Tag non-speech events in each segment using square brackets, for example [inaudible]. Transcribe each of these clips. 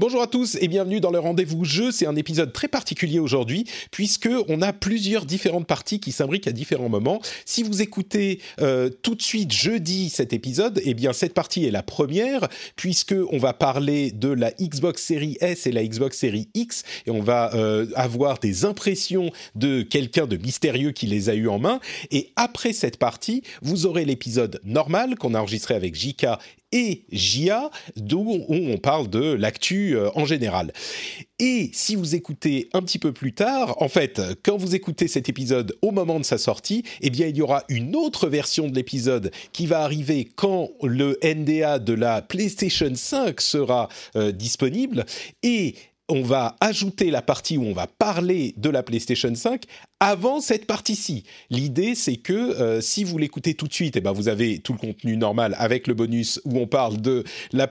Bonjour à tous et bienvenue dans le rendez-vous jeu. C'est un épisode très particulier aujourd'hui puisque on a plusieurs différentes parties qui s'imbriquent à différents moments. Si vous écoutez euh, tout de suite jeudi cet épisode, eh bien cette partie est la première puisque on va parler de la Xbox Series S et la Xbox Series X et on va euh, avoir des impressions de quelqu'un de mystérieux qui les a eu en main. Et après cette partie, vous aurez l'épisode normal qu'on a enregistré avec JK et JA, d'où on parle de l'actu euh, en général. Et si vous écoutez un petit peu plus tard, en fait, quand vous écoutez cet épisode au moment de sa sortie, eh bien, il y aura une autre version de l'épisode qui va arriver quand le NDA de la PlayStation 5 sera euh, disponible. Et on va ajouter la partie où on va parler de la PlayStation 5 avant cette partie-ci. L'idée, c'est que euh, si vous l'écoutez tout de suite, eh ben, vous avez tout le contenu normal avec le bonus où on parle de la,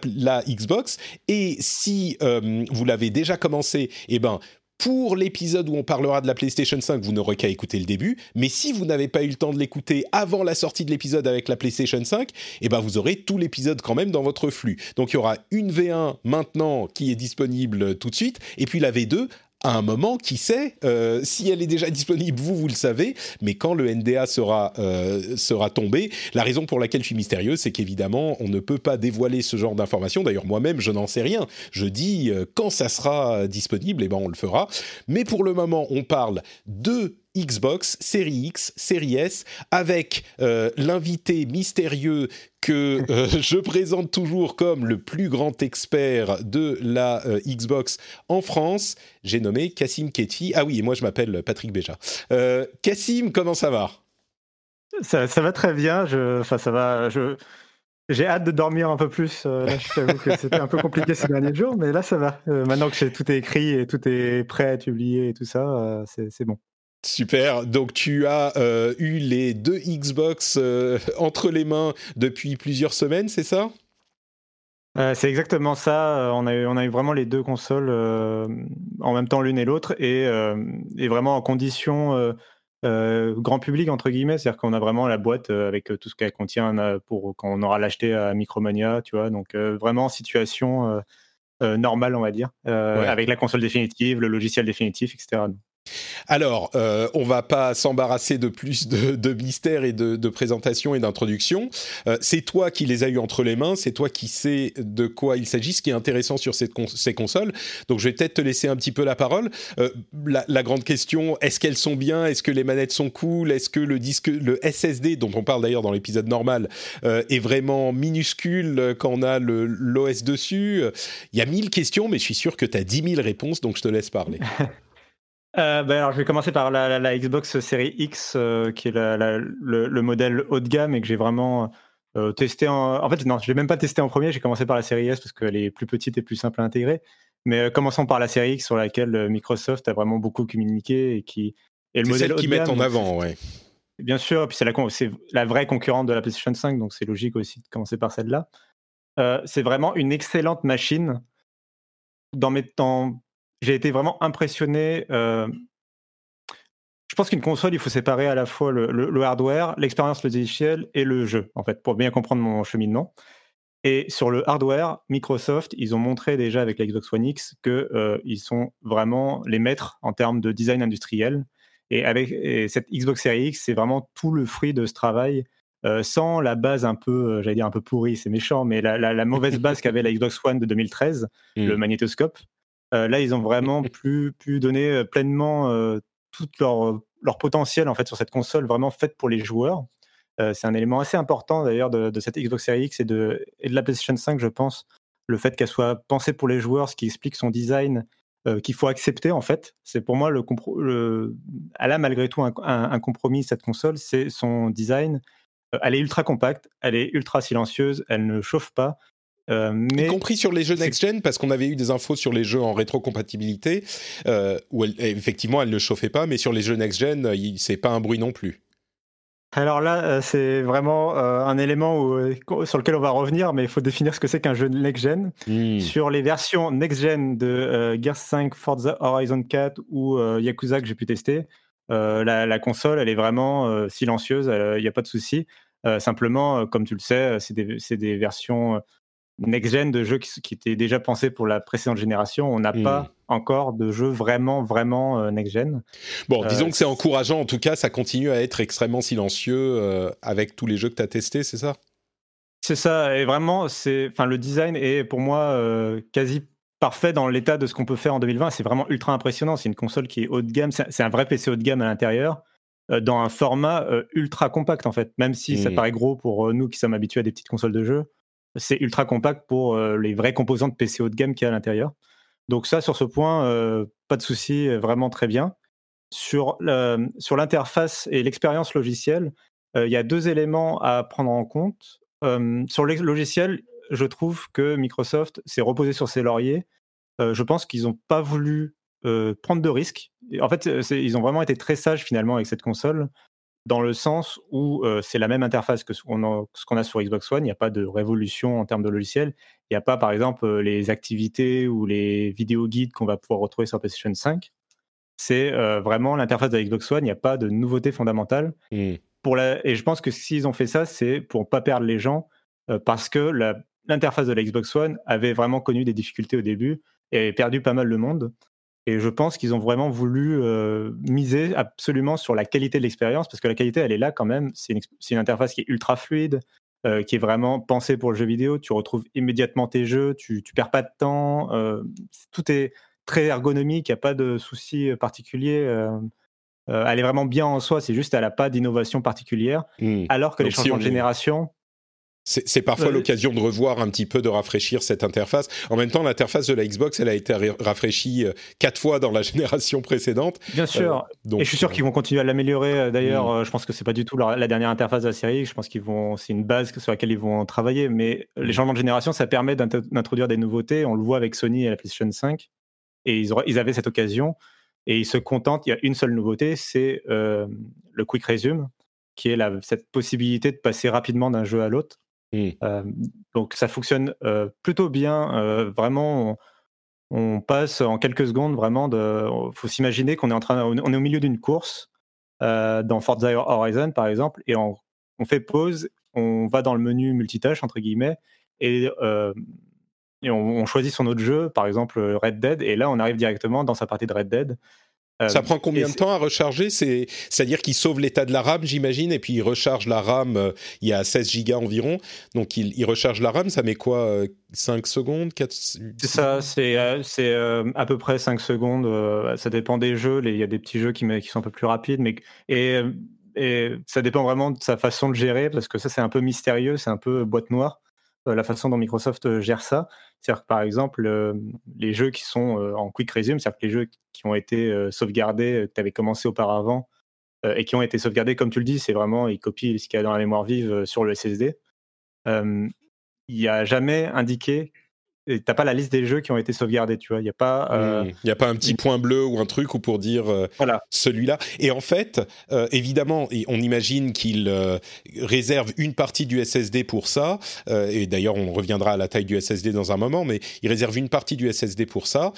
Xbox. Et si euh, vous l'avez déjà commencé, eh ben, pour l'épisode où on parlera de la PlayStation 5, vous n'aurez qu'à écouter le début. Mais si vous n'avez pas eu le temps de l'écouter avant la sortie de l'épisode avec la PlayStation 5, eh ben vous aurez tout l'épisode quand même dans votre flux. Donc il y aura une V1 maintenant qui est disponible tout de suite, et puis la V2 à un moment, qui sait, euh, si elle est déjà disponible, vous, vous le savez, mais quand le NDA sera, euh, sera tombé, la raison pour laquelle je suis mystérieux, c'est qu'évidemment, on ne peut pas dévoiler ce genre d'informations. D'ailleurs, moi-même, je n'en sais rien. Je dis, euh, quand ça sera disponible, eh ben, on le fera. Mais pour le moment, on parle de Xbox, série X, série S, avec l'invité mystérieux que [laughs] je présente toujours comme le plus grand expert de la Xbox en France. J'ai nommé Cassim Ketfi. Ah oui, et moi je m'appelle Patrick Béja. Cassim, comment ça va? Ça, va très bien. Enfin, ça va. J'ai hâte de dormir un peu plus. là, je t'avoue que c'était un peu compliqué ces derniers jours, mais là, ça va. maintenant que tout est écrit et tout est prêt à être publié et tout ça, c'est bon. Super. Donc tu as euh, eu les deux Xbox euh, entre les mains depuis plusieurs semaines, c'est ça? Euh, C'est exactement ça. On a, eu, on a eu vraiment les deux consoles en même temps l'une et l'autre et, et, vraiment en condition grand public entre guillemets, c'est-à-dire qu'on a vraiment la boîte avec tout ce qu'elle contient pour quand on aura l'acheté à Micromania, tu vois. Donc vraiment en situation normale, on va dire, avec la console définitive, le logiciel définitif, etc. Alors, euh, on va pas s'embarrasser de plus de, mystères et de, de présentation et d'introduction. Euh, c'est toi qui les as eu entre les mains, c'est toi qui sais de quoi il s'agit, ce qui est intéressant sur ces consoles. Donc, je vais peut-être te laisser un petit peu la parole. Euh, la, grande question, est-ce qu'elles sont bien? Est-ce que les manettes sont cool? Est-ce que le disque, le SSD, dont on parle d'ailleurs dans l'épisode normal, est vraiment minuscule quand on a l'OS dessus? Il y a mille questions, mais je suis sûr que tu as dix mille réponses, donc je te laisse parler. [laughs] Euh, ben alors, je vais commencer par la, la, Xbox Series X, euh, qui est le, le, modèle haut de gamme et que j'ai vraiment euh, testé en. En fait, non, je l'ai même pas testé en premier. J'ai commencé par la série S parce qu'elle est plus petite et plus simple à intégrer. Mais commençons par la série X, sur laquelle Microsoft a vraiment beaucoup communiqué et qui est le modèle qui mettent en avant, ouais. Bien sûr, et puis c'est la, la, vraie concurrente de la PlayStation 5, donc c'est logique aussi de commencer par celle-là. c'est vraiment une excellente machine dans mes temps j'ai été vraiment impressionné. Euh, je pense qu'une console, il faut séparer à la fois le, hardware, l'expérience logicielle et le jeu, en fait, pour bien comprendre mon cheminement. Et sur le hardware, Microsoft, ils ont montré déjà avec la Xbox One X qu'ils euh, sont vraiment les maîtres en termes de design industriel. Et avec cette Xbox Series X, c'est vraiment tout le fruit de ce travail, euh, sans la base un peu, j'allais dire un peu pourrie, c'est méchant, mais la, mauvaise base qu'avait la Xbox One de 2013, le mmh. magnétoscope. Euh, là, ils ont vraiment pu, pu donner euh, pleinement euh, tout leur, leur, potentiel en fait sur cette console vraiment faite pour les joueurs. c'est un élément assez important d'ailleurs de, cette Xbox Series X et de, et de la PlayStation 5, je pense. Le fait qu'elle soit pensée pour les joueurs, ce qui explique son design qu'il faut accepter en fait. C'est pour moi le, le, elle a malgré tout un, compromis cette console, c'est son design. elle est ultra compacte, elle est ultra silencieuse, elle ne chauffe pas. Mais y compris sur les jeux next-gen, parce qu'on avait eu des infos sur les jeux en rétrocompatibilité, où effectivement elle ne chauffait pas, mais sur les jeux next-gen, c'est pas un bruit non plus. Alors là, euh, c'est vraiment euh, un élément euh, sur lequel on va revenir, mais il faut définir ce que c'est qu'un jeu next-gen. Hmm. Sur les versions next-gen de Gears 5, Forza Horizon 4 ou Yakuza que j'ai pu tester, la, console, elle est vraiment silencieuse, il n'y a pas de souci. simplement, comme tu le sais, c'est des, des, versions next-gen de jeux qui, étaient déjà pensés pour la précédente génération. On n'a pas hmm. encore de jeux vraiment, vraiment euh, next-gen. Bon, euh, disons que c'est encourageant. En tout cas, ça continue à être extrêmement silencieux euh, avec tous les jeux que tu as testés, c'est ça? C'est ça. Et vraiment, c'est, le design est pour moi quasi parfait dans l'état de ce qu'on peut faire en 2020. C'est vraiment ultra impressionnant. C'est une console qui est haut de gamme. C'est un vrai PC haut de gamme à l'intérieur dans un format ultra compact en fait. Même si ça hmm. paraît gros pour nous qui sommes habitués à des petites consoles de jeux c'est ultra compact pour euh, les vrais composants de PC de gamme qu'il y a à l'intérieur. Donc ça, sur ce point, euh, pas de souci, euh, vraiment très bien. Sur l'interface et l'expérience logicielle, il y a deux éléments à prendre en compte. sur le logiciel, je trouve que Microsoft s'est reposé sur ses lauriers. je pense qu'ils n'ont pas voulu prendre de risques. En fait, ils ont vraiment été très sages finalement avec cette console dans le sens où c'est la même interface que ce qu'on a, sur Xbox One. Il n'y a pas de révolution en termes de logiciel. Il n'y a pas, par exemple, les activités ou les vidéos guides qu'on va pouvoir retrouver sur PlayStation 5. C'est vraiment l'interface de Xbox One. Il n'y a pas de nouveauté fondamentale. Mmh. Pour la... Et je pense que s'ils ont fait ça, c'est pour ne pas perdre les gens parce que l'interface de la Xbox One avait vraiment connu des difficultés au début et perdu pas mal de monde. Et je pense qu'ils ont vraiment voulu euh, miser absolument sur la qualité de l'expérience, parce que la qualité, elle est là quand même. C'est une, interface qui est ultra fluide, euh, qui est vraiment pensée pour le jeu vidéo. Tu retrouves immédiatement tes jeux, tu, ne perds pas de temps. Euh, tout est très ergonomique, il n'y a pas de soucis particuliers. elle est vraiment bien en soi, c'est juste qu'elle n'a pas d'innovation particulière. Mmh. Alors que les changements de génération, c'est parfois l'occasion de revoir un petit peu, de rafraîchir cette interface. En même temps, l'interface de la Xbox, elle a été rafraîchie euh, quatre fois dans la [laughs] génération précédente. Bien sûr. Euh, et je suis sûr qu'ils vont continuer à l'améliorer. Euh, d'ailleurs, mm. je pense que c'est pas du tout la, dernière interface de la série. Je pense qu'ils vont, c'est une base sur laquelle ils vont travailler. Mais les changements de génération, ça permet d'introduire des nouveautés. On le voit avec Sony et la PlayStation 5. Et ils, ils avaient cette occasion. Et ils se contentent. Il y a une seule nouveauté, c'est le Quick Resume, qui est la, cette possibilité de passer rapidement d'un jeu à l'autre. Mmh. donc ça fonctionne plutôt bien. vraiment, on, passe en quelques secondes vraiment de. faut s'imaginer qu'on est en train, on est au milieu d'une course dans Forza Horizon par exemple, et on, fait pause, on va dans le menu multitâche entre guillemets, et, et on, choisit son autre jeu, par exemple Red Dead, et là on arrive directement dans sa partie de Red Dead. Euh, ça prend combien de temps à recharger? C'est-à-dire qu'il sauve l'état de la RAM, j'imagine, et puis il recharge la RAM, euh, il y a 16 gigas environ, donc il, recharge la RAM, ça met quoi 5 euh, secondes 4... C'est ça, c'est à peu près 5 secondes, ça dépend des jeux, il y a des petits jeux qui, qui, sont un peu plus rapides, mais, et, et ça dépend vraiment de sa façon de gérer, parce que ça c'est un peu mystérieux, c'est un peu boîte noire. Euh, la façon dont Microsoft euh, gère ça. C'est-à-dire par exemple, euh, les jeux qui sont en quick resume, c'est-à-dire que les jeux qui ont été sauvegardés, que tu avais commencé auparavant, et qui ont été sauvegardés, comme tu le dis, c'est vraiment, ils copient ce qu'il y a dans la mémoire vive sur le SSD. il n'y a jamais indiqué t'as pas la liste des jeux qui ont été sauvegardés, tu vois. Il n'y a pas. Euh. Il a pas un petit point bleu ou un truc ou pour dire euh, voilà. celui-là. Et en fait, euh, évidemment, on imagine qu'il réserve une partie du SSD pour ça. et d'ailleurs, on reviendra à la taille du SSD dans un moment, mais il réserve une partie du SSD pour ça.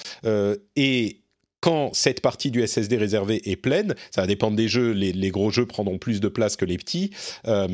et quand cette partie du SSD réservé est pleine, ça va dépendre des jeux, les, gros jeux prendront plus de place que les petits, euh,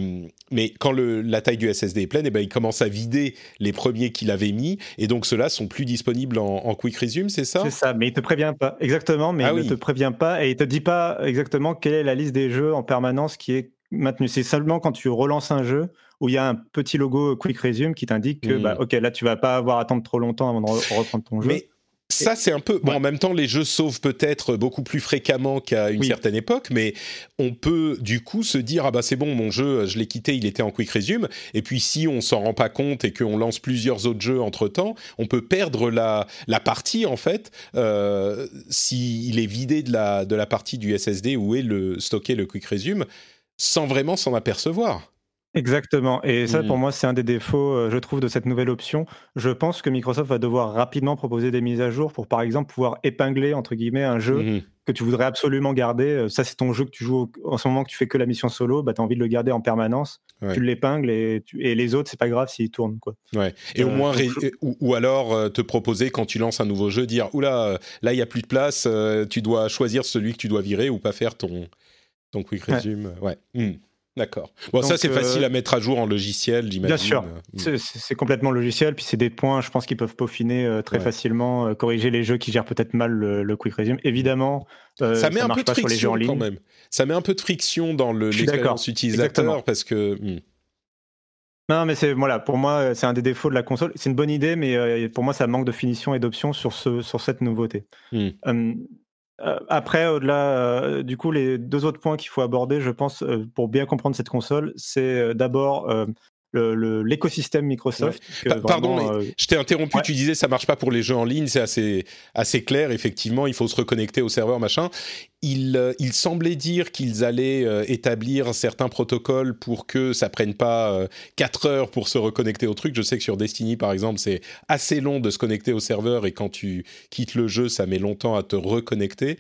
mais quand le, la taille du SSD est pleine, eh ben, il commence à vider les premiers qu'il avait mis, et donc ceux-là sont plus disponibles en, Quick Resume, c'est ça? C'est ça, mais il te prévient pas, exactement, mais ah il ne te prévient pas, et il te dit pas exactement quelle est la liste des jeux en permanence qui est maintenue. C'est seulement quand tu relances un jeu où il y a un petit logo Quick Resume qui t'indique que, hmm. bah, ok, là tu vas pas avoir à attendre trop longtemps avant de reprendre ton jeu. Ça, c'est un peu. Bon, en même temps, les jeux sauvent peut-être beaucoup plus fréquemment qu'à une certaine époque, mais on peut du coup se dire ah bah c'est bon, mon jeu, je l'ai quitté, il était en quick resume. Et puis si on s'en rend pas compte et qu'on lance plusieurs autres jeux entre temps, on peut perdre la, la partie en fait euh, s'il est vidé de la, de la partie du SSD où est le stocké le quick resume sans vraiment s'en apercevoir. Exactement. Et ça, pour mmh. moi, c'est un des défauts, euh, je trouve, de cette nouvelle option. Je pense que Microsoft va devoir rapidement proposer des mises à jour pour, par exemple, pouvoir épingler, entre guillemets, un jeu mmh que tu voudrais absolument garder. Euh, ça, c'est ton jeu que tu joues en ce moment, que tu fais que la mission solo, bah, tu as envie de le garder en permanence. Tu l'épingles et, et, les autres, c'est pas grave s'ils tournent. Quoi. Ouais. Et au euh, moins, ou, alors te proposer, quand tu lances un nouveau jeu, dire Oula, là, il n'y a plus de place, tu dois choisir celui que tu dois virer ou pas faire ton, ton quick resume. Ouais. Mmh. D'accord. Bon, ça, c'est facile à euh, mettre à jour en logiciel, j'imagine. Bien sûr. Mm. C'est complètement logiciel. Puis c'est des points, je pense, qu'ils peuvent peaufiner euh, très facilement, euh, corriger les jeux qui gèrent peut-être mal le, quick resume. Évidemment, ça met un peu de friction quand même. Ça met un peu de friction dans l'expérience utilisateur parce que. Hmm. Non, mais c'est voilà, pour moi, c'est un des défauts de la console. C'est une bonne idée, mais pour moi, ça manque de finition et d'options sur ce sur cette nouveauté. Hmm. Euh, après, au-delà, euh, du coup, les deux autres points qu'il faut aborder, je pense, euh, pour bien comprendre cette console, c'est d'abord l'écosystème Microsoft. pardon, je t'ai interrompu. Tu disais ça marche pas pour les jeux en ligne. C'est assez assez clair. Effectivement, il faut se reconnecter au serveur, machin. Il, euh, il semblait dire qu'ils allaient euh, établir certains protocoles pour que ça prenne pas 4 euh, heures pour se reconnecter au truc. Je sais que sur Destiny, par exemple, c'est assez long de se connecter au serveur et quand tu quittes le jeu, ça met longtemps à te reconnecter.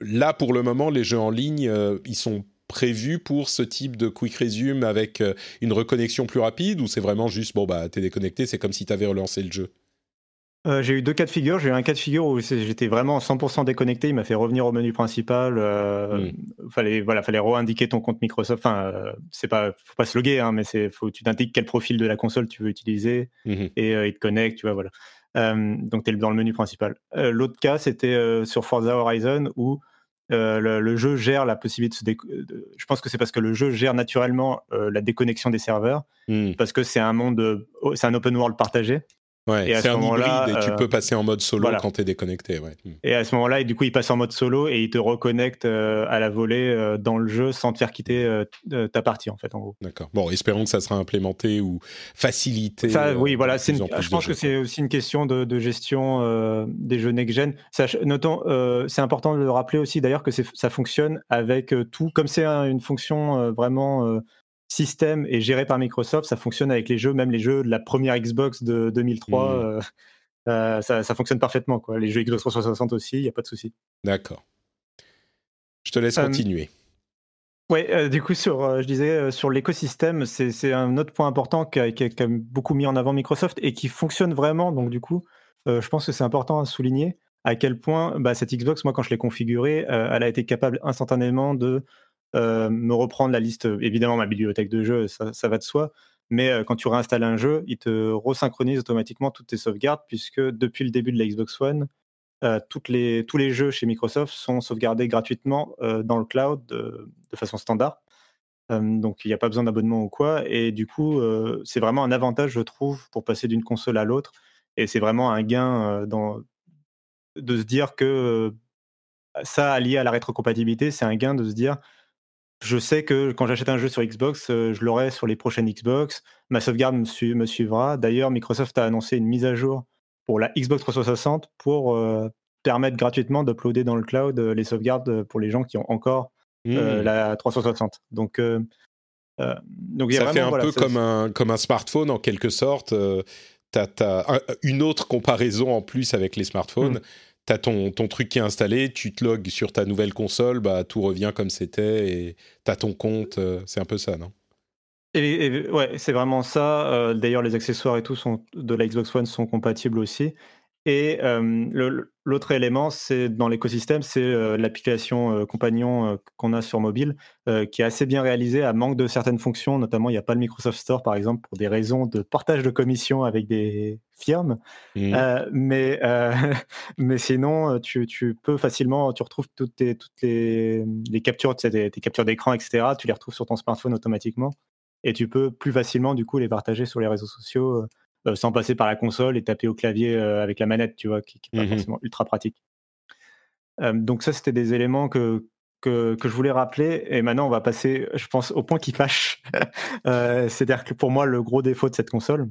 Là, pour le moment, les jeux en ligne, ils sont prévu pour ce type de quick resume avec euh, une reconnexion plus rapide ou c'est vraiment juste bon bah t'es déconnecté, c'est comme si t'avais relancé le jeu? Euh, j'ai eu deux cas de figure. J'ai eu un cas de figure où j'étais vraiment 100% déconnecté. Il m'a fait revenir au menu principal. Euh, hmm. Fallait voilà, fallait re-indiquer ton compte Microsoft. Enfin, c'est pas, faut pas se loguer, hein, mais c'est, faut tu t'indiques quel profil de la console tu veux utiliser mmh et il te connecte. Tu vois, voilà. donc tu es dans le menu principal. L'autre cas, c'était sur Forza Horizon où euh, le, jeu gère la possibilité de se je pense que c'est parce que le jeu gère naturellement euh, la déconnexion des serveurs hmm. parce que c'est un monde c'est un open world partagé Ouais, c'est un hybride et tu euh, peux passer en mode solo quand tu es déconnecté. Ouais. Hmm. Et à ce moment-là, du coup, il passe en mode solo et il te reconnecte euh, à la volée euh, dans le jeu sans te faire quitter ta partie, en fait, en gros. D'accord. Bon, espérons que ça sera implémenté ou facilité. Ça, oui, voilà. je pense que c'est aussi une question de, gestion des jeux next-gen. Notons, c'est important de le rappeler aussi d'ailleurs que ça fonctionne avec tout. Comme c'est une fonction vraiment système est géré par Microsoft, ça fonctionne avec les jeux, même les jeux de la première Xbox de 2003. Mmh. Euh, [laughs] euh, ça, fonctionne parfaitement. Quoi. Les jeux Xbox 360 aussi, il n'y a pas de souci. D'accord. Je te laisse continuer. Oui, euh, du coup, sur, je disais, sur l'écosystème, c'est un autre point important qui a, qui, beaucoup mis en avant Microsoft et qui fonctionne vraiment. Donc, du coup, je pense que c'est important à souligner à quel point bah, cette Xbox, moi, quand je l'ai configurée, elle a été capable instantanément de euh, me reprendre la liste, évidemment ma bibliothèque de jeux, ça, va de soi, mais euh, quand tu réinstalles un jeu, il te resynchronise automatiquement toutes tes sauvegardes, puisque depuis le début de la Xbox One, euh, les, tous les jeux chez Microsoft sont sauvegardés gratuitement dans le cloud de, façon standard. donc il n'y a pas besoin d'abonnement ou quoi. Et du coup, c'est vraiment un avantage, je trouve, pour passer d'une console à l'autre. Et c'est vraiment un gain dans, de se dire que ça, allié à la rétrocompatibilité, c'est un gain de se dire je sais que quand j'achète un jeu sur Xbox, euh, je l'aurai sur les prochaines Xbox. Ma sauvegarde me, suivra. D'ailleurs, Microsoft a annoncé une mise à jour pour la Xbox 360 pour euh, permettre gratuitement d'uploader dans le cloud euh, les sauvegardes pour les gens qui ont encore mmh. la 360. Donc, donc ça fait un peu comme, un, comme un smartphone en quelque sorte. tu as, une autre comparaison en plus avec les smartphones. Mmh t'as ton, ton truc qui est installé, tu te logs sur ta nouvelle console, bah, tout revient comme c'était et t'as ton compte. Euh, c'est un peu ça, non? Et, ouais, c'est vraiment ça. Euh, d'ailleurs, les accessoires et tout sont, de la Xbox One sont compatibles aussi. Et l'autre élément, c'est dans l'écosystème, c'est l'application compagnon qu'on a sur mobile, qui est assez bien réalisée, à manque de certaines fonctions, notamment il n'y a pas le Microsoft Store, par exemple, pour des raisons de partage de commissions avec des firmes. Mmh. mais, [laughs] mais sinon, tu, tu, peux facilement, tu retrouves toutes, tes, toutes les, les captures, tes, tes captures d'écran, etc., tu les retrouves sur ton smartphone automatiquement. Et tu peux plus facilement, du coup, les partager sur les réseaux sociaux sans passer par la console et taper au clavier avec la manette, tu vois, qui n'est pas mmh forcément ultra pratique. donc ça, c'était des éléments que, que, je voulais rappeler. Et maintenant, on va passer, je pense, au point qui fâche. [laughs] C'est-à-dire que pour moi, le gros défaut de cette console,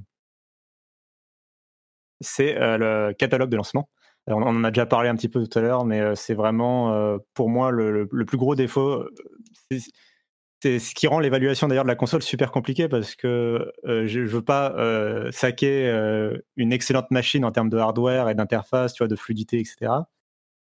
c'est le catalogue de lancement. On en a déjà parlé un petit peu tout à l'heure, mais c'est vraiment, pour moi, le, plus gros défaut. C'est ce qui rend l'évaluation d'ailleurs de la console super compliquée parce que je ne veux pas saquer une excellente machine en termes de hardware et d'interface, tu vois, de fluidité, etc.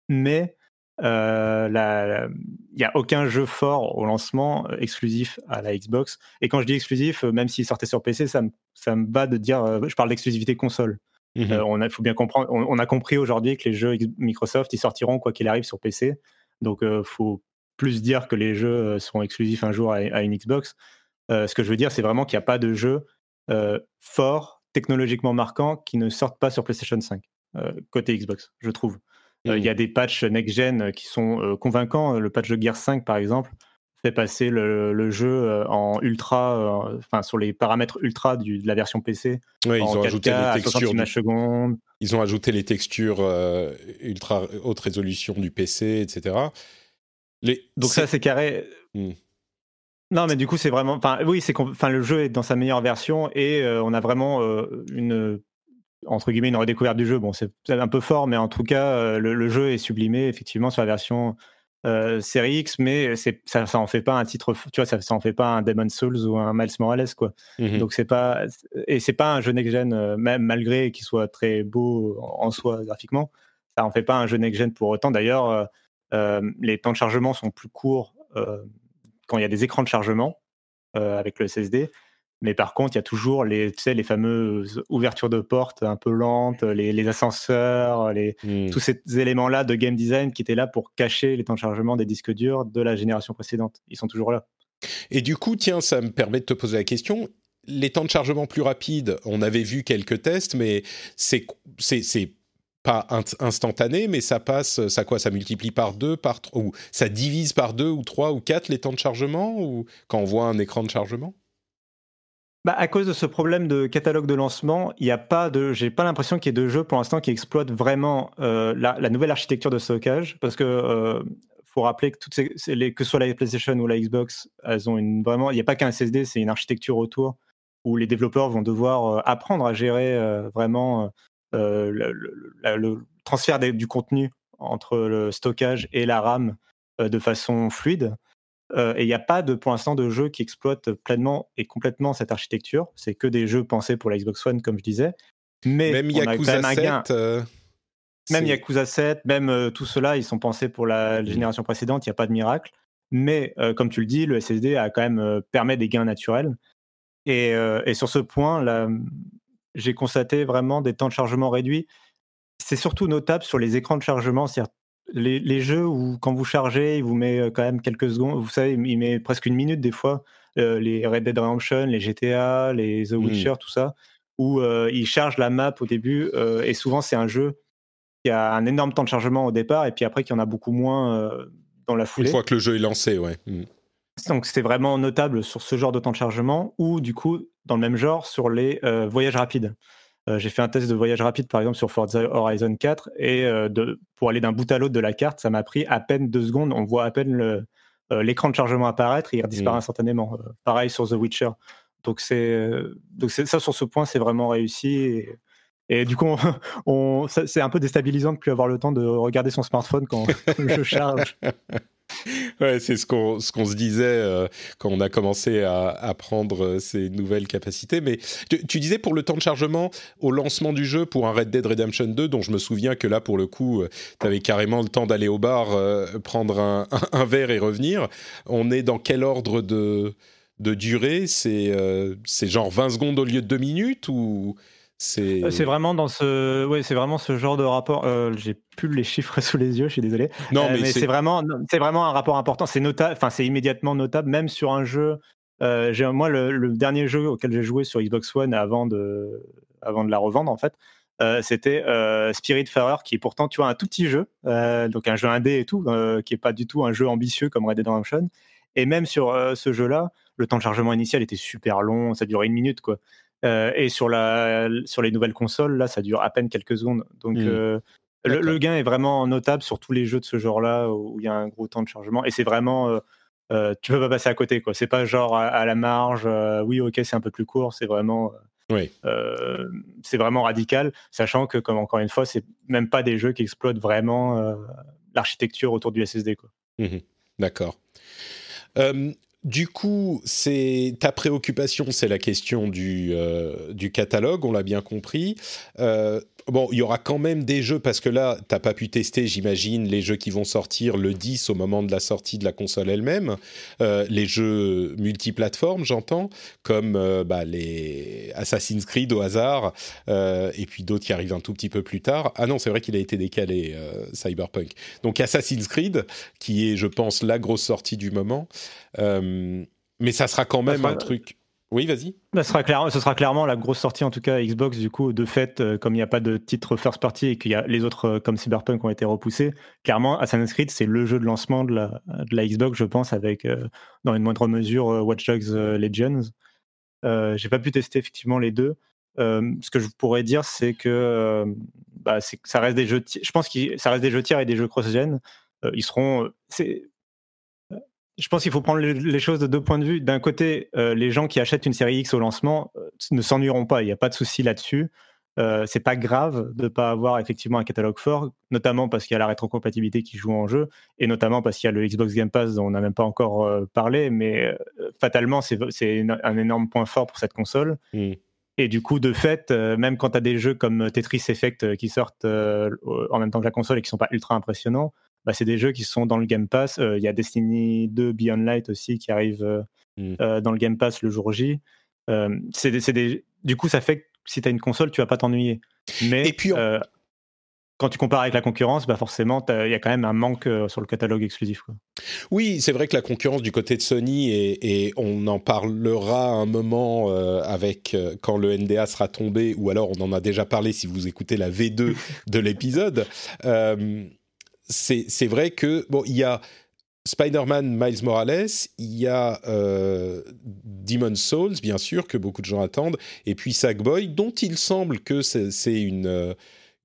Mais il n'y a aucun jeu fort au lancement exclusif à la Xbox. Et quand je dis exclusif, même s'il sortait sur PC, ça me, ça me bat de dire, je parle d'exclusivité console. Mmh euh, on a, faut bien comprendre, on, a compris aujourd'hui que les jeux Microsoft, ils sortiront quoi qu'il arrive sur PC. Donc, euh, faut plus dire que les jeux euh, seront exclusifs un jour à, une Xbox. ce que je veux dire, c'est vraiment qu'il n'y a pas de jeux forts, technologiquement marquants, qui ne sortent pas sur PlayStation 5, côté Xbox, je trouve. Il y a mmh. des patchs next-gen qui sont convaincants. Le patch de Gear 5, par exemple, fait passer le, jeu euh, en ultra, euh, enfin sur les paramètres ultra du, de la version PC. ils ont ajouté les textures. secondes. Ils ont ajouté les textures euh, ultra haute résolution du PC, etc. Les... Donc ça, c'est carré. Hmm. Non, mais du coup, c'est vraiment. Enfin, oui, c'est. Enfin, le jeu est dans sa meilleure version et on a vraiment une entre guillemets une redécouverte du jeu. Bon, c'est un peu fort, mais en tout cas, le, jeu est sublimé effectivement sur la version euh, série X, mais ça, ça en fait pas un titre, tu vois, ça, ça en fait pas un Demon's Souls ou un Miles Morales, quoi. Mmh Donc c'est pas et c'est pas un jeu next gen, euh, même malgré qu'il soit très beau en soi graphiquement, ça en fait pas un jeu next gen pour autant. D'ailleurs, euh, les temps de chargement sont plus courts quand il y a des écrans de chargement avec le SSD. Mais par contre, il y a toujours les, tu sais, les fameuses ouvertures de portes un peu lentes, les, ascenseurs, les, hmm. tous ces éléments-là de game design qui étaient là pour cacher les temps de chargement des disques durs de la génération précédente. Ils sont toujours là. Et du coup, tiens, ça me permet de te poser la question. Les temps de chargement plus rapides, on avait vu quelques tests, mais c'est pas instantané, mais ça passe, ça quoi, ça multiplie par deux, par ou ça divise par deux ou trois ou quatre les temps de chargement, ou quand on voit un écran de chargement? Bah, à cause de ce problème de catalogue de lancement, il n'y a pas de, j'ai pas l'impression qu'il y ait de jeux pour l'instant qui exploitent vraiment euh, la, nouvelle architecture de stockage, parce que euh, faut rappeler que toutes ces, que soit la PlayStation ou la Xbox, elles ont une vraiment, il n'y a pas qu'un SSD, c'est une architecture autour où les développeurs vont devoir euh, apprendre à gérer euh, le, transfert du contenu entre le stockage et la RAM de façon fluide. Euh, et il n'y a pas de, pour l'instant de jeu qui exploite pleinement et complètement cette architecture. C'est que des jeux pensés pour la Xbox One, comme je disais. Mais même Yakuza 7, euh, même Yakuza 7, même euh, tout cela, ils sont pensés pour la, génération précédente. Il n'y a pas de miracle. Mais comme tu le dis, le SSD a quand même permet des gains naturels. Et, et sur ce point, là, j'ai constaté vraiment des temps de chargement réduits. C'est surtout notable sur les écrans de chargement, c'est-à-dire les, jeux où quand vous chargez, il vous met euh, quand même quelques secondes, vous savez, il met presque une minute des fois, euh, les Red Dead Redemption, les GTA, les The mmh. Witcher, tout ça, où euh, il charge la map au début, et souvent c'est un jeu qui a un énorme temps de chargement au départ, et puis après qu'il y en a beaucoup moins dans la foulée. Une fois que le jeu est lancé, ouais. Mmh. Donc c'est vraiment notable sur ce genre de temps de chargement, ou du coup, dans le même genre, sur les voyages rapides. Euh, j'ai fait un test de voyage rapide, par exemple, sur Forza Horizon 4, et euh, de, pour aller d'un bout à l'autre de la carte, ça m'a pris à peine deux secondes. On voit à peine euh, l'écran de chargement apparaître et il disparaît mmh. instantanément. pareil sur The Witcher. Donc, c'est, donc ça, sur ce point, c'est vraiment réussi. Et, du coup, [laughs] on, c'est un peu déstabilisant de plus avoir le temps de regarder son smartphone quand [laughs] je charge. [laughs] [laughs] ouais, c'est ce qu'on ce qu'on se disait euh, quand on a commencé à, apprendre euh, ces nouvelles capacités. Mais tu, disais pour le temps de chargement au lancement du jeu pour un Red Dead Redemption 2, dont je me souviens que là pour le coup, euh, tu avais carrément le temps d'aller au bar, prendre un, un, verre et revenir. On est dans quel ordre de de durée? C'est c'est genre 20 secondes au lieu de 2 minutes ou euh, c'est vraiment dans ce, ouais, c'est vraiment ce genre de rapport. Euh, j'ai plus les chiffres [laughs] sous les yeux, je suis désolé. Non, euh, mais, c'est vraiment, c'est vraiment un rapport important. C'est notable, enfin c'est immédiatement notable, même sur un jeu. j'ai moi le, dernier jeu auquel j'ai joué sur Xbox One avant de, avant de la revendre en fait, c'était Spirit Spiritfarer, qui est pourtant tu vois un tout petit jeu, donc un jeu indé et tout, qui est pas du tout un jeu ambitieux comme Red Dead Redemption. Et même sur ce jeu-là, le temps de chargement initial était super long, ça durait une minute quoi. Et sur, la, sur les nouvelles consoles, là, ça dure à peine quelques secondes. Donc, mm. le, gain est vraiment notable sur tous les jeux de ce genre-là où il y a un gros temps de chargement. Et c'est vraiment. tu peux pas passer à côté, quoi. C'est pas genre à, la marge, oui, ok, c'est un peu plus court, c'est vraiment. Oui. c'est vraiment radical, sachant que, comme encore une fois, c'est même pas des jeux qui exploitent vraiment l'architecture autour du SSD. Quoi. Mmh D'accord. Du coup, c'est ta préoccupation, c'est la question du, du catalogue, on l'a bien compris. Euh, bon, il y aura quand même des jeux, parce que là, tu n'as pas pu tester, j'imagine, les jeux qui vont sortir le 10 au moment de la sortie de la console elle-même. Euh, les jeux multiplateformes, j'entends, comme euh, bah, les Assassin's Creed au hasard, euh, et puis d'autres qui arrivent un tout petit peu plus tard. Ah non, c'est vrai qu'il a été décalé, Cyberpunk. Donc Assassin's Creed, qui est, je pense, la grosse sortie du moment. mais ça sera quand même un truc oui, vas-y. Bah, ce, sera ce sera clairement la grosse sortie, en tout cas Xbox, du coup, de fait, euh, comme il n'y a pas de titre first party et qu'il y a les autres, euh, comme Cyberpunk, ont été repoussés, clairement, Assassin's Creed, c'est le jeu de lancement de la, Xbox, je pense, avec, euh, dans une moindre mesure, Watch Dogs Legends. J'ai pas pu tester effectivement les deux. ce que je pourrais dire, c'est que bah, ça reste des jeux, je pense que ça reste des jeux tiers et des jeux cross-gen. ils seront, je pense qu'il faut prendre les choses de deux points de vue. D'un côté, euh, les gens qui achètent une série X au lancement euh, ne s'ennuieront pas. Il n'y a pas de souci là-dessus. Euh, c'est pas grave de ne pas avoir effectivement un catalogue fort, notamment parce qu'il y a la rétrocompatibilité qui joue en jeu, et notamment parce qu'il y a le Xbox Game Pass dont on n'a même pas encore parlé, mais fatalement, c'est un énorme point fort pour cette console. Mm. Et du coup, de fait, même quand tu as des jeux comme Tetris Effect qui sortent en même temps que la console et qui sont pas ultra impressionnants, bah, c'est des jeux qui sont dans le Game Pass. Euh, il y a Destiny 2 Beyond Light aussi qui arrive euh, mmh. euh, dans le Game Pass le jour J. c'est des, Du coup, ça fait que si tu as une console, tu vas pas t'ennuyer. Mais Et puis, quand tu compares avec la concurrence, bah forcément, il y a quand même un manque sur le catalogue exclusif. Quoi. Oui, c'est vrai que la concurrence du côté de Sony, et, on en parlera un moment avec quand le NDA sera tombé, ou alors on en a déjà parlé si vous écoutez la V2 [laughs] de l'épisode c'est vrai que, bon, il y a Spider-Man Miles Morales, il y a euh, Demon's Souls, bien sûr, que beaucoup de gens attendent, et puis Sackboy, dont il semble que c'est une, euh,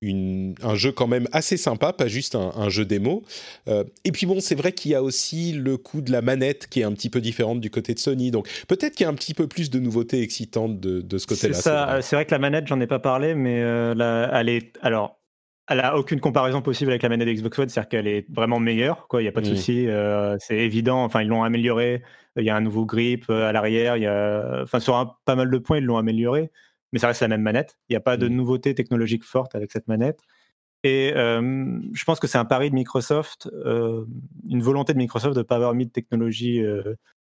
une, un jeu quand même assez sympa, pas juste un, jeu démo. Euh, et puis bon, c'est vrai qu'il y a aussi le coup de la manette qui est un petit peu différente du côté de Sony, donc peut-être qu'il y a un petit peu plus de nouveautés excitantes de, de ce côté-là. C'est vrai. que la manette, j'en ai pas parlé, mais la, elle est... Alors, elle a aucune comparaison possible avec la manette Xbox One, c'est-à-dire qu'elle est vraiment meilleure, quoi. Il n'y a pas de souci, euh, c'est évident. Enfin, ils l'ont amélioré. Il y a un nouveau grip euh, à l'arrière. Il y a, enfin, sur pas mal de points, ils l'ont amélioré, mais ça reste la même manette. Il n'y a pas de nouveauté technologique forte avec cette manette. Et euh, je pense que c'est un pari de Microsoft, une volonté de Microsoft de ne pas avoir mis de technologie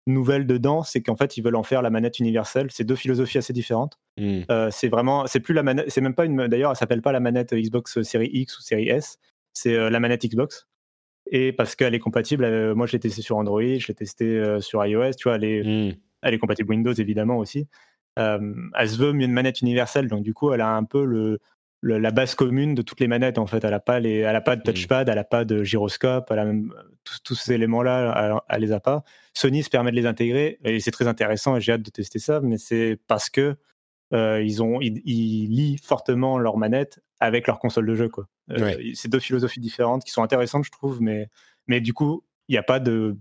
nouvelle dedans, c'est qu'en fait ils veulent en faire la manette universelle. C'est deux philosophies assez différentes. Hmm. Euh, c'est vraiment, c'est plus la manette, c'est même pas une. D'ailleurs, elle s'appelle pas la manette Xbox Série X ou Série S. C'est euh, la manette Xbox. Et parce qu'elle est compatible. Euh, moi, je l'ai testé sur Android, je l'ai testé sur iOS. Tu vois, elle est, hmm. elle est compatible Windows évidemment aussi. elle se veut une manette universelle, donc du coup, elle a un peu le, la base commune de toutes les manettes en fait. Elle n'a pas les, elle a pas de hmm. touchpad, elle n'a pas de gyroscope, elle a même tous, ces éléments-là, elle, les a pas. Sony se permet de les intégrer et c'est très intéressant et j'ai hâte de tester ça, mais c'est parce que euh, ils ont, ils, lient fortement leurs manettes avec leur console de jeu quoi. Euh, c'est deux philosophies différentes qui sont intéressantes je trouve, mais mais du coup il n'y a pas de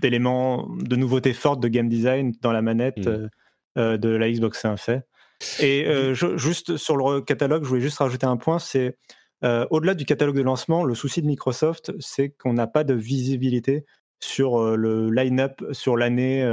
d'éléments de nouveautés fortes de game design dans la manette euh, de la Xbox c'est un fait. Et euh, juste sur le catalogue, je voulais juste rajouter un point, c'est euh, au-delà du catalogue de lancement, le souci de Microsoft, c'est qu'on n'a pas de visibilité sur euh, le line-up sur l'année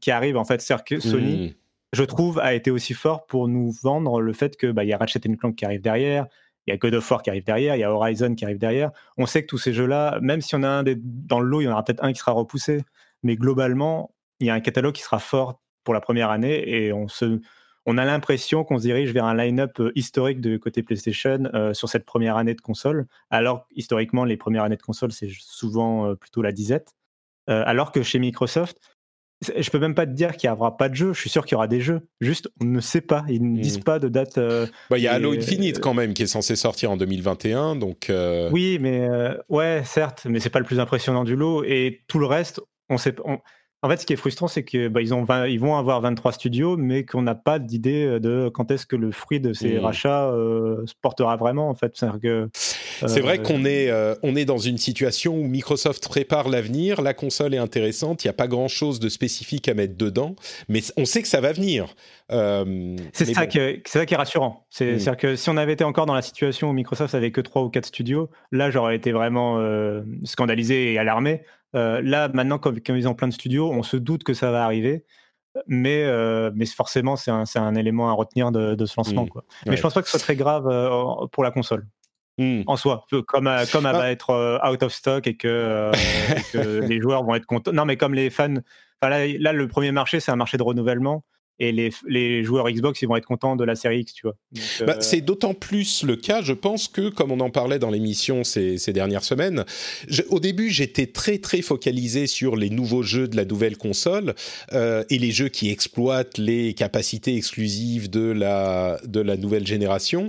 qui arrive. En fait, que Sony, mmh. je trouve, a été aussi fort pour nous vendre le fait que bah, y a Ratchet Clank qui arrive derrière, il y a God of War qui arrive derrière, il y a Horizon qui arrive derrière. On sait que tous ces jeux-là, même si on a un des, dans le lot, il y en aura peut-être un qui sera repoussé, mais globalement, il y a un catalogue qui sera fort pour la première année et on se on a l'impression qu'on se dirige vers un line-up euh, historique de côté PlayStation euh, sur cette première année de console, alors historiquement, les premières années de console, c'est souvent euh, plutôt la disette. alors que chez Microsoft, je peux même pas te dire qu'il n'y aura pas de jeu. Je suis sûr qu'il y aura des jeux. Juste, on ne sait pas. Ils ne disent hmm. pas de date. Bah, il y a Halo Infinite quand même qui est censé sortir en 2021. Donc. Oui, mais ouais, certes, mais c'est pas le plus impressionnant du lot. Et tout le reste, on sait. En fait, ce qui est frustrant, c'est que bah, ils vont avoir 23 studios, mais qu'on n'a pas d'idée de quand est-ce que le fruit de ces mmh. rachats se portera vraiment. En fait, c'est vrai qu'on est, on est dans une situation où Microsoft prépare l'avenir. La console est intéressante. Il n'y a pas grand-chose de spécifique à mettre dedans, mais on sait que ça va venir. c'est ça, qui est rassurant. Mmh. C'est-à-dire que si on avait été encore dans la situation où Microsoft avait que 3 ou 4 studios, là, j'aurais été vraiment scandalisé et alarmé. Euh, là, maintenant, comme, ils ont plein de studios, on se doute que ça va arriver. Mais, euh, mais forcément, c'est un, un, élément à retenir de, ce lancement. Mmh. Quoi. Mais je pense pas que ce soit très grave euh, pour la console. Mmh. En soi, comme, comme elle ah. va être out of stock et que, [laughs] les joueurs vont être contents. Non, mais comme les fans. Là, là, le premier marché, c'est un marché de renouvellement et les, les, joueurs Xbox ils vont être contents de la série X, tu vois. Bah, euh, c'est d'autant plus le cas, je pense que comme on en parlait dans l'émission ces, ces, dernières semaines, au début j'étais très très focalisé sur les nouveaux jeux de la nouvelle console euh, et les jeux qui exploitent les capacités exclusives de la de la nouvelle génération.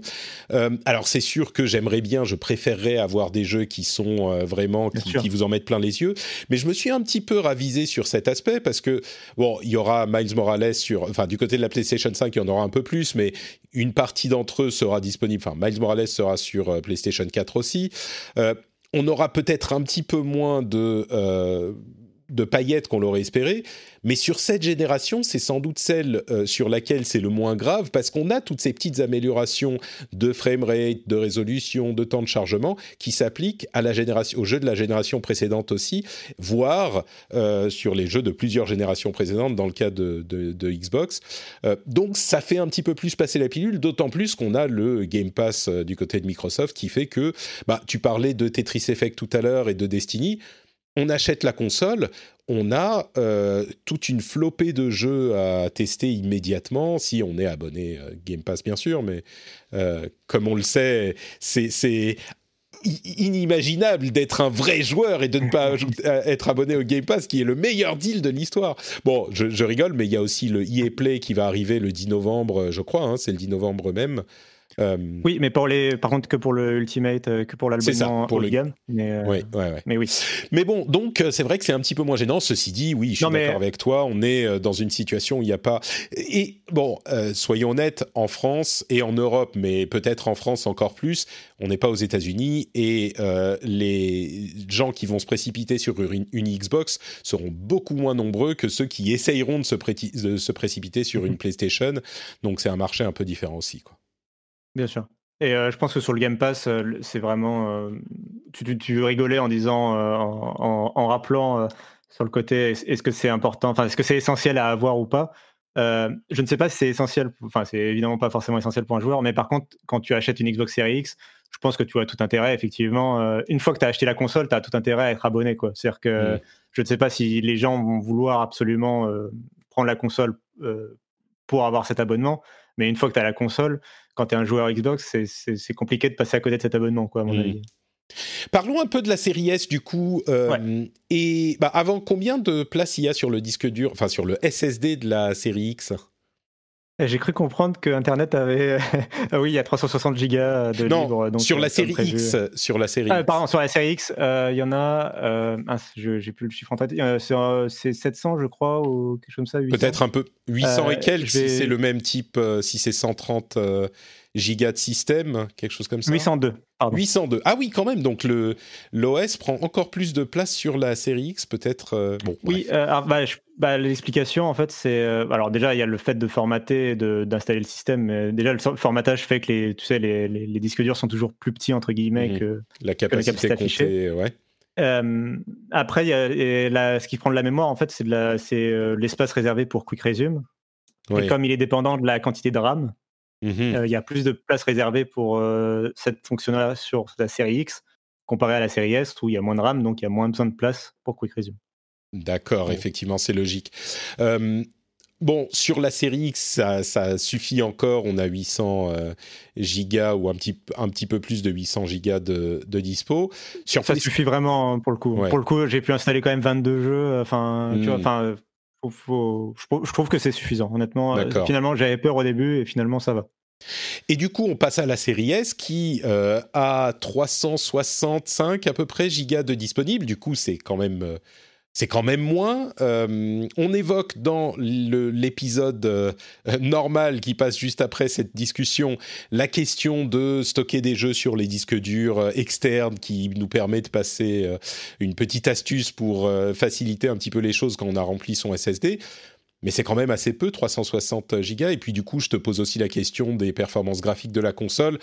Euh, alors c'est sûr que j'aimerais bien, je préférerais avoir des jeux qui sont vraiment qui, qui, vous en mettent plein les yeux, mais je me suis un petit peu ravisé sur cet aspect parce que bon, il y aura Miles Morales sur enfin du côté de la PlayStation 5, il y en aura un peu plus, mais une partie d'entre eux sera disponible. Enfin, Miles Morales sera sur euh, PlayStation 4 aussi. Euh, on aura peut-être un petit peu moins de euh, de paillettes qu'on l'aurait espéré, mais sur cette génération, c'est sans doute celle euh, sur laquelle c'est le moins grave parce qu'on a toutes ces petites améliorations de framerate, de résolution, de temps de chargement qui s'appliquent à la génération, aux jeux de la génération précédente aussi, voire euh, sur les jeux de plusieurs générations précédentes dans le cas de, Xbox. Euh, donc ça fait un petit peu plus passer la pilule, d'autant plus qu'on a le Game Pass du côté de Microsoft qui fait que, bah, tu parlais de Tetris Effect tout à l'heure et de Destiny on achète la console, on a euh, toute une flopée de jeux à tester immédiatement, si on est abonné euh, Game Pass bien sûr, mais euh, comme on le sait, c'est inimaginable d'être un vrai joueur et de ne pas être abonné au Game Pass, qui est le meilleur deal de l'histoire. Bon, je, rigole, mais il y a aussi le EA Play qui va arriver le 10 novembre, je crois, hein, c'est le 10 novembre même. Euh, oui, mais pour les, par contre que pour le Ultimate, euh, que pour l'album pour le gamme. Mais, euh, ouais, mais oui. Mais bon, donc c'est vrai que c'est un petit peu moins gênant. Ceci dit, oui, je suis d'accord avec toi. On est dans une situation où il n'y a pas. Et bon, soyons honnêtes, en France et en Europe, mais peut-être en France encore plus, on n'est pas aux États-Unis et les gens qui vont se précipiter sur une, Xbox seront beaucoup moins nombreux que ceux qui essayeront de se, de se précipiter sur une mhm. PlayStation. Donc c'est un marché un peu différent aussi, quoi. Bien sûr. Et euh, je pense que sur le Game Pass, euh, c'est vraiment. Euh, tu, tu, rigolais en disant, en, rappelant sur le côté, est-ce que c'est important, enfin, est-ce que c'est essentiel à avoir ou pas? Je ne sais pas si c'est essentiel, enfin, c'est évidemment pas forcément essentiel pour un joueur, mais par contre, quand tu achètes une Xbox Series X, je pense que tu as tout intérêt, effectivement. une fois que tu as acheté la console, tu as tout intérêt à être abonné, quoi. C'est-à-dire que mmh. je ne sais pas si les gens vont vouloir absolument prendre la console pour avoir cet abonnement, mais une fois que tu as la console, quand tu es un joueur Xbox, c'est compliqué de passer à côté de cet abonnement, quoi, à mon mmh. avis. Parlons un peu de la série S du coup. Euh, et bah, avant, combien de places il y a sur le disque dur, enfin sur le SSD de la série X? J'ai cru comprendre que Internet avait. [laughs] ah oui, il y a 360 gigas de non, libre. Donc, sur la euh, série X. Sur la série. Ah, pardon, sur la série X, euh, il y en a. Euh, ah, j'ai plus le chiffre en tête. c'est 700, je crois, ou quelque chose comme ça. Peut-être un peu 800 et quelques, si c'est le même type, si c'est 130 gigas de système, quelque chose comme ça 802. Pardon. 802. Ah oui, quand même. Donc le l'OS prend encore plus de place sur la série X, peut-être. Euh, bon. Oui. Euh, bah, bah, l'explication en fait, c'est euh, alors déjà il y a le fait de formater, d'installer le système. déjà le formatage fait que les tu sais les, les, disques durs sont toujours plus petits entre guillemets mhm. que la capacité, affichée. Ouais. après, y a, ce qui prend de la mémoire, en fait, c'est l'espace réservé pour Quick Resume. Et comme il est dépendant de la quantité de RAM, Mmh euh, il y a plus de place réservée pour euh, cette fonction-là sur la série X comparé à la série S où il y a moins de RAM, donc il y a moins besoin de place pour Quick Resume. D'accord, effectivement, c'est logique. bon, sur la série X, ça, suffit encore. On a 800 euh, gigas ou un petit, un petit peu plus de 800 gigas de, dispo. Sur ça suffit vraiment hein, pour le coup. Pour le coup, j'ai pu installer quand même 22 jeux. Enfin, tu vois, je trouve que c'est suffisant, honnêtement. Euh, finalement, j'avais peur au début et finalement, ça va. Et du coup, on passe à la série S qui euh, a 365 à peu près gigas de disponible. Du coup, c'est quand même, euh, c'est quand même moins. Euh, on évoque dans l'épisode euh, normal qui passe juste après cette discussion la question de stocker des jeux sur les disques durs euh, externes qui nous permet de passer une petite astuce pour faciliter un petit peu les choses quand on a rempli son SSD. Mais c'est quand même assez peu, 360 gigas. Et puis du coup, je te pose aussi la question des performances graphiques de la console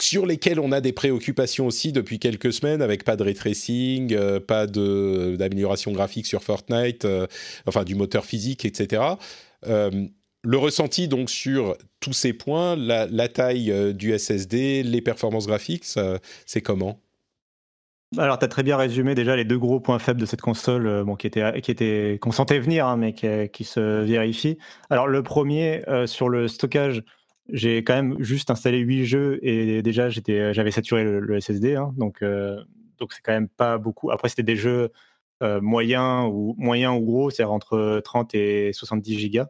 sur lesquels on a des préoccupations aussi depuis quelques semaines, avec pas de ray tracing, euh, pas d'amélioration graphique sur Fortnite, euh, enfin du moteur physique, etc. Euh, le ressenti donc sur tous ces points, la, taille du SSD, les performances graphiques, c'est comment? Alors, tu as très bien résumé déjà les deux gros points faibles de cette console, bon, qui étaient, qui était qu'on sentait venir, hein, mais qui, qui, se vérifient. Alors, le premier, sur le stockage, j'ai quand même juste installé 8 jeux et déjà j'étais, j'avais saturé le, SSD, hein, donc euh, donc c'est quand même pas beaucoup. Après c'était des jeux euh, moyens ou moyens ou gros, c'est-à-dire entre 30 et 70 gigas.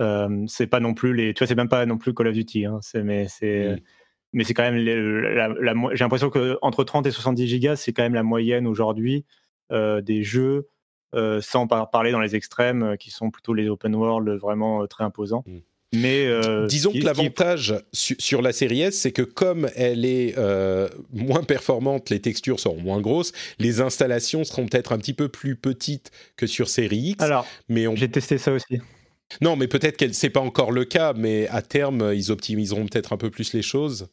Euh, c'est pas non plus les, tu vois, c'est même pas non plus Call of Duty, hein, c'est mais c'est mais c'est quand même la, j'ai l'impression que entre 30 et 70 gigas c'est quand même la moyenne aujourd'hui des jeux. sans parler dans les extrêmes qui sont plutôt les open world vraiment très imposants. Mmh. Mais euh, disons que l'avantage sur la série S, c'est que comme elle est euh, moins performante, les textures seront moins grosses, les installations seront peut-être un petit peu plus petites que sur série X. Alors, mais on... j'ai testé ça aussi. Non, mais peut-être que c'est pas encore le cas, mais à terme, ils optimiseront peut-être un peu plus les choses.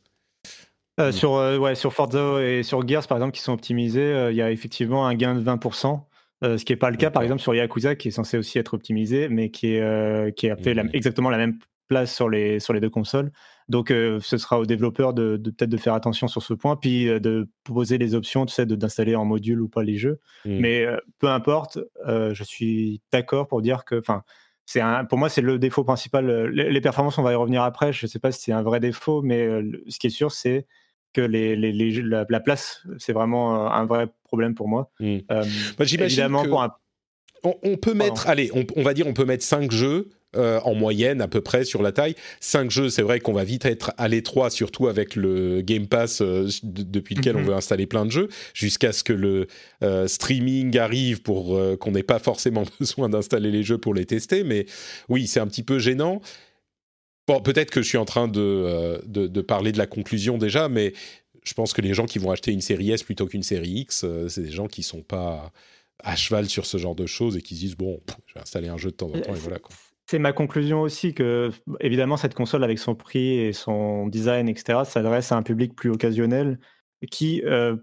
Euh, sur, ouais, sur Forza et sur Gears, par exemple, qui sont optimisés, il y a effectivement un gain de 20%. ce qui n'est pas le cas, par exemple, sur Yakuza, qui est censé aussi être optimisé, mais qui, est, qui a fait mmh. exactement la même place sur les, sur les deux consoles. Donc, euh, ce sera aux développeurs de, peut-être de faire attention sur ce point, puis euh, de proposer les options, tu sais, d'installer en module ou pas les jeux. Mmh. Mais euh, peu importe, je suis d'accord pour dire que, enfin, c'est pour moi, c'est le défaut principal. Les, performances, on va y revenir après. Je ne sais pas si c'est un vrai défaut, mais ce qui est sûr, c'est que les, les, la, place, c'est vraiment un vrai problème pour moi. Mmh. Bah, évidemment, pour on, peut mettre, allez, on, on, va dire, on peut mettre 5 jeux euh, en moyenne à peu près sur la taille. Cinq jeux, c'est vrai qu'on va vite être à l'étroit, surtout avec le Game Pass euh, depuis lequel on mhm. veut installer plein de jeux, jusqu'à ce que le euh, streaming arrive pour qu'on n'ait pas forcément [laughs] besoin d'installer les jeux pour les tester. Mais oui, c'est un petit peu gênant. Bon, peut-être que je suis en train de, de, parler de la conclusion déjà, mais je pense que les gens qui vont acheter une série S plutôt qu'une série X, c'est des gens qui sont pas à cheval sur ce genre de choses et qui se disent bon, je vais installer un jeu de temps en temps et voilà quoi. C'est ma conclusion aussi que, évidemment, cette console avec son prix et son design, etc., s'adresse à un public plus occasionnel qui, euh,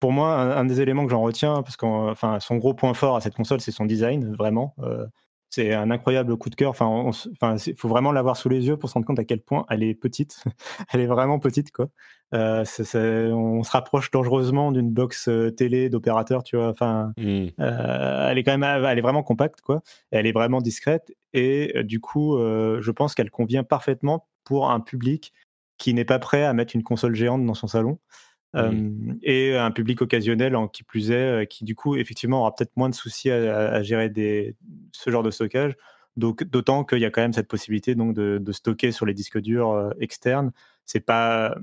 pour moi, un, des éléments que j'en retiens, parce que son gros point fort à cette console, c'est son design, vraiment. Euh, c'est un incroyable coup de cœur. Il faut vraiment l'avoir sous les yeux pour se rendre compte à quel point elle est petite. [laughs] elle est vraiment petite, quoi. Euh, on se rapproche dangereusement d'une box euh, télé d'opérateur, tu vois. Enfin, mmh. euh, elle est quand même, elle est vraiment compacte, quoi. Elle est vraiment discrète et du coup, je pense qu'elle convient parfaitement pour un public qui n'est pas prêt à mettre une console géante dans son salon. Et un public occasionnel en qui plus est, qui du coup effectivement aura peut-être moins de soucis à, gérer des, ce genre de stockage. Donc d'autant qu'il y a quand même cette possibilité donc de, stocker sur les disques durs externes. C'est pas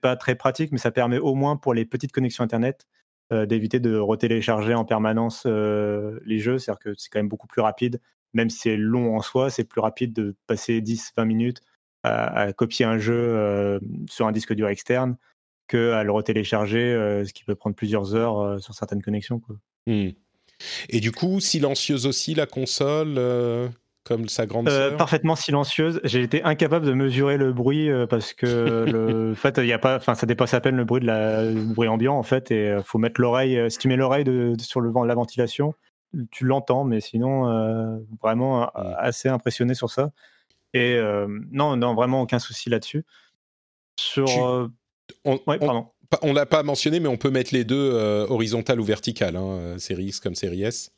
pas très pratique, mais ça permet au moins pour les petites connexions internet d'éviter de retélécharger en permanence les jeux. C'est-à-dire que c'est quand même beaucoup plus rapide, même si c'est long en soi, c'est plus rapide de passer 10-20 minutes à, copier un jeu sur un disque dur externe à le retélécharger, euh, ce qui peut prendre plusieurs heures euh, sur certaines connexions. Hmm. Et du coup, silencieuse aussi la console euh, comme sa grande sœur Parfaitement silencieuse. J'ai été incapable de mesurer le bruit parce que [laughs] le fait, il y a pas, enfin, ça dépasse à peine le bruit de la, bruit ambiant en fait, et faut mettre l'oreille. Si tu mets l'oreille sur le vent, la ventilation, tu l'entends, mais sinon, vraiment hmm. assez impressionné sur ça. Et non, non, vraiment aucun souci là-dessus. Sur on, on, l'a pas mentionné, mais on peut mettre les deux euh, horizontales ou verticales, hein, euh, série X comme série S.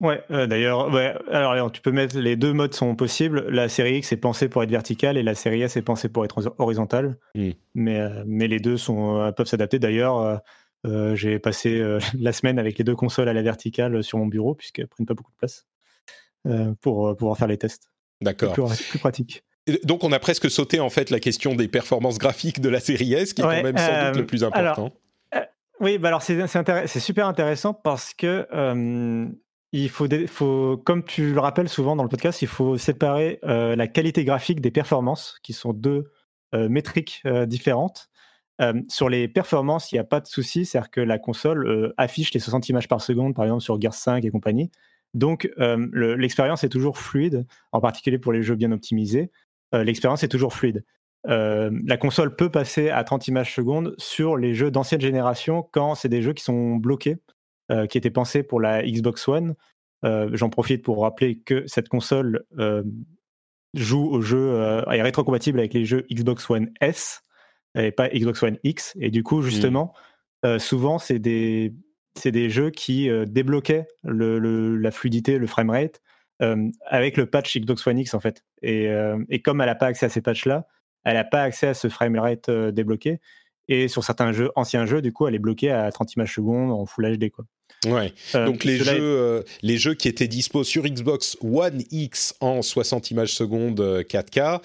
Ouais, euh, d'ailleurs, alors tu peux mettre les deux modes sont possibles. La série X est pensée pour être verticale et la série S est pensée pour être horizontale. Hmm. Mais, mais les deux sont, peuvent s'adapter. D'ailleurs, j'ai passé [laughs] la semaine avec les deux consoles à la verticale sur mon bureau puisqu'elles prennent pas beaucoup de place pour pouvoir faire les tests. D'accord. plus, pratique donc on a presque sauté en fait la question des performances graphiques de la série S, qui est quand même sans doute le plus euh, important. Euh, Oui, bah alors c'est super intéressant parce que il faut, comme tu le rappelles souvent dans le podcast, il faut séparer la qualité graphique des performances, qui sont deux métriques différentes. sur les performances, il n'y a pas de souci, c'est-à-dire que la console affiche les 60 images par seconde, par exemple sur Gears 5 et compagnie. Donc l'expérience est toujours fluide, en particulier pour les jeux bien optimisés. l'expérience est toujours fluide. Euh, la console peut passer à 30 images secondes sur les jeux d'ancienne génération quand c'est des jeux qui sont bloqués, euh, qui étaient pensés pour la Xbox One. Euh, j'en profite pour rappeler que cette console joue aux jeux, est rétrocompatible avec les jeux Xbox One S et pas Xbox One X. Et du coup, justement, souvent, c'est des, des jeux qui débloquaient la fluidité, le framerate avec le patch Xbox One X en fait. Et, et comme elle n'a pas accès à ces patchs-là, elle n'a pas accès à ce framerate euh, débloqué. Et sur certains jeux, anciens jeux, du coup, elle est bloquée à 30 images secondes en Full HD. Quoi. Ouais. Euh, Donc les jeux, euh, les jeux qui étaient dispo sur Xbox One X en 60 images secondes 4K,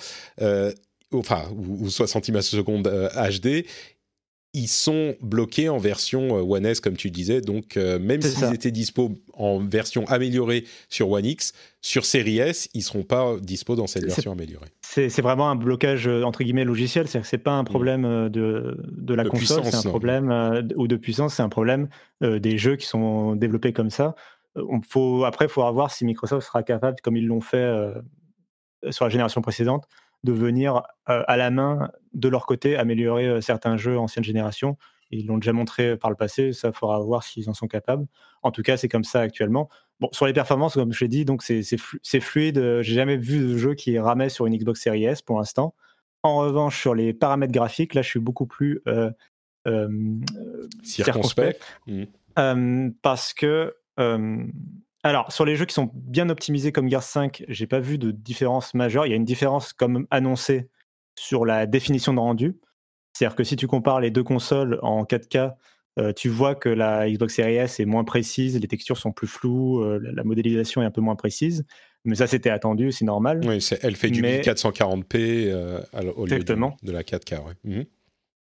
enfin ou, 60 images secondes HD, ils sont bloqués en version euh, One S, comme tu disais. Donc, euh, même s'ils étaient dispo en version améliorée sur One X, sur Series S, ils ne seront pas dispo dans cette version améliorée. C'est vraiment un blocage, euh, entre guillemets, logiciel. C'est-à-dire que ce n'est pas un problème de, de la console, c'est un problème, ou de puissance, c'est un problème des jeux qui sont développés comme ça. On faut, après, il faudra voir si Microsoft sera capable, comme ils l'ont fait sur la génération précédente, de venir euh, à la main, de leur côté, améliorer euh, certains jeux ancienne génération. Ils l'ont déjà montré par le passé, ça faudra voir s'ils en sont capables. En tout cas, c'est comme ça actuellement. Bon, sur les performances, comme je l'ai dit, donc c'est, c'est, fluide. Euh, j'ai jamais vu de jeu qui ramait sur une Xbox Series S pour l'instant. En revanche, sur les paramètres graphiques, là, je suis beaucoup plus euh, circonspect, mmh. parce que alors, sur les jeux qui sont bien optimisés comme Gears 5, j'ai pas vu de différence majeure. Il y a une différence comme annoncée sur la définition de rendu. C'est-à-dire que si tu compares les deux consoles en 4K, euh, tu vois que la Xbox Series S est moins précise, les textures sont plus floues, euh, la modélisation est un peu moins précise. Mais ça, c'était attendu, c'est normal. Oui, elle fait du 1440p euh, au lieu de, la 4K. Mhm.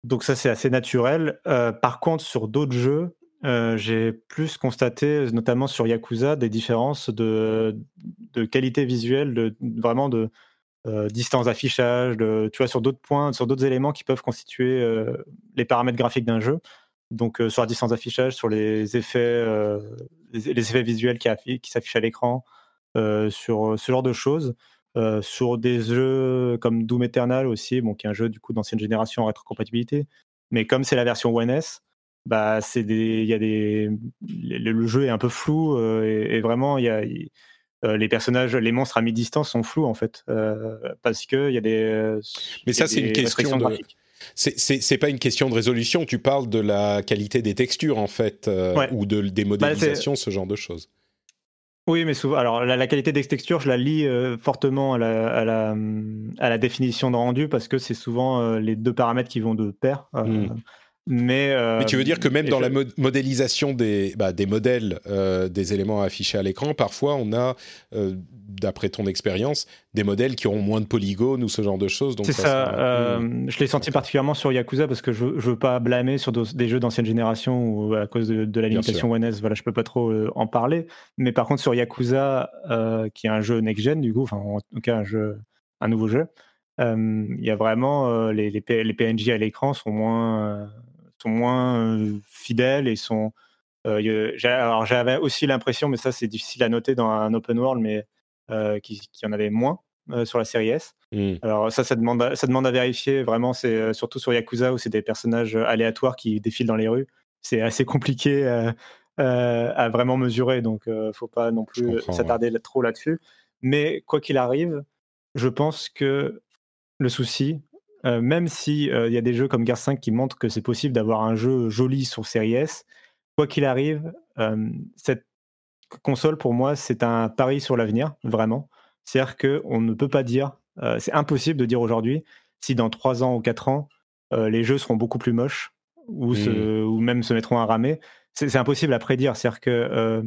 Donc ça, c'est assez naturel. par contre, sur d'autres jeux, euh, j'ai plus constaté, notamment sur Yakuza, des différences de, qualité visuelle, vraiment de euh, distance d'affichage, tu vois, sur d'autres points, sur d'autres éléments qui peuvent constituer euh, les paramètres graphiques d'un jeu. Donc sur la distance d'affichage, sur les effets, les, effets visuels qui, qui s'affichent à l'écran, sur ce genre de choses. sur des jeux comme Doom Eternal aussi, bon, qui est un jeu du coup d'ancienne génération en rétrocompatibilité, mais comme c'est la version One S, bah c'est des il y a des le, jeu est un peu flou euh, et, vraiment il y a euh, les personnages, les monstres à mi-distance sont flous en fait, euh, parce que il y a des. Mais ça, c'est une question de. C'est pas une question de résolution. Tu parles de la qualité des textures en fait, ou de des bah, modélisations, ce genre de choses. Oui, mais souvent, alors la, qualité des textures, je la lis fortement à la, à, la, à la, définition de rendu parce que c'est souvent les deux paramètres qui vont de pair. Mmh. Mais, Mais, tu veux dire que même dans la modélisation des, bah, des modèles euh, des éléments affichés à l'écran, parfois on a, euh, d'après ton expérience, des modèles qui auront moins de polygones ou ce genre de choses. C'est ça. Euh, je l'ai senti particulièrement sur Yakuza parce que je ne veux pas blâmer sur des jeux d'ancienne génération ou à cause de, la limitation One S. Voilà, je peux pas trop en parler. Mais par contre, sur Yakuza, qui est un jeu next-gen, du coup, enfin, en tout cas, un, jeu, un nouveau jeu, il y a vraiment les, les, les PNJ à l'écran sont moins sont moins fidèles et sont. alors j'avais aussi l'impression, mais ça c'est difficile à noter dans un open world, mais qui, qui, en avait moins sur la série S. Mmh. Alors ça, ça demande, à, ça demande à vérifier. Vraiment, c'est surtout sur Yakuza où c'est des personnages aléatoires qui défilent dans les rues. C'est assez compliqué à vraiment mesurer, donc faut pas non plus s'attarder trop là-dessus. Mais quoi qu'il arrive, je pense que le souci, euh, même s'il euh, il y a des jeux comme Gears 5 qui montrent que c'est possible d'avoir un jeu joli sur Series S, quoi qu'il arrive, euh, cette console, pour moi, c'est un pari sur l'avenir, vraiment. C'est-à-dire qu'on ne peut pas dire, c'est impossible de dire aujourd'hui, si dans 3 ans ou 4 ans, les jeux seront beaucoup plus moches ou, mmh. ou même se mettront à ramer. C'est impossible à prédire. C'est-à-dire que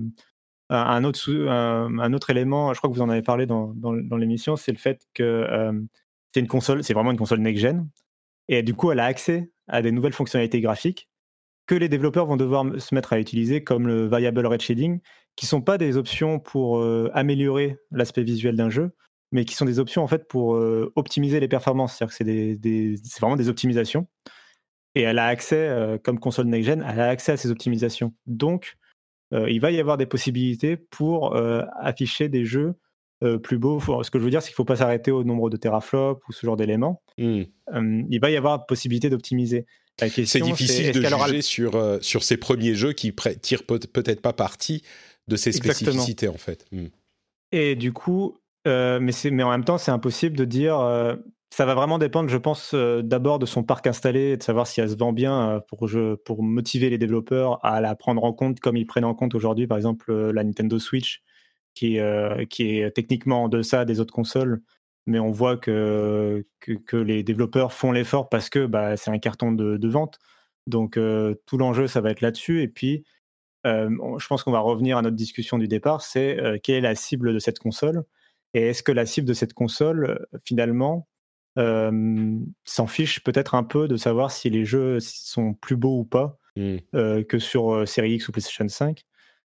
un, autre, un, autre élément, je crois que vous en avez parlé dans, dans, dans l'émission, c'est le fait que c'est une console, c'est vraiment une console next-gen. Et du coup, elle a accès à des nouvelles fonctionnalités graphiques que les développeurs vont devoir se mettre à utiliser, comme le variable red shading, qui sont pas des options pour améliorer l'aspect visuel d'un jeu, mais qui sont des options en fait pour optimiser les performances. C'est-à-dire que c'est des, vraiment des optimisations. Et elle a accès, comme console next-gen, elle a accès à ces optimisations. Donc, il va y avoir des possibilités pour afficher des jeux plus beaux. Ce que je veux dire, c'est qu'il ne faut pas s'arrêter au nombre de teraflops ou ce genre d'éléments. Mmh. il va y avoir possibilité d'optimiser. C'est difficile de juger sur, sur ces premiers jeux qui tirent peut-être pas parti de ces spécificités en fait. Mmh. Et du coup, mais, mais en même temps, c'est impossible de dire ça va vraiment dépendre, je pense, euh, d'abord de son parc installé et de savoir si elle se vend bien euh, pour, pour motiver les développeurs à la prendre en compte comme ils prennent en compte aujourd'hui, par exemple, euh, la Nintendo Switch, qui, qui est techniquement en deçà des autres consoles. Mais on voit que, que, les développeurs font l'effort parce que bah, c'est un carton de, vente. Donc, tout l'enjeu, ça va être là-dessus. Et puis, je pense qu'on va revenir à notre discussion du départ c'est quelle est la cible de cette console? Et est-ce que la cible de cette console, finalement, s'en fiche peut-être un peu de savoir si les jeux sont plus beaux ou pas mmh. que sur Series X ou PlayStation 5.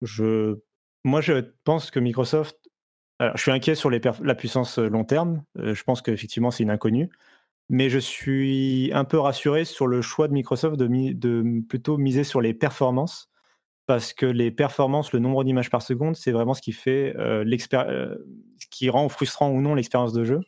Je, moi, je pense que Microsoft. Je suis inquiet sur la puissance long terme. je pense qu'effectivement, c'est une inconnue. Mais je suis un peu rassuré sur le choix de Microsoft de, plutôt miser sur les performances. Parce que les performances, le nombre d'images par seconde, c'est vraiment ce qui fait ce qui rend frustrant ou non l'expérience de jeu.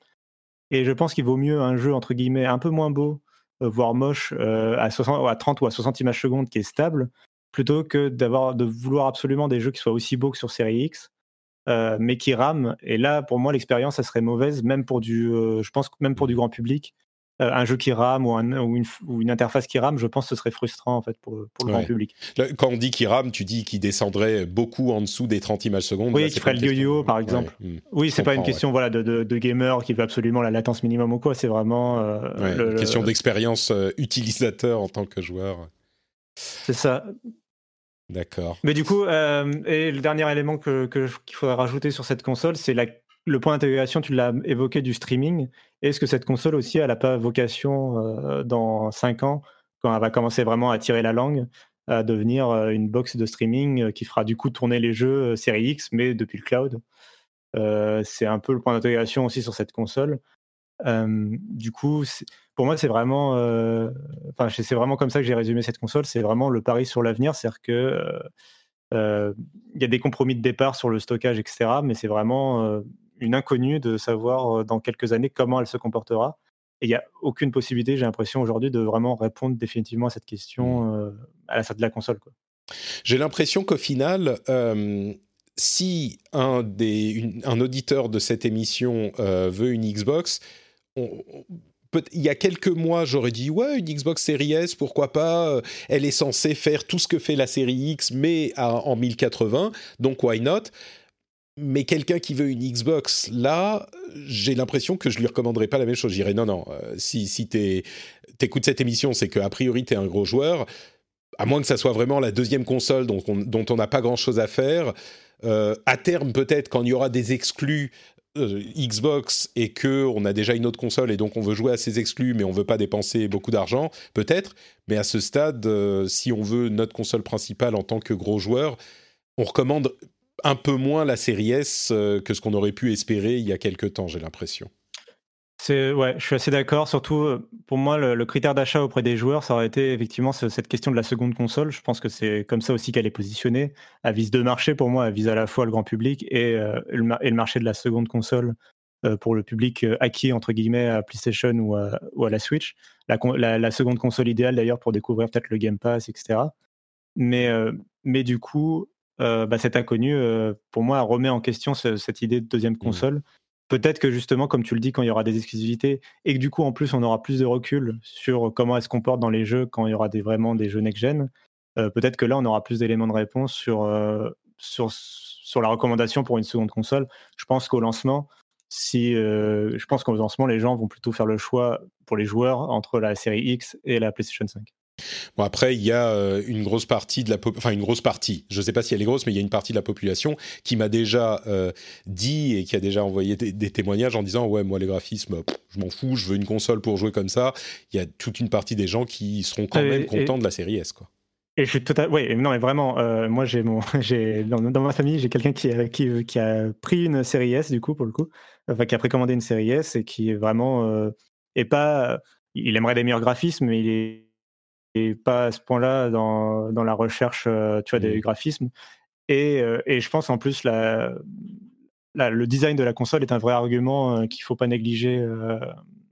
Et je pense qu'il vaut mieux un jeu, entre guillemets, un peu moins beau, euh, voire moche, euh, à, 60, à 30 ou à 60 images secondes, qui est stable, plutôt que d'avoir de vouloir absolument des jeux qui soient aussi beaux que sur série X, euh, mais qui rament. Et là, pour moi, l'expérience, ça serait mauvaise, même pour du, je pense même pour du grand public, euh, un jeu qui rame ou, une, interface qui rame, je pense que ce serait frustrant en fait pour, le grand public. Quand on dit qu'il rame, tu dis qu'il descendrait beaucoup en dessous des 30 images secondes. Oui, qui ferait le yo-yo par exemple. Oui, hmm. Oui, c'est pas une question voilà, de, gamer qui veut absolument la latence minimum ou quoi, c'est vraiment. Euh, une question d'expérience euh, utilisateur en tant que joueur. C'est ça. D'accord. Mais du coup, et le dernier élément qu'il que, qu'il faudrait rajouter sur cette console, c'est le point d'intégration, tu l'as évoqué du streaming. Est-ce que cette console aussi, elle n'a pas vocation euh, dans 5 ans, quand elle va commencer vraiment à tirer la langue, à devenir euh, une box de streaming euh, qui fera du coup tourner les jeux série X, mais depuis le cloud? C'est un peu le point d'intégration aussi sur cette console. Du coup, pour moi, c'est vraiment, enfin, c'est vraiment comme ça que j'ai résumé cette console. C'est vraiment le pari sur l'avenir, c'est-à-dire que il y a des compromis de départ sur le stockage, etc. Mais c'est vraiment une inconnue de savoir dans quelques années comment elle se comportera. Et il n'y a aucune possibilité, j'ai l'impression aujourd'hui, de vraiment répondre définitivement à cette question mmh. à la fin de la console. J'ai l'impression qu'au final, si un, des, un auditeur de cette émission veut une Xbox, il y a quelques mois, j'aurais dit ouais, une Xbox Series S, pourquoi pas Elle est censée faire tout ce que fait la série X, mais en 1080, donc why not? Mais quelqu'un qui veut une Xbox, là, j'ai l'impression que je lui recommanderais pas la même chose. Je dirais non, non, euh, si, si tu écoutes cette émission, c'est qu'a priori tu es un gros joueur, à moins que ça soit vraiment la deuxième console dont on n'a pas grand-chose à faire. Euh, à terme, peut-être, quand il y aura des exclus euh, Xbox et que on a déjà une autre console et donc on veut jouer à ces exclus, mais on veut pas dépenser beaucoup d'argent, peut-être. Mais à ce stade, si on veut notre console principale en tant que gros joueur, on recommande un peu moins la série S euh, que ce qu'on aurait pu espérer il y a quelques temps, j'ai l'impression. C'est ouais, je suis assez d'accord. Surtout euh, pour moi, le, critère d'achat auprès des joueurs, ça aurait été effectivement cette question de la seconde console. Je pense que c'est comme ça aussi qu'elle est positionnée. Elle vise deux marchés pour moi. Elle vise à la fois le grand public et, euh, le, marché de la seconde console pour le public acquis entre guillemets à PlayStation ou à, la Switch. La, seconde console idéale d'ailleurs pour découvrir peut-être le Game Pass, etc. Mais mais du coup, euh, bah, cet inconnu, euh, pour moi, remet en question cette idée de deuxième mmh. Peut-être que justement, comme tu le dis, quand il y aura des exclusivités et que du coup, en plus, on aura plus de recul sur comment elle se comporte dans les jeux quand il y aura vraiment des jeux next-gen, euh, peut-être que là, on aura plus d'éléments de réponse sur, sur, sur la recommandation pour une seconde console. Je pense qu'au lancement, si, je pense qu'au lancement, les gens vont plutôt faire le choix pour les joueurs entre la série X et la PlayStation 5. Bon après, il y a euh, une grosse partie de la, enfin une grosse partie. Je ne sais pas si elle est grosse, mais il y a une partie de la population qui m'a déjà euh, dit et qui a déjà envoyé des, témoignages en disant ouais moi les graphismes, je m'en fous, je veux une console pour jouer comme ça. Il y a toute une partie des gens qui seront quand même contents de la série S quoi. Et je suis total. Oui, non, mais vraiment, euh, moi, j'ai mon, [laughs] j'ai dans, ma famille, j'ai quelqu'un qui a, qui, qui, a pris une série S du coup pour le coup, enfin qui a précommandé une série S et qui est vraiment et pas. Il aimerait des meilleurs graphismes, mais il est, et pas à ce point-là dans, dans la recherche, euh, tu vois, des mmh. graphismes. Et, et je pense en plus la, la, le design de la console est un vrai argument qu'il faut pas négliger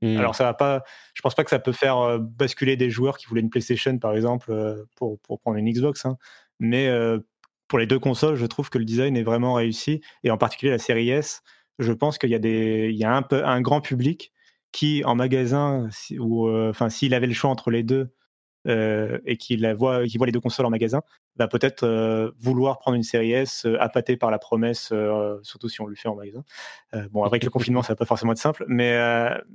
Mmh. Alors ça va pas, je pense pas que ça peut faire euh, basculer des joueurs qui voulaient une PlayStation par exemple euh, pour, pour prendre une Xbox, hein. mais euh, pour les deux consoles, je trouve que le design est vraiment réussi et en particulier la série S. Je pense qu'il y a des, il y a un peu un grand public qui en magasin ou enfin s'il avait le choix entre les deux euh, et qui voit, qui voit les deux consoles en magasin, va peut-être euh, vouloir prendre une série S euh, appâté par la promesse, surtout si on le fait en magasin. bon, avec le confinement, ça va pas forcément être simple, mais,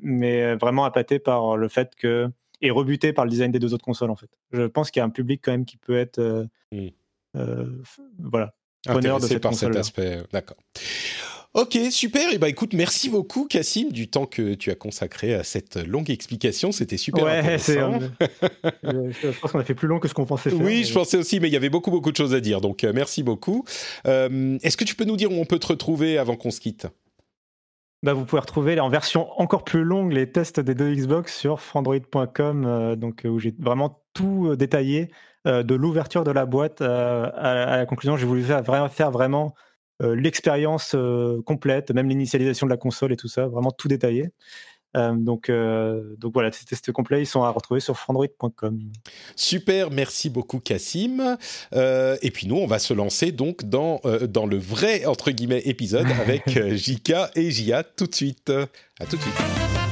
mais vraiment appâté par le fait que et rebuté par le design des deux autres consoles en fait. Je pense qu'il y a un public quand même qui peut être mmh. voilà preneur de cette par cet aspect. D'accord. Ok, super. Et eh bah ben, écoute, merci beaucoup, Cassim, du temps que tu as consacré à cette longue explication. C'était super ouais, intéressant. [laughs] je pense qu'on a fait plus long que ce qu'on pensait faire. Oui, je pensais aussi, mais il y avait beaucoup, beaucoup de choses à dire. Donc, euh, merci beaucoup. Euh, est-ce que tu peux nous dire où on peut te retrouver avant qu'on se quitte? Bah, vous pouvez retrouver en version encore plus longue les tests des deux Xbox sur frandroid.com, euh, donc où j'ai vraiment tout détaillé de l'ouverture de la boîte à, la conclusion. J'ai voulu faire, faire vraiment euh, l'expérience euh, complète, même l'initialisation de la console et tout ça, vraiment tout détaillé. Euh, donc, donc voilà, ces tests complets, ils sont à retrouver sur frandroid.com. Super, merci beaucoup Cassim. et puis nous, on va se lancer donc dans, dans le vrai, entre guillemets, épisode [laughs] avec Jika et Jia tout de suite. À tout de suite.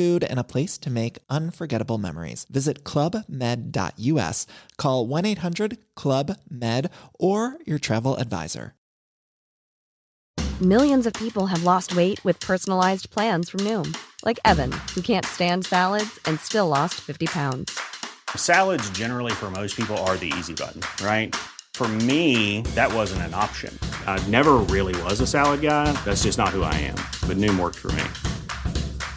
food food, and a place to make unforgettable memories. Visit clubmed.us, call 1 800 Club Med, or your travel advisor. Millions of people have lost weight with personalized plans from Noom, like Evan, who can't stand salads and still lost 50 pounds. Salads, generally, for most people, are the easy button, right? For me, that wasn't an option. I never really was a salad guy. That's just not who I am. But Noom worked for me.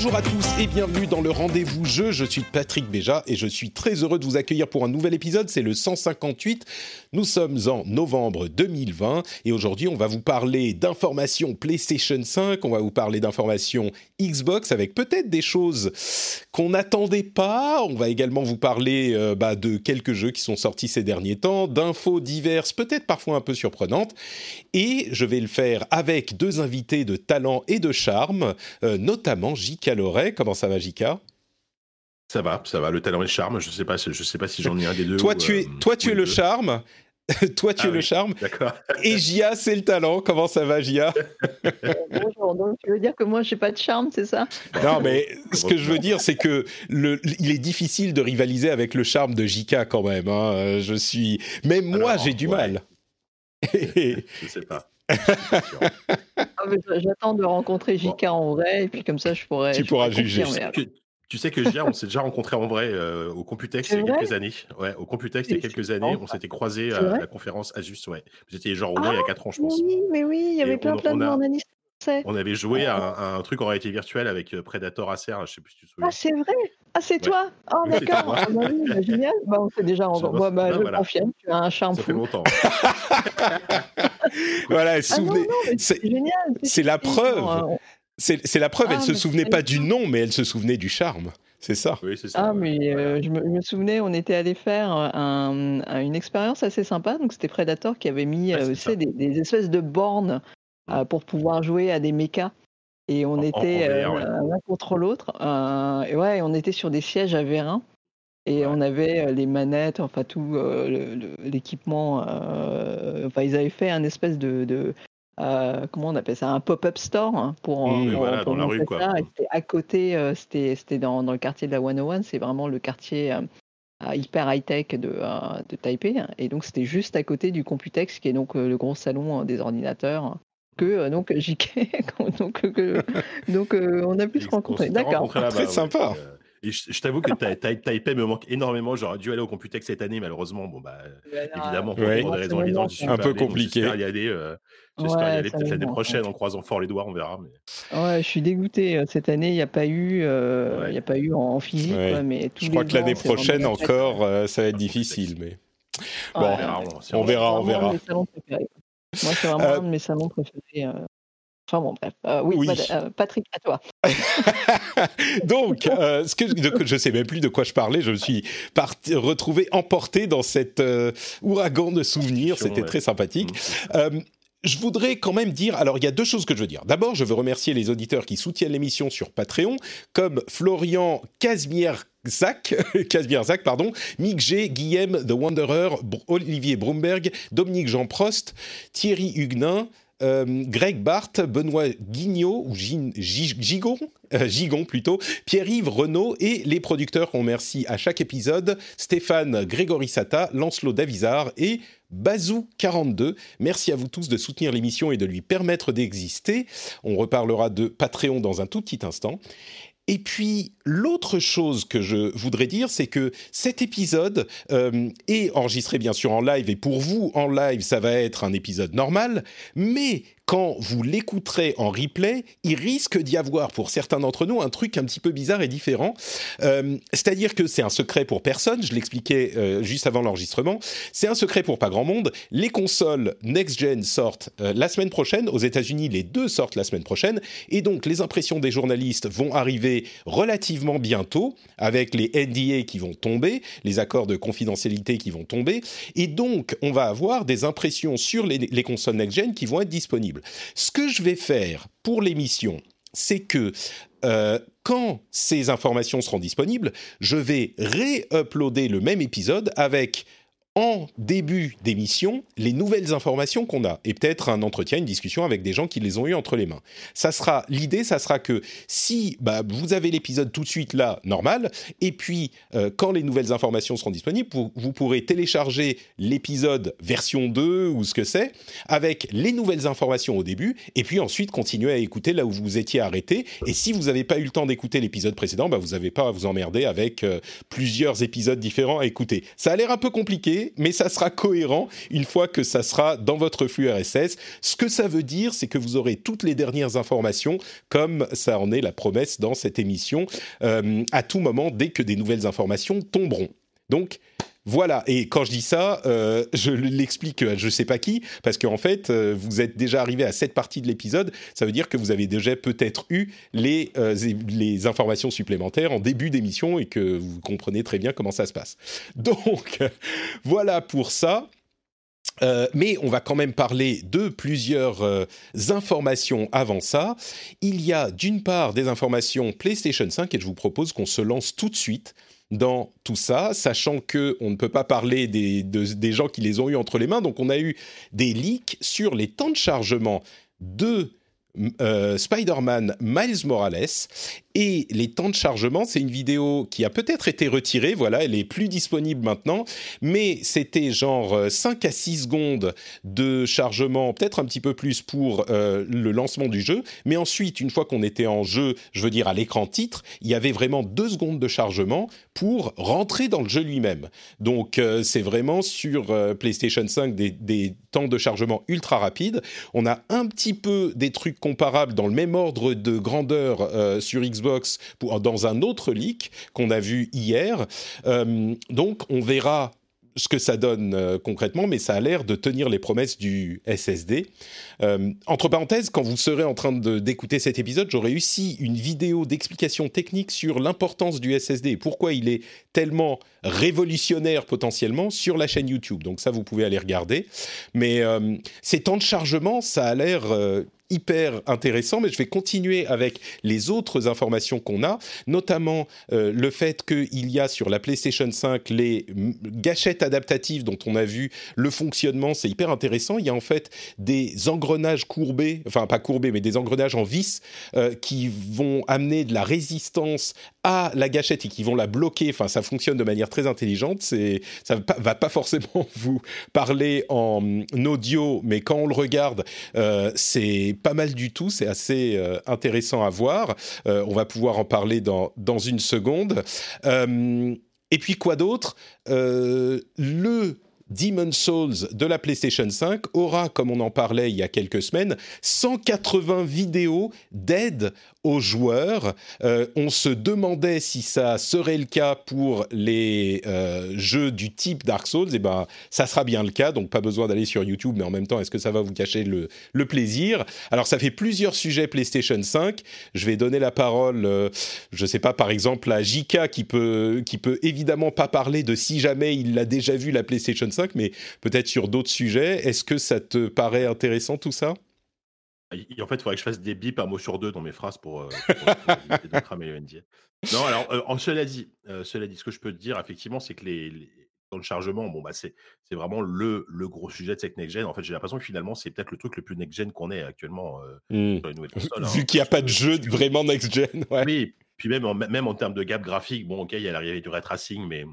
Bonjour à tous et bienvenue dans le rendez-vous jeu. Je suis Patrick Béja et je suis très heureux de vous accueillir pour un nouvel épisode. C'est le 158. Nous sommes en novembre 2020 et aujourd'hui on va vous parler d'informations PlayStation 5, on va vous parler d'informations Xbox avec peut-être des choses qu'on n'attendait pas. On va également vous parler euh, bah, de quelques jeux qui sont sortis ces derniers temps, d'infos diverses, peut-être parfois un peu surprenantes. Et je vais le faire avec deux invités de talent et de charme, euh, notamment J.K. Loret. Comment ça va Jika ça va, ça va. Le talent et le charme. Je sais pas, je sais pas si j'en ai un des deux. toi, tu es, euh, toi, tu es le charme. [laughs] toi, tu ah es le charme. D'accord. et Gia, c'est le talent. Comment ça va, Gia [laughs] Bonjour. Donc, tu veux dire que moi, je n'ai pas de charme, c'est ça? Non, mais ce que je veux dire, c'est que le, il est difficile de rivaliser avec le charme de Jika quand même. Hein. Je suis, même moi, j'ai du mal. [laughs] je sais pas. Ah, j'attends de rencontrer JK en vrai, et puis comme ça, je pourrais. Tu pourras juger. Tu sais que Gia, on s'est déjà rencontré en vrai euh, au Computex il y a quelques années. Ouais, au Computex il y a quelques années, on s'était croisés à la conférence Asus. Ouais. C'était genre au moins il y a 4 ans, je pense. Oui, mais oui, il y avait plein, plein de journalistes on avait joué à un, truc en réalité virtuelle avec euh, Predator Acer, je sais plus si tu te souviens. Ah, c'est vrai Ah, c'est toi Oh, d'accord ah, bah, oui, bah, Génial bah, On s'est déjà en... Bah, bah, je voilà. confirme, tu as un charme Ça fait longtemps. [laughs] [laughs] voilà, ah, c'est génial C'est la preuve euh, C'est la preuve, elle ah, se souvenait pas du nom, mais elle se souvenait du charme. C'est ça. Oui, c'est ça. Ah, mais euh, je, me, souvenais, on était allé faire une expérience assez sympa. Donc, c'était Predator qui avait mis des, des, espèces de bornes euh, pour pouvoir jouer à des mechas. Et on était l'un contre l'autre. et ouais, on était sur des sièges à vérin. Et on avait les manettes, enfin tout l'équipement. enfin, ils avaient fait un espèce de, comment on appelle ça, un pop-up store hein, pour, mmh, voilà, dans la rue quoi. C'était à côté, c'était dans, dans, le quartier de la 101, c'est vraiment le quartier hyper high-tech de, de Taipei. Et donc c'était juste à côté du Computex, qui est donc le gros salon des ordinateurs que donc JK, [laughs] donc, [laughs] donc on a pu se rencontrer. D'accord. Très sympa. Et je, t'avoue que Taipei me manque énormément. J'aurais dû aller au Computex cette année, malheureusement. Bon, bah, évidemment, pour des raisons évidentes, un peu compliqué. J'espère y aller, euh, j'espère y aller peut-être l'année prochaine en croisant fort les doigts, on verra. Mais... Ouais, je suis dégoûté. Euh, cette année, il n'y a pas eu, euh, il y a pas eu en, physique. mais je crois que l'année prochaine encore, ça va être difficile. Mais bon, on verra, on verra. Moi, c'est vraiment un de mes salons préférés. Enfin bon, bref. Euh, oui, euh, Patrick, à toi. [laughs] Donc, euh, ce que je ne sais même plus de quoi je parlais. Je me suis retrouvé emporté dans cet ouragan de souvenirs. C'était très sympathique. Mmh, je voudrais quand même dire, alors il y a deux choses que je veux dire. D'abord, je veux remercier les auditeurs qui soutiennent l'émission sur Patreon, comme Florian Kazmierzak, [laughs] Kazmierzak pardon, Mick G, Guillaume The Wanderer, Olivier Brumberg, Dominique Jean Prost, Thierry Huguenin, euh, Greg Barthes, Benoît Guignot, ou Gigon, euh, Gigon plutôt, Pierre-Yves Renault et les producteurs qu'on remercie à chaque épisode, Stéphane Grégory Sata, Lancelot Davizard et Bazou42. Merci à vous tous de soutenir l'émission et de lui permettre d'exister. On reparlera de Patreon dans un tout petit instant. Et puis, l'autre chose que je voudrais dire, c'est que cet épisode euh, est enregistré bien sûr en live, et pour vous, en live, ça va être un épisode normal, mais quand vous l'écouterez en replay, il risque d'y avoir pour certains d'entre nous un truc un petit peu bizarre et différent. Euh, c'est-à-dire que c'est un secret pour personne, je l'expliquais euh, juste avant l'enregistrement, c'est un secret pour pas grand monde. Les consoles next-gen sortent euh, la semaine prochaine, aux États-Unis les deux sortent la semaine prochaine, et donc les impressions des journalistes vont arriver relativement bientôt, avec les NDA qui vont tomber, les accords de confidentialité qui vont tomber, et donc on va avoir des impressions sur les, les consoles next-gen qui vont être disponibles. Ce que je vais faire pour l'émission, c'est que euh, quand ces informations seront disponibles, je vais ré-uploader le même épisode avec en début d'émission les nouvelles informations qu'on a et peut-être un entretien, une discussion avec des gens qui les ont eu entre les mains. Ça sera l'idée, ça sera que si bah, vous avez l'épisode tout de suite là, normal, et puis euh, quand les nouvelles informations seront disponibles, vous, pourrez télécharger l'épisode version 2 ou ce que c'est avec les nouvelles informations au début, et puis ensuite continuer à écouter là où vous étiez arrêté. Et si vous n'avez pas eu le temps d'écouter l'épisode précédent, bah, vous n'avez pas à vous emmerder avec euh, plusieurs épisodes différents à écouter. Ça a l'air un peu compliqué mais ça sera cohérent une fois que ça sera dans votre flux RSS. Ce que ça veut dire, c'est que vous aurez toutes les dernières informations, comme ça en est la promesse dans cette émission, euh, à tout moment, dès que des nouvelles informations tomberont. Donc, voilà, et quand je dis ça, euh, je l'explique à je ne sais pas qui, parce qu'en fait, euh, vous êtes déjà arrivé à cette partie de l'épisode, ça veut dire que vous avez déjà peut-être eu les, euh, les informations supplémentaires en début d'émission et que vous comprenez très bien comment ça se passe. [laughs] Donc, voilà pour ça. mais on va quand même parler de plusieurs informations avant ça. Il y a d'une part des informations PlayStation 5 et je vous propose qu'on se lance tout de suite dans tout ça, sachant que on ne peut pas parler des, gens qui les ont eu entre les mains. Donc, on a eu des leaks sur les temps de chargement de euh, Spider-Man Miles Morales et les temps de chargement. C'est une vidéo qui a peut-être été retirée, voilà, elle est plus disponible maintenant, mais c'était genre 5 euh, à 6 secondes de chargement, peut-être un petit peu plus pour euh, le lancement du jeu, mais ensuite, une fois qu'on était en jeu, je veux dire à l'écran titre, il y avait vraiment 2 secondes de chargement pour rentrer dans le jeu lui-même. Donc c'est vraiment sur PlayStation 5 des, des temps de chargement ultra rapides. On a un petit peu des trucs comparables dans le même ordre de grandeur euh, sur Xbox dans un autre leak qu'on a vu hier. Euh, donc on verra ce que ça donne euh, concrètement, mais ça a l'air de tenir les promesses du SSD. Euh, entre parenthèses, quand vous serez en train d'écouter cet épisode, j'aurai aussi une vidéo d'explication technique sur l'importance du SSD et pourquoi il est tellement révolutionnaire potentiellement sur la chaîne YouTube. Donc ça, vous pouvez aller regarder. Mais ces temps de chargement, ça a l'air hyper intéressant, mais je vais continuer avec les autres informations qu'on a, notamment euh, le fait qu'il y a sur la PlayStation 5 les gâchettes adaptatives dont on a vu le fonctionnement, c'est hyper intéressant. Il y a en fait des engrenages courbés, enfin pas courbés, mais des engrenages en vis euh, qui vont amener de la résistance à la gâchette et qui vont la bloquer. Enfin, ça fonctionne de manière très intelligente. C'est, ça va pas, va pas forcément [laughs] vous parler en audio, mais quand on le regarde, euh, c'est pas mal du tout. C'est assez euh, intéressant à voir. Euh, on va pouvoir en parler dans, dans une seconde. Et puis quoi d'autre? Le Demon Souls de la PlayStation 5 aura, comme on en parlait il y a quelques semaines, 180 vidéos d'aide aux joueurs. Euh, on se demandait si ça serait le cas pour les euh, jeux du type Dark Souls. Et eh ben, ça sera bien le cas, donc pas besoin d'aller sur YouTube, mais en même temps, est-ce que ça va vous cacher le, plaisir? Alors, ça fait plusieurs sujets PlayStation 5. Je vais donner la parole, euh, je sais pas, par exemple, à Jika qui peut, qui peut évidemment pas parler de si jamais il l'a déjà vu la PlayStation 5, mais peut-être sur d'autres sujets. Est-ce que ça te paraît intéressant tout ça? En fait, il faudrait que je fasse des bips un mot sur deux dans mes phrases pour, euh, [laughs] de cramer le Non, alors, euh, en cela dit, euh, cela dit, ce que je peux te dire, effectivement, c'est que les, temps de chargement, bon, bah, c'est, c'est vraiment le, le gros sujet de cette next-gen. En fait, j'ai l'impression que finalement, c'est peut-être le truc le plus next-gen qu'on ait actuellement mmh. sur les nouvelles consoles. Vu hein, qu'il n'y a pas de jeu vraiment next-gen. Oui, puis même en, même en termes de gap graphique, bon, ok, il y a l'arrivée du ray tracing, mais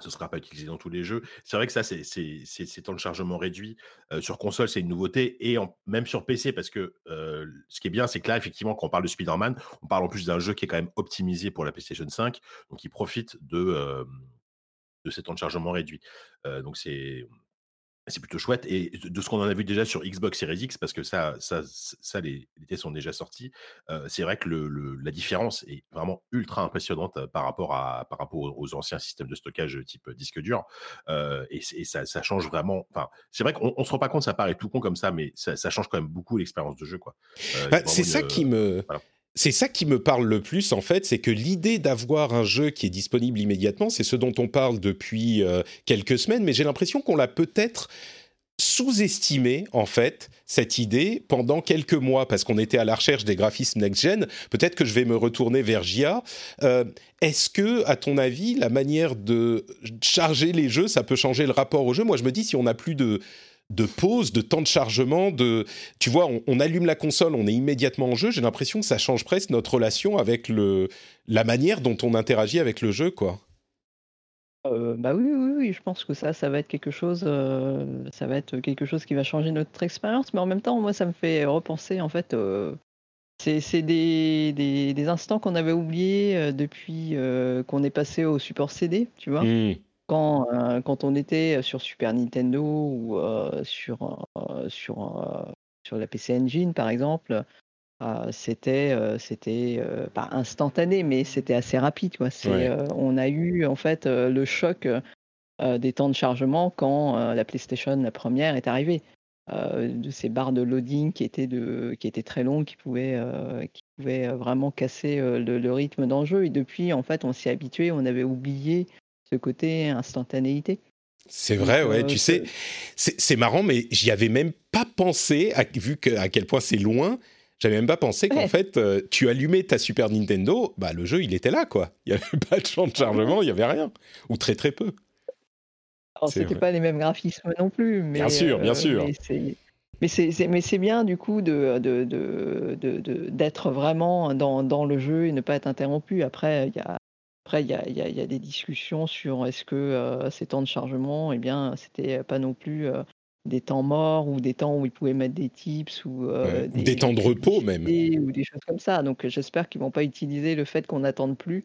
ce ne sera pas utilisé dans tous les jeux. C'est vrai que ça, c'est temps de chargement réduit. sur console, c'est une nouveauté. Et même sur PC, parce que ce qui est bien, c'est que là, effectivement, quand on parle de Spider-Man, on parle en plus d'un jeu qui est quand même optimisé pour la PlayStation 5. Donc, il profite de, de ces temps de chargement réduits. donc, c'est c'est plutôt chouette. Et de ce qu'on en a vu déjà sur Xbox Series X, parce que ça, ça, ça les, tests sont déjà sortis, c'est vrai que le, la différence est vraiment ultra impressionnante par rapport, à, par rapport aux, anciens systèmes de stockage type disque dur. et, ça, ça, change vraiment. Enfin, c'est vrai qu'on ne se rend pas compte, ça paraît tout con comme ça, mais ça, change quand même beaucoup l'expérience de jeu. quoi. Bah, c'est ça qui me. C'est ça qui me parle le plus en fait, c'est que l'idée d'avoir un jeu qui est disponible immédiatement, c'est ce dont on parle depuis euh, quelques semaines, mais j'ai l'impression qu'on l'a peut-être sous-estimé en fait cette idée pendant quelques mois parce qu'on était à la recherche des graphismes next-gen. Peut-être que je vais me retourner vers GIA. Euh, est-ce que, à ton avis, la manière de charger les jeux, ça peut changer le rapport au jeu? Moi, je me dis si on n'a plus de de pause, de temps de chargement, de tu vois, on, allume la console, on est immédiatement en jeu. J'ai l'impression que ça change presque notre relation avec le la manière dont on interagit avec le jeu, quoi. Euh, bah oui, oui, oui, je pense que ça, ça va être quelque chose, euh, ça va être quelque chose qui va changer notre expérience. Mais en même temps, moi, ça me fait repenser, en fait, euh, c'est des, des, instants qu'on avait oubliés depuis qu'on est passé au support CD, tu vois. Mmh. Euh, quand, on était sur Super Nintendo ou euh, sur, euh, sur, sur la PC Engine, par exemple, c'était c'était pas instantané, mais c'était assez rapide. Quoi. on a eu en fait le choc des temps de chargement quand la PlayStation la première est arrivée. de ces barres de loading qui étaient, de, qui étaient très longues, qui pouvaient, qui pouvaient vraiment casser le, le, rythme d'un jeu. Et depuis, en fait, on s'y habitué, on avait oublié ce côté instantanéité. C'est vrai, ouais. tu sais, c'est marrant, mais j'y avais même pas pensé, vu à quel point c'est loin. J'avais même pas pensé qu'en fait, euh, tu allumais ta Super Nintendo, bah le jeu il était là quoi. Il y avait [laughs] pas de champ de chargement, il y avait rien, ou très très peu. Alors c'était pas les mêmes graphismes non plus, mais bien sûr, bien euh, sûr. Mais c'est mais c'est bien du coup de d'être de, de, vraiment dans, dans, le jeu et ne pas être interrompu. Après, il y a après, il y a, des discussions sur est-ce que ces temps de chargement, eh bien, c'était pas non plus des temps morts ou des temps où ils pouvaient mettre des tips ou des, temps de repos même ou des choses comme ça. Donc j'espère qu'ils vont pas utiliser le fait qu'on n'attende plus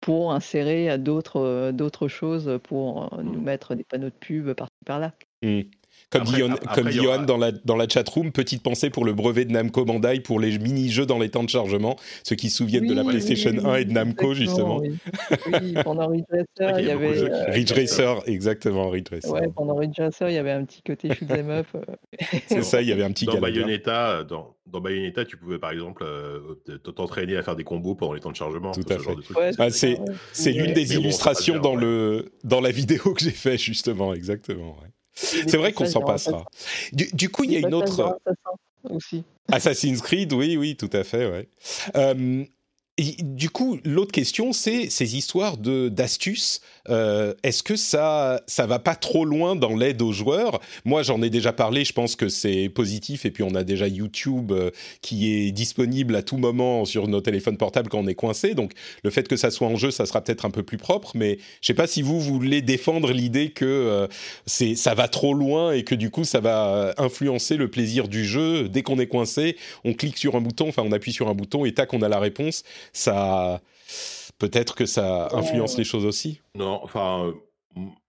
pour insérer d'autres d'autres choses pour nous mmh. mettre des panneaux de pub par-ci par-là. Mmh. Comme dit, Johan dans la, dans la chatroom, petite pensée pour le brevet de Namco Bandai pour les mini-jeux dans les temps de chargement, ceux qui se souviennent de la PlayStation 1 et de Namco, justement. Oui, pendant Ridge Racer, [laughs] il y avait. Euh, Ridge Racer, exactement, Ridge Racer. Ouais, pendant Ridge Racer, il y avait un petit côté shoot them up. Euh. [laughs] C'est ça, il y avait un petit Dans Bayonetta, dans, dans Bayonetta, tu pouvais par exemple euh, t'entraîner à faire des combos pendant les temps de chargement. Tout à fait. Ah, c'est l'une des illustrations dans, le, dans la vidéo que j'ai fait, justement, exactement. C'est vrai qu'on s'en passera. Du, coup, il y a une autre. aussi. Assassin's Creed, oui, oui, tout à fait, ouais. Euh, du coup, l'autre question, c'est ces histoires de d'astuces. Euh, Est-ce que ça ça va pas trop loin dans l'aide aux joueurs? Moi, j'en ai déjà parlé. Je pense que c'est positif. Et puis, on a déjà YouTube euh, qui est disponible à tout moment sur nos téléphones portables quand on est coincé. Donc, le fait que ça soit en jeu, ça sera peut-être un peu plus propre. Mais je sais pas si vous voulez défendre l'idée que euh, c'est ça va trop loin et que du coup, ça va influencer le plaisir du jeu. Dès qu'on est coincé, on clique sur un bouton, enfin, on appuie sur un bouton et tac, on a la réponse ça peut-être que ça influence les choses aussi. Non, enfin, euh,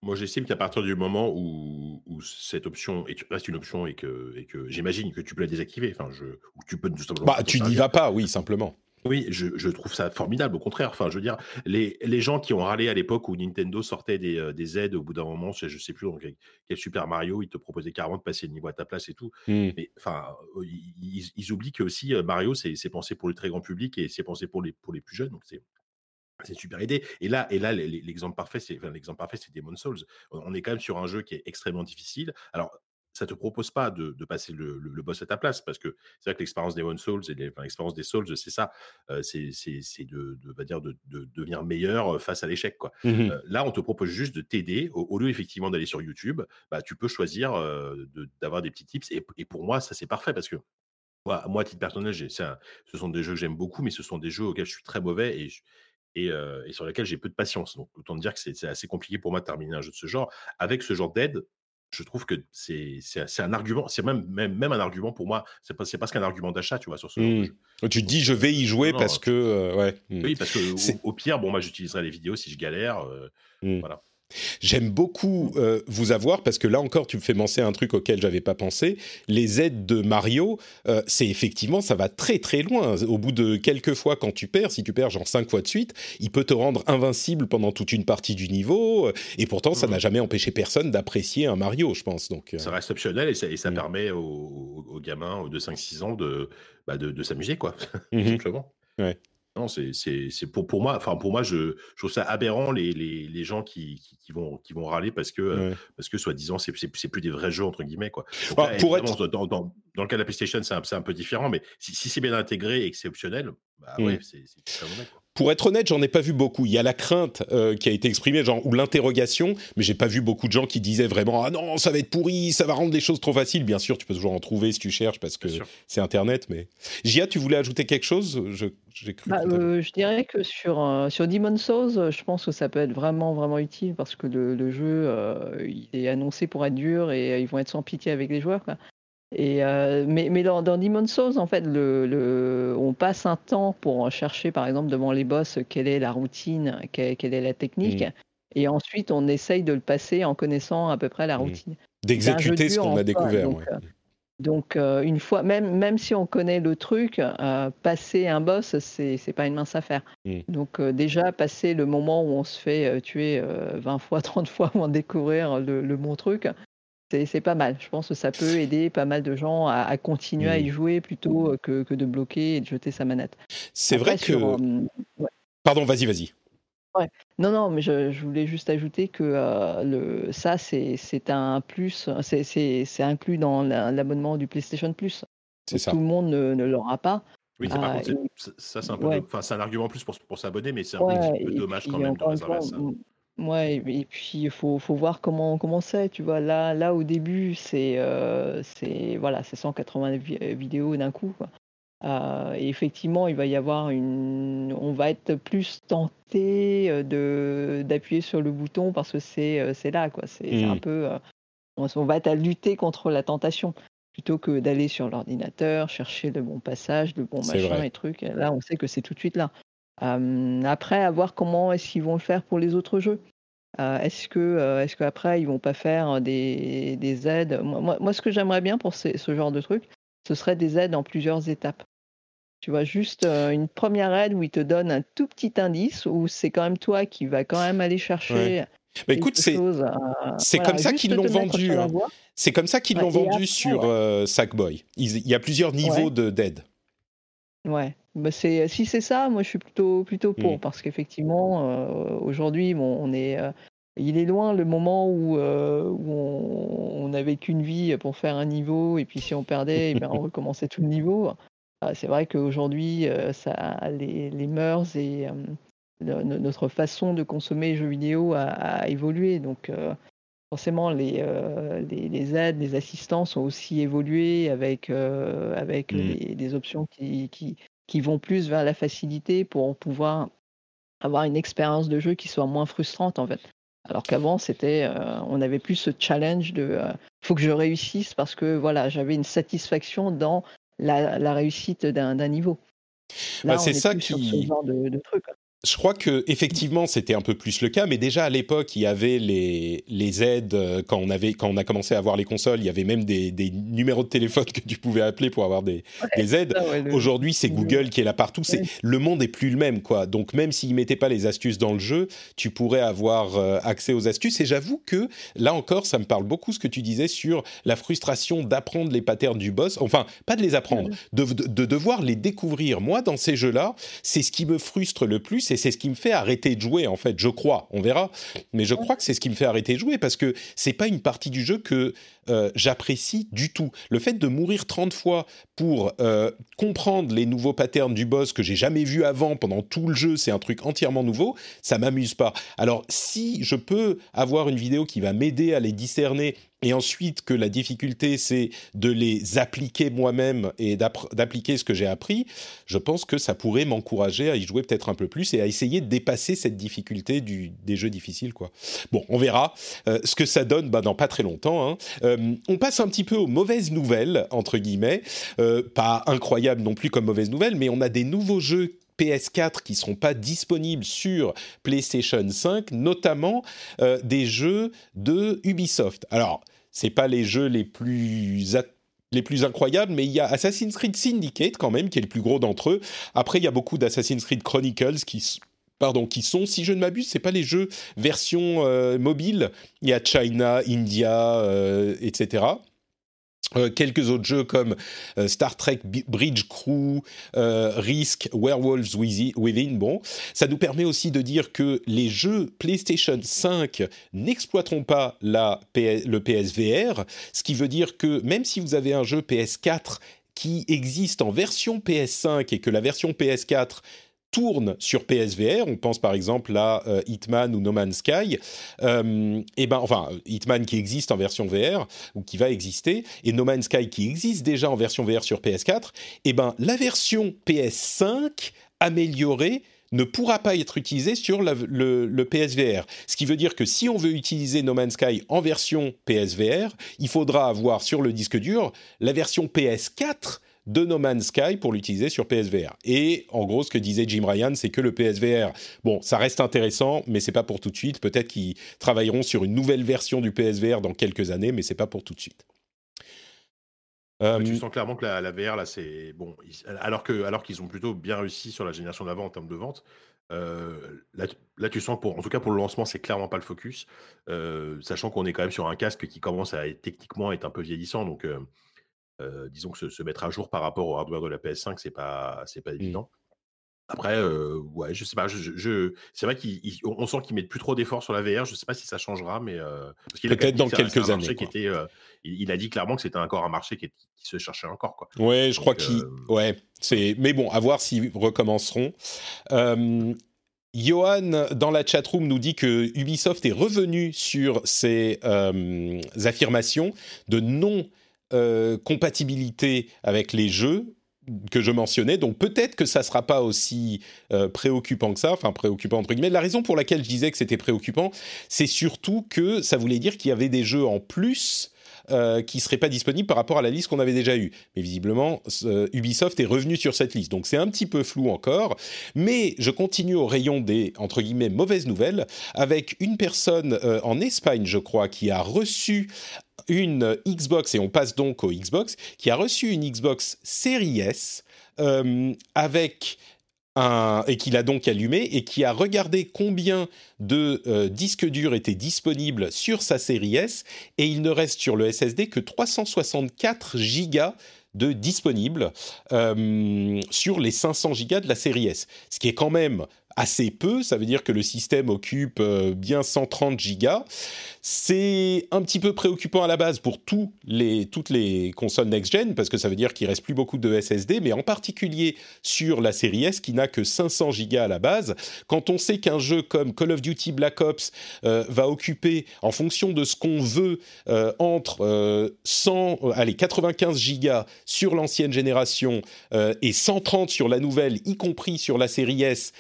moi j'estime qu'à partir du moment où, où cette option est, reste une option et que, et que j'imagine que tu peux la désactiver, enfin, je, ou tu peux tout simplement. Bah, tu n'y vas pas, oui, simplement. Oui, je, je, trouve ça formidable, au contraire. Enfin, je veux dire, les, les gens qui ont râlé à l'époque où Nintendo sortait des, euh, des aides, au bout d'un moment, je, ne sais plus dans quel, quel, Super Mario, ils te proposaient carrément de passer le niveau à ta place et tout. Mm. Mais enfin, ils, ils, oublient que aussi Mario, c'est pensé pour le très grand public et c'est pensé pour les, pour les plus jeunes. Donc, c'est c'est une super idée. Et là, et là l'exemple parfait, c'est enfin, l'exemple parfait, c'est Demon's Souls. On est quand même sur un jeu qui est extrêmement difficile. Alors, ça te propose pas de, de passer le, le, le, boss à ta place parce que c'est vrai que l'expérience des One Souls et l'expérience des Souls, c'est ça, euh, c'est de, dire de, de, devenir meilleur face à l'échec. quoi. Mmh euh, là, on te propose juste de t'aider au, au, lieu effectivement d'aller sur YouTube. Bah, tu peux choisir euh, d'avoir des petits tips et, et pour moi, ça c'est parfait parce que moi, moi, à titre personnel, un, ce sont des jeux que j'aime beaucoup, mais ce sont des jeux auxquels je suis très mauvais et je, et, euh, et, sur lesquels j'ai peu de patience. Donc, autant dire que c'est assez compliqué pour moi de terminer un jeu de ce genre. Avec ce genre d'aide, je trouve que c'est un argument, c'est même, même, même, un argument pour moi, c'est pas, presque un argument d'achat, tu vois, sur ce mmh. jeu. Tu te dis, je vais y jouer non, parce que. Euh, ouais. Mmh. Oui, parce que au, au, pire, bon, moi, j'utiliserai les vidéos si je galère. Euh, mmh. Voilà. J'aime beaucoup euh, vous avoir parce que là encore, tu me fais penser à un truc auquel j'avais pas pensé. Les aides de Mario, euh, c'est effectivement, ça va très très loin. Au bout de quelques fois, quand tu perds, si tu perds genre cinq fois de suite, il peut te rendre invincible pendant toute une partie du niveau. Et pourtant, ça mmh. n'a jamais empêché personne d'apprécier un Mario, je pense. Donc, euh... ça reste optionnel et ça, et ça mmh. permet aux, aux, gamins de 5-6 ans de, bah de, de s'amuser, quoi. [laughs] Mmh. Simplement. Ouais. Non, c'est pour, pour moi, enfin pour moi, je, je, trouve ça aberrant les, les, les gens qui, qui, qui, vont, qui vont râler parce que, ouais. parce que soi-disant, c'est plus des vrais jeux, entre guillemets. Quoi. Donc, bah, pour être... dans, dans, dans, le cas de la PlayStation, c'est un, un, peu différent, mais si, si c'est bien intégré et que c'est optionnel, bah mmh. ouais, c'est très mauvais. Quoi. Pour être honnête, j'en ai pas vu beaucoup. Il y a la crainte euh, qui a été exprimée, genre ou l'interrogation, mais j'ai pas vu beaucoup de gens qui disaient vraiment ah non ça va être pourri, ça va rendre les choses trop faciles. Bien sûr, tu peux toujours en trouver si tu cherches parce que c'est Internet. Mais Gia, tu voulais ajouter quelque chose? Je, cru bah, euh, je dirais que sur euh, sur Demon's Souls, je pense que ça peut être vraiment vraiment utile parce que le, le jeu euh, il est annoncé pour être dur et ils vont être sans pitié avec les joueurs. Quoi. Et euh, mais, mais dans, dans Demon's Souls, en fait, le, le, on passe un temps pour chercher, par exemple, devant les boss, quelle est la routine, quelle, quelle est la technique. Mmh. Et ensuite, on essaye de le passer en connaissant à peu près la routine. Mmh. D'exécuter ce qu'on a découvert. Donc, ouais. euh, donc euh, une fois, même, même si on connaît le truc, euh, passer un boss, c'est pas une mince affaire. Mmh. Donc déjà, passer le moment où on se fait tuer 20 fois, [laughs] 30 fois avant de découvrir le, le bon truc, c'est pas mal. Je pense que ça peut aider pas mal de gens à, à continuer mmh. à y jouer plutôt que, que, de bloquer et de jeter sa manette. C'est vrai que. Sur, euh, ouais. Pardon, vas-y, vas-y. Ouais. Non, non, mais je, je, voulais juste ajouter que euh, le, ça, c'est un plus, c'est inclus dans l'abonnement la, du PlayStation Plus. C'est ça. Tout le monde ne, ne l'aura pas. Oui, par euh, contre, et... ça, c'est un, peu ouais. de, un argument plus pour, pour s'abonner, mais c'est un ouais, peu dommage quand même de réserver ça. Ouais, et puis il faut, faut voir comment comment c'est, tu vois. Là, là au début, c'est euh, c'est voilà, c'est 180 vi vidéos d'un coup. Quoi. Euh, et effectivement, il va y avoir une, on va être plus tenté de d'appuyer sur le bouton parce que c'est c'est là, quoi. C'est mmh. un peu, on, on, va être à lutter contre la tentation plutôt que d'aller sur l'ordinateur chercher le bon passage, le bon machin vrai. et trucs. Là, on sait que c'est tout de suite là. Après, à voir comment est-ce qu'ils vont le faire pour les autres jeux. Euh, est-ce que, euh, est-ce qu'après ils vont pas faire des, des aides? Moi, moi, ce que j'aimerais bien pour ce, ce, genre de truc, ce serait des aides en plusieurs étapes. Tu vois, juste une première aide où ils te donnent un tout petit indice, où c'est quand même toi qui vas quand même aller chercher. Ouais. Bah, écoute, c'est c'est voilà, comme ça qu'ils l'ont vendu. Hein. C'est comme ça qu'ils l'ont vendu après, sur ouais. Sackboy. Il, il, y a plusieurs niveaux ouais. d'aide. Ouais, bah c'est si c'est ça, moi je suis plutôt plutôt pour mmh. parce qu'effectivement euh, aujourd'hui bon on est euh, il est loin le moment où, euh, où on on n'avait qu'une vie pour faire un niveau et puis si on perdait, eh ben, on [laughs] recommençait tout le niveau. Ah, c'est vrai qu'aujourd'hui, euh, ça les les mœurs et le notre façon de consommer les jeux vidéo a a évolué donc forcément les, les les aides, les assistances ont aussi évolué avec, heu, avec Mmh. les les options qui qui qui vont plus vers la facilité pour pouvoir avoir une expérience de jeu qui soit moins frustrante, en fait. Alors qu'avant, c'était, heu, on avait plus ce challenge de, heu: «Faut que je réussisse» parce que voilà, j'avais une satisfaction dans la la réussite d'un niveau. Bah, c'est est ça ce qui genre de de truc, quoi. Je crois qu'effectivement, c'était un peu plus le cas, mais déjà à l'époque, il y avait les, les aides euh, quand on, avait, quand on a commencé à avoir les consoles, il y avait même des, des numéros de téléphone [laughs] que tu pouvais appeler pour avoir des, des aides. Ça, ouais, le Aujourd'hui, c'est le Google qui est là partout. C'est Ouais. le monde est plus le même, quoi. Donc même s'ils mettaient pas les astuces dans le jeu, tu pourrais avoir euh, accès aux astuces. Et j'avoue que là encore, ça me parle beaucoup ce que tu disais sur la frustration d'apprendre les patterns du boss. Enfin, pas de les apprendre, de, de- de devoir les découvrir. Moi, dans ces jeux-là, c'est ce qui me frustre le plus et c'est ce qui me fait arrêter de jouer. En fait, je crois. On verra, mais je crois que c'est ce qui me fait arrêter de jouer parce que c'est pas une partie du jeu que euh, j'apprécie du tout. Le fait de mourir 30 fois pour euh, comprendre les nouveaux patterns du boss que j'ai jamais vu avant pendant tout le jeu, c'est un truc entièrement nouveau, ça m'amuse pas. Alors si je peux avoir une vidéo qui va m'aider à les discerner et ensuite que la difficulté c'est de les appliquer moi-même et d'appliquer ce que j'ai appris, je pense que ça pourrait m'encourager à y jouer peut-être un peu plus et à essayer de dépasser cette difficulté des jeux difficiles quoi. Bon, on verra euh, ce que ça donne bah, dans pas très longtemps. hein. Euh, on passe un petit peu aux mauvaises nouvelles entre guillemets, Euh, pas incroyable non plus comme mauvaises nouvelles, mais on a des nouveaux jeux PS4 qui seront pas disponibles sur PlayStation 5, notamment euh, des jeux de Ubisoft. Alors, c'est pas les jeux les plus les plus incroyables, mais il y a Assassin's Creed Syndicate quand même, qui est le plus gros d'entre eux. Après, il y a beaucoup d'Assassin's Creed Chronicles qui, pardon, qui sont, si je ne m'abuse, c'est pas les jeux version euh, mobile. Il y a China, India, euh, etc. Euh, quelques autres jeux comme euh, Star Trek Bridge Crew, euh, Risk, Werewolves Withi- Within. Bon, ça nous permet aussi de dire que les jeux PlayStation 5 n'exploiteront pas la le PSVR, ce qui veut dire que même si vous avez un jeu PS4 qui existe en version PS5 et que la version PS4 sur PSVR, on pense par exemple à euh, Hitman ou No Man's Sky, euh, et ben enfin Hitman qui existe en version VR ou qui va exister, et No Man's Sky qui existe déjà en version VR sur PS4, et ben la version PS5 améliorée ne pourra pas être utilisée sur le, le PSVR. Ce qui veut dire que si on veut utiliser No Man's Sky en version PSVR, il faudra avoir sur le disque dur la version PS4 de No Man's Sky pour l'utiliser sur PSVR. Et en gros, ce que disait Jim Ryan, c'est que le PSVR, bon, ça reste intéressant, mais c'est pas pour tout de suite. Peut-être qu'ils travailleront sur une nouvelle version du PSVR dans quelques années, mais c'est pas pour tout de suite. Euh, tu sens clairement que la, la VR, là, c'est bon. alors que, alors qu'ils ont plutôt bien réussi sur la génération d'avant en termes de vente. euh, là, tu- là, tu sens pour, en tout cas pour le lancement, c'est clairement pas le focus, euh, sachant qu'on est quand même sur un casque qui commence à être, techniquement être un peu vieillissant. Donc, euh, disons que se, se mettre à jour par rapport au hardware de la PS5, c'est pas, c'est pas évident. Après, euh, ouais, je sais pas. Je, c'est vrai qu'on on sent qu'ils mettent plus trop d'efforts sur la VR. Je sais pas si ça changera, mais euh, qu'il Peut-être dans que quelques années, Qui quoi. était, euh, il, il a dit clairement que c'était encore un marché qui, est- qui se cherchait encore, quoi. Ouais, je crois Donc, euh, Ouais, c'est. Mais bon, à voir s'ils recommenceront. Euh, Johan, dans la chatroom, nous dit que Ubisoft est revenu sur ses euh, affirmations de non-compatibilité avec les jeux que je mentionnais. Donc peut-être que ça sera pas aussi euh, préoccupant que ça, enfin préoccupant entre guillemets. La raison pour laquelle je disais que c'était préoccupant, c'est surtout que ça voulait dire qu'il y avait des jeux en plus euh, qui seraient pas disponibles par rapport à la liste qu'on avait déjà eue. Mais visiblement, euh, Ubisoft est revenu sur cette liste, donc c'est un petit peu flou encore. Mais je continue au rayon des entre guillemets mauvaises nouvelles avec une personne euh, en Espagne, je crois, qui a reçu une Xbox et on passe donc au Xbox, qui a reçu une Xbox Series S euh, avec un, et qu'il a donc allumé et qui a regardé combien de euh, disques durs étaient disponibles sur sa série S et il ne reste sur le SSD que 364 gigas de disponibles euh, sur les 500 gigas de la série S, ce qui est quand même assez peu. Ça veut dire que le système occupe euh, bien 130 gigas. C'est un petit peu préoccupant à la base pour toutes les consoles next-gen, parce que ça veut dire qu'il reste plus beaucoup de SSD, mais en particulier sur la série S qui n'a que 500 gigas à la base. Quand on sait qu'un jeu comme Call of Duty Black Ops euh, va occuper, en fonction de ce qu'on veut, euh, entre 100, allez, 95 gigas sur l'ancienne génération et 130 sur la nouvelle, y compris sur la série S,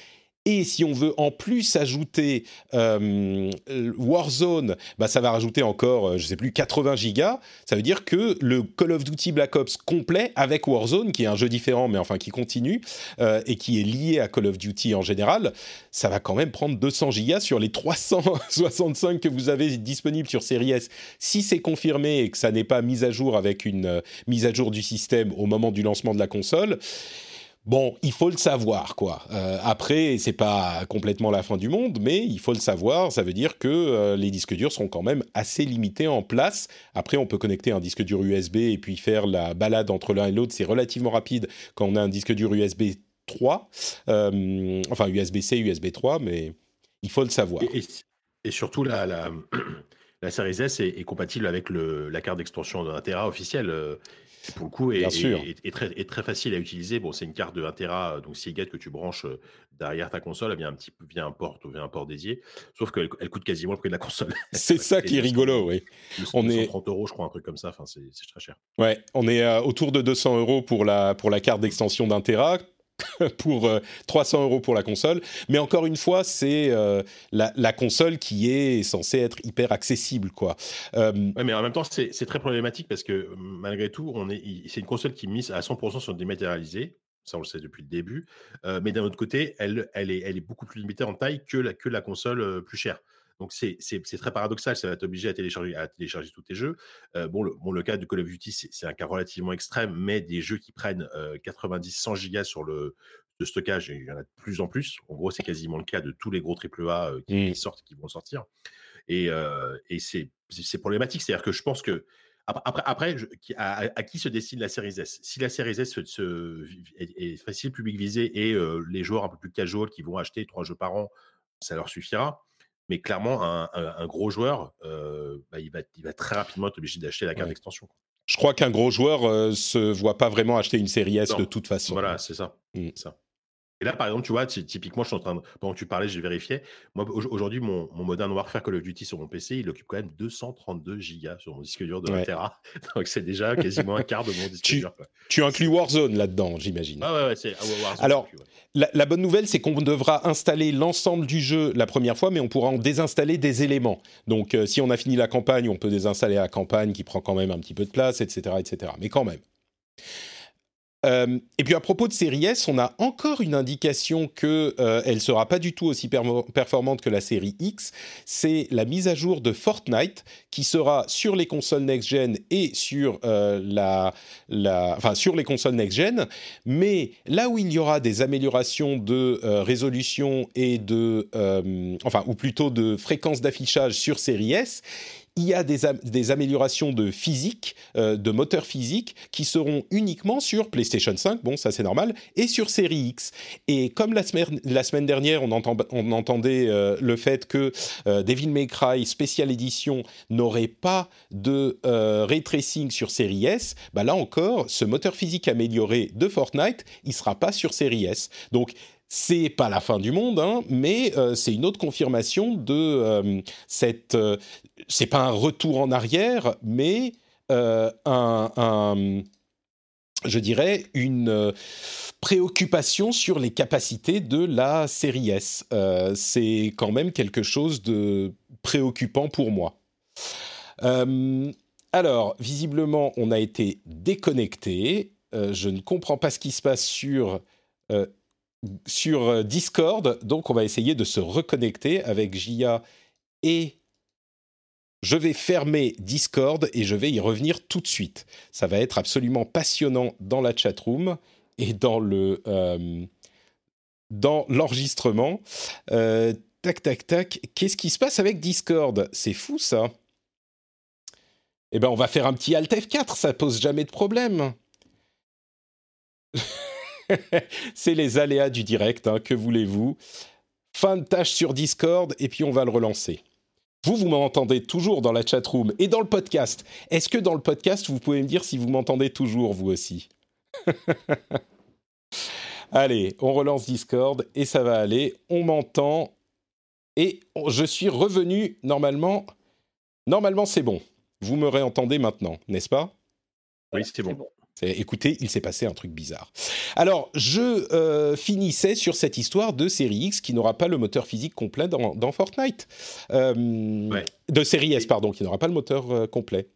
et si on veut en plus ajouter euh, Warzone, bah ça va rajouter encore, euh, je sais plus, 80 gigas. Ça veut dire que le Call of Duty Black Ops complet avec Warzone, qui est un jeu différent, mais enfin qui continue euh, et qui est lié à Call of Duty en général, ça va quand même prendre 200 gigas sur les 365 que vous avez disponibles sur Series S. Si c'est confirmé et que ça n'est pas mis à jour avec une mise à jour du système au moment du lancement de la console, Bon, il faut le savoir, quoi. Euh, après, c'est pas complètement la fin du monde, mais il faut le savoir. Ça veut dire que euh, les disques durs sont quand même assez limités en place. Après, on peut connecter un disque dur USB et puis faire la balade entre l'un et l'autre. C'est relativement rapide quand on a un disque dur USB 3, euh, enfin USB-C, USB 3, mais il faut le savoir. Et, surtout, la, la, [clears throat] Series S est, compatible avec le, la carte d'extension de 1 Tera officielle pour le coup, est, très, très, facile à utiliser. Bon, c'est une carte de 1 Tera, donc Seagate que tu branches euh, derrière ta console, elle vient un petit peu via un port ou via un port dédié. Sauf qu'elle elle coûte quasiment le prix de la console. [laughs] C'est ça qui est rigolo, oui. On est 30 euros, je crois, un truc comme ça. Enfin, c'est très cher. Ouais, on est euh, autour de 200 euros pour la pour la carte d'extension d'un Tera [coughs] pour 300 euh, euros pour la console. Mais encore une fois, c'est euh, la, console qui est censée être hyper accessible, quoi. Euh, mais en même temps, c'est très problématique parce que malgré tout, c'est une console qui mise à 100% sur le dématérialisé. Ça, on le sait depuis le début. mais d'un autre côté, elle, est, beaucoup plus limitée en taille que la console plus chère. Donc c'est très paradoxal, ça va t'obliger à télécharger, à télécharger tous tes jeux. Euh, bon, le, bon, le cas du Call of Duty, c'est un cas relativement extrême, mais des jeux qui prennent 90-100 euh, gigas sur le de stockage, il y en a de plus en plus. En gros, c'est quasiment le cas de tous les gros AAA euh, qui, mmh. sortent, qui vont sortir. Et, et c'est problématique. C'est-à-dire que je pense que après, après à, qui se destine la série S? Si la série S se, est, est, facile public visé et les joueurs un peu plus casual qui vont acheter trois jeux par an, ça leur suffira. Mais clairement, un, gros joueur, euh, bah, il, va, il va très rapidement être obligé d'acheter la carte d'extension. Je crois qu'un gros joueur ne euh, se voit pas vraiment acheter une série S de toute façon. Voilà, c'est ça. Mmh. ça. Et là, par exemple, tu vois, typiquement, je suis en train de. Pendant que tu parlais, j'ai vérifié. Moi, aujourd'hui, mon, mon Modern Warfare Call of Duty sur mon PC, il occupe quand même 232 gigas sur mon disque dur de 1 Tera. [laughs] Donc, c'est déjà quasiment un quart de mon disque tu, dur. Tu inclus Warzone là-dedans, j'imagine. Ah ouais, ouais, c'est Warzone. Alors, la, bonne nouvelle, c'est qu'on devra installer l'ensemble du jeu la première fois, mais on pourra en désinstaller des éléments. Donc, euh, si on a fini la campagne, on peut désinstaller la campagne qui prend quand même un petit peu de place, etc., etc. Mais quand même. Euh, et puis à propos de série S, on a encore une indication que euh, elle sera pas du tout aussi performante que la série X. C'est la mise à jour de Fortnite qui sera sur les consoles next-gen et sur euh, la, enfin sur les consoles next-gen. Mais là où il y aura des améliorations de résolution et de, enfin ou plutôt de fréquence d'affichage sur série S, il y a des, améliorations de physique, euh, de moteur physique, qui seront uniquement sur PlayStation 5, bon ça c'est normal, et sur Série X. Et comme la semaine, dernière on, entendait euh, le fait que euh, Devil May Cry Special Edition n'aurait pas de ray tracing sur Série S, bah là encore, ce moteur physique amélioré de Fortnite, il sera pas sur Série S. Donc c'est pas la fin du monde, hein, mais euh, c'est une autre confirmation de euh, cette. Euh, c'est pas un retour en arrière, mais un, je dirais, une préoccupation sur les capacités de la série S. c'est quand même quelque chose de préoccupant pour moi. alors, visiblement, on a été déconnecté. je ne comprends pas ce qui se passe sur sur euh, Discord. Donc, on va essayer de se reconnecter avec Jia et je vais fermer Discord et je vais y revenir tout de suite. Ça va être absolument passionnant dans la chatroom et dans le euh, l'enregistrement. Euh, tac tac tac. Qu'est-ce qui se passe avec Discord? C'est fou ça. Eh ben, on va faire un petit Alt F4. Ça pose jamais de problème. [laughs] [laughs] c'est les aléas du direct, hein, que voulez-vous fin de tâche sur Discord et puis on va le relancer. Vous, vous m'entendez toujours dans la chatroom et dans le podcast. Est-ce que dans le podcast, vous pouvez me dire si vous m'entendez toujours, vous aussi? [laughs] Allez, on relance Discord et ça va aller. On m'entend et je suis revenu normalement. Normalement, c'est bon. Vous me réentendez maintenant, n'est-ce pas? Oui, c'est bon. Écoutez, il s'est passé un truc bizarre. Alors, je euh, finissais sur cette histoire de série X qui n'aura pas le moteur physique complet dans, dans Fortnite. Euh, Ouais. De série S, pardon, qui n'aura pas le moteur euh, complet.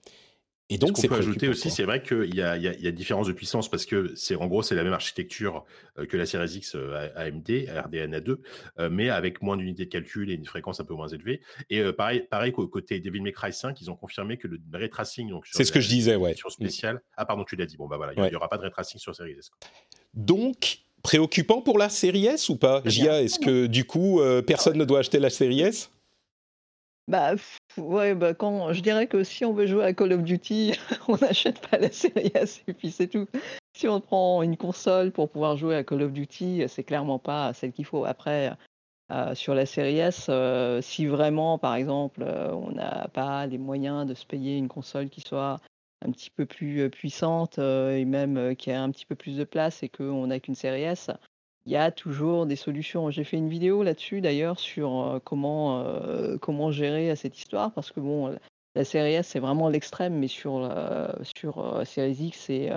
Et donc, Ce c'est qu'on peut ajouter aussi, c'est vrai qu'il y a, il y, a, il y a différence de puissance parce que c'est en gros c'est la même architecture euh, que la Series X AMD, RDNA2, euh, mais avec moins d'unités de calcul et une fréquence un peu moins élevée. Et euh, pareil, pareil qu'au côté Devil May Cry 5, ils ont confirmé que le ray tracing, C'est ce la- que je disais, ouais. sur spéciale. Ah pardon, tu l'as dit. Bon bah voilà, il Ouais. n'y aura pas de ray tracing sur Series S. Donc, préoccupant pour la série S ou pas. Gia, est-ce que du coup, euh, personne ne doit acheter la série S? Bah, ouais, bah, quand, je dirais que si on veut jouer à Call of Duty, [laughs] on n'achète pas la série S et puis c'est tout. Si on prend une console pour pouvoir jouer à Call of Duty, c'est clairement pas celle qu'il faut. Après, euh, sur la série S, euh, si vraiment, par exemple, euh, on n'a pas les moyens de se payer une console qui soit un petit peu plus puissante et même qui a un petit peu plus de place et qu'on n'a qu'une série S, il y a toujours des solutions. J'ai fait une vidéo là-dessus d'ailleurs sur comment, euh, comment gérer cette histoire parce que bon, la- série S c'est vraiment l'extrême, mais sur, la- sur Series X et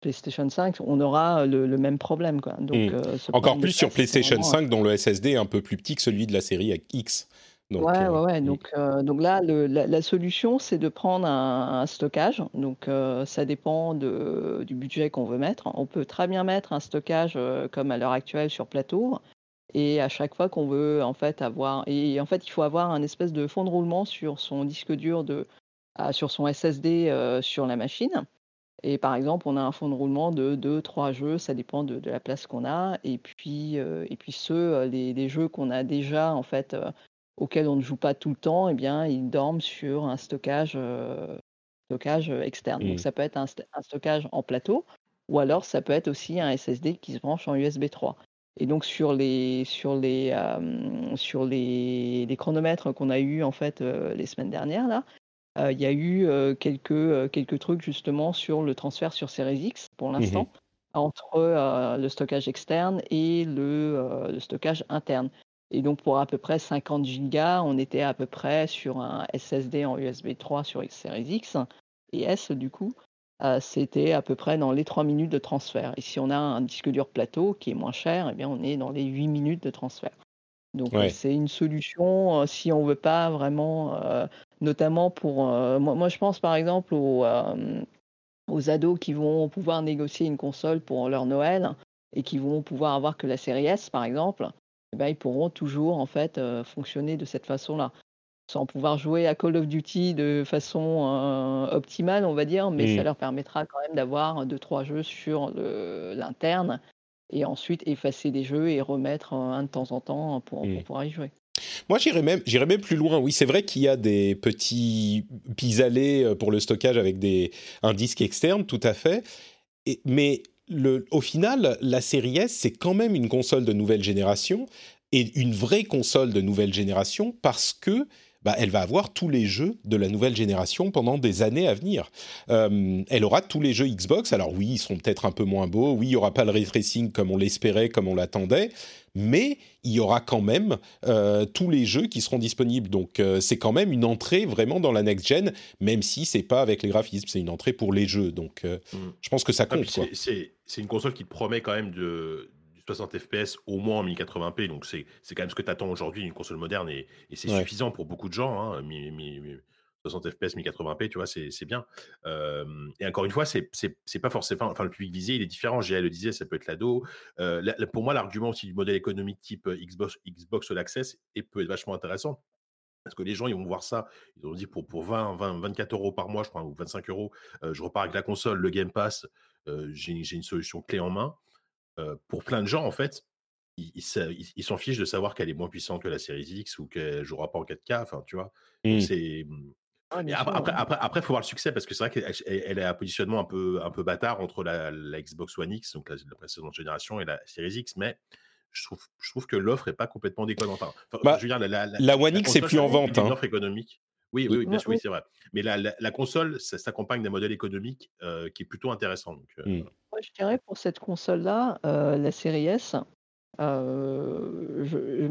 PlayStation 5, on aura le, le même problème. Quoi. Donc, Encore plus sur PlayStation vraiment, 5, dont le SSD est un peu plus petit que celui de la série X. Donc, ouais, euh, ouais, ouais. mm. Donc, euh, donc là, le- la, la solution, c'est de prendre un, un stockage. Donc, euh, ça dépend de, du budget qu'on veut mettre. On peut très bien mettre un stockage euh, comme à l'heure actuelle sur plateau. Et à chaque fois qu'on veut en fait avoir, et en fait, il faut avoir un espèce de fond de roulement sur son disque dur de, ah, sur son SSD euh, sur la machine. Et par exemple, on a un fond de roulement de 2-3 jeux, ça dépend de, de la place qu'on a. Et puis, euh, et puis ceux, euh, les, les jeux qu'on a déjà en fait euh, auxquels on ne joue pas tout le temps, eh bien, ils dorment sur un stockage, euh, stockage euh, externe. Donc, ça peut être un, st- un stockage en plateau, ou alors ça peut être aussi un SSD qui se branche en USB 3. Et donc, sur les, sur les, euh, sur les, les chronomètres qu'on a eu en fait euh, les semaines dernières, là, il y a eu quelques, quelques trucs justement sur le transfert sur Series X pour l'instant, entre le stockage externe et le, le stockage interne. Et donc pour à peu près 50 gigas, on était à peu près sur un SSD en USB 3 sur X Series X et S du coup. euh, c'était à peu près dans les 3 minutes de transfert. Et si on a un disque dur plateau qui est moins cher, eh bien on est dans les 8 minutes de transfert. Donc Ouais. euh, c'est une solution euh, si on veut pas vraiment, euh, notamment pour moi, moi je pense par exemple aux, aux ados qui vont pouvoir négocier une console pour leur Noël et qui vont pouvoir avoir que la série S par exemple, eh ben, ils pourront toujours en fait euh, fonctionner de cette façon-là, sans pouvoir jouer à Call of Duty de façon euh, optimale, on va dire, mais ça Mm. leur permettra quand même d'avoir deux trois jeux sur l'interne et ensuite effacer des jeux et remettre un de temps en temps pour, Mm. pour pouvoir y jouer. Moi, j'irais même, j'irais même plus loin. Oui, c'est vrai qu'il y a des petits pis-aller euh, pour le stockage avec des, un disque externe, tout à fait. Et- mais le, au final, la série S, c'est quand même une console de nouvelle génération et une vraie console de nouvelle génération parce que bah, elle va avoir tous les jeux de la nouvelle génération pendant des années à venir. Euh, elle aura tous les jeux Xbox. Alors oui, ils seront peut-être un peu moins beaux. Oui, il y aura pas le ray tracing comme on l'espérait, comme on l'attendait, mais il y aura quand même euh, tous les jeux qui seront disponibles. Donc euh, c'est quand même une entrée vraiment dans la next gen, même si c'est pas avec les graphismes, c'est une entrée pour les jeux. Donc Mm. je pense que ça Ah, compte. puis quoi. c'est- c'est une console qui te promet quand même de, du 60 FPS au moins en 1080p. Donc c'est c'est quand même ce que tu attends aujourd'hui d'une console moderne et, et c'est Ouais. suffisant pour beaucoup de gens. Hein, mi- mi- mi- 60 FPS, 1080p, tu vois, c'est bien. Euh, et encore une fois, c'est pas forcément. Enfin, le public visé, il est différent. GL le disait, ça peut être l'ado. Euh, la- pour moi, l'argument aussi du modèle économique type euh, Xbox, Xbox All Access et peut être vachement intéressant. Parce que les gens, ils vont voir ça. Ils vont se dire pour, pour 20, 20, 24 euros par mois, je crois, ou 25 euros, euh, je repars avec la console, le Game Pass, j'ai j'ai une solution clé en main. Euh, pour plein de gens, en fait, ils s'en fichent de savoir qu'elle est moins puissante que la série X ou qu'elle jouera pas en 4K. Enfin, tu vois? Donc, Mm. c'est. Et après, après, après, après, faut voir le succès parce que c'est vrai qu'elle elle- elle a un positionnement un peu, un peu bâtard entre la, la Xbox One X, donc la, la précédente génération, et la Series X. Mais je trouve, je trouve que l'offre est pas complètement déconnante. Enfin, Bah, je veux dire, la, One X, console, plus en vente. d'une hein. offre économique. Oui, oui, oui, bien Ouais, sûr, oui, oui. c'est vrai. Mais la, la, la console, ça s'accompagne d'un modèle économique euh, qui est plutôt intéressant. Donc, euh, Mm. Moi, je dirais pour cette console-là, euh, la série S, euh, je,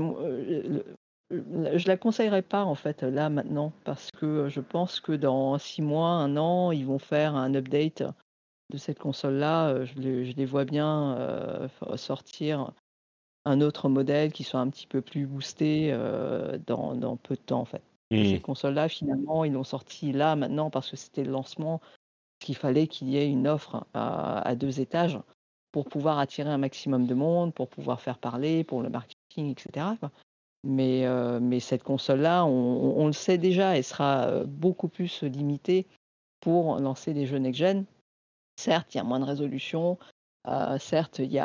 je, la conseillerais pas en fait là maintenant parce que je pense que dans six mois, un an, ils vont faire un update de cette console-là. Je les, je les vois bien euh, sortir un autre modèle qui soit un petit peu plus boosté euh, dans, dans peu de temps en fait. Et Mm. Cette console-là, finalement, ils l'ont sortie là maintenant parce que c'était le lancement qu'il fallait qu'il y ait une offre à, à deux étages pour pouvoir attirer un maximum de monde, pour pouvoir faire parler, pour le marketing, etc. quoi. Mais, euh, mais cette console-là, on, le sait déjà, elle sera euh, beaucoup plus limitée pour lancer des jeux next-gen. Certes, il y a moins de résolution, euh, certes, il n'y y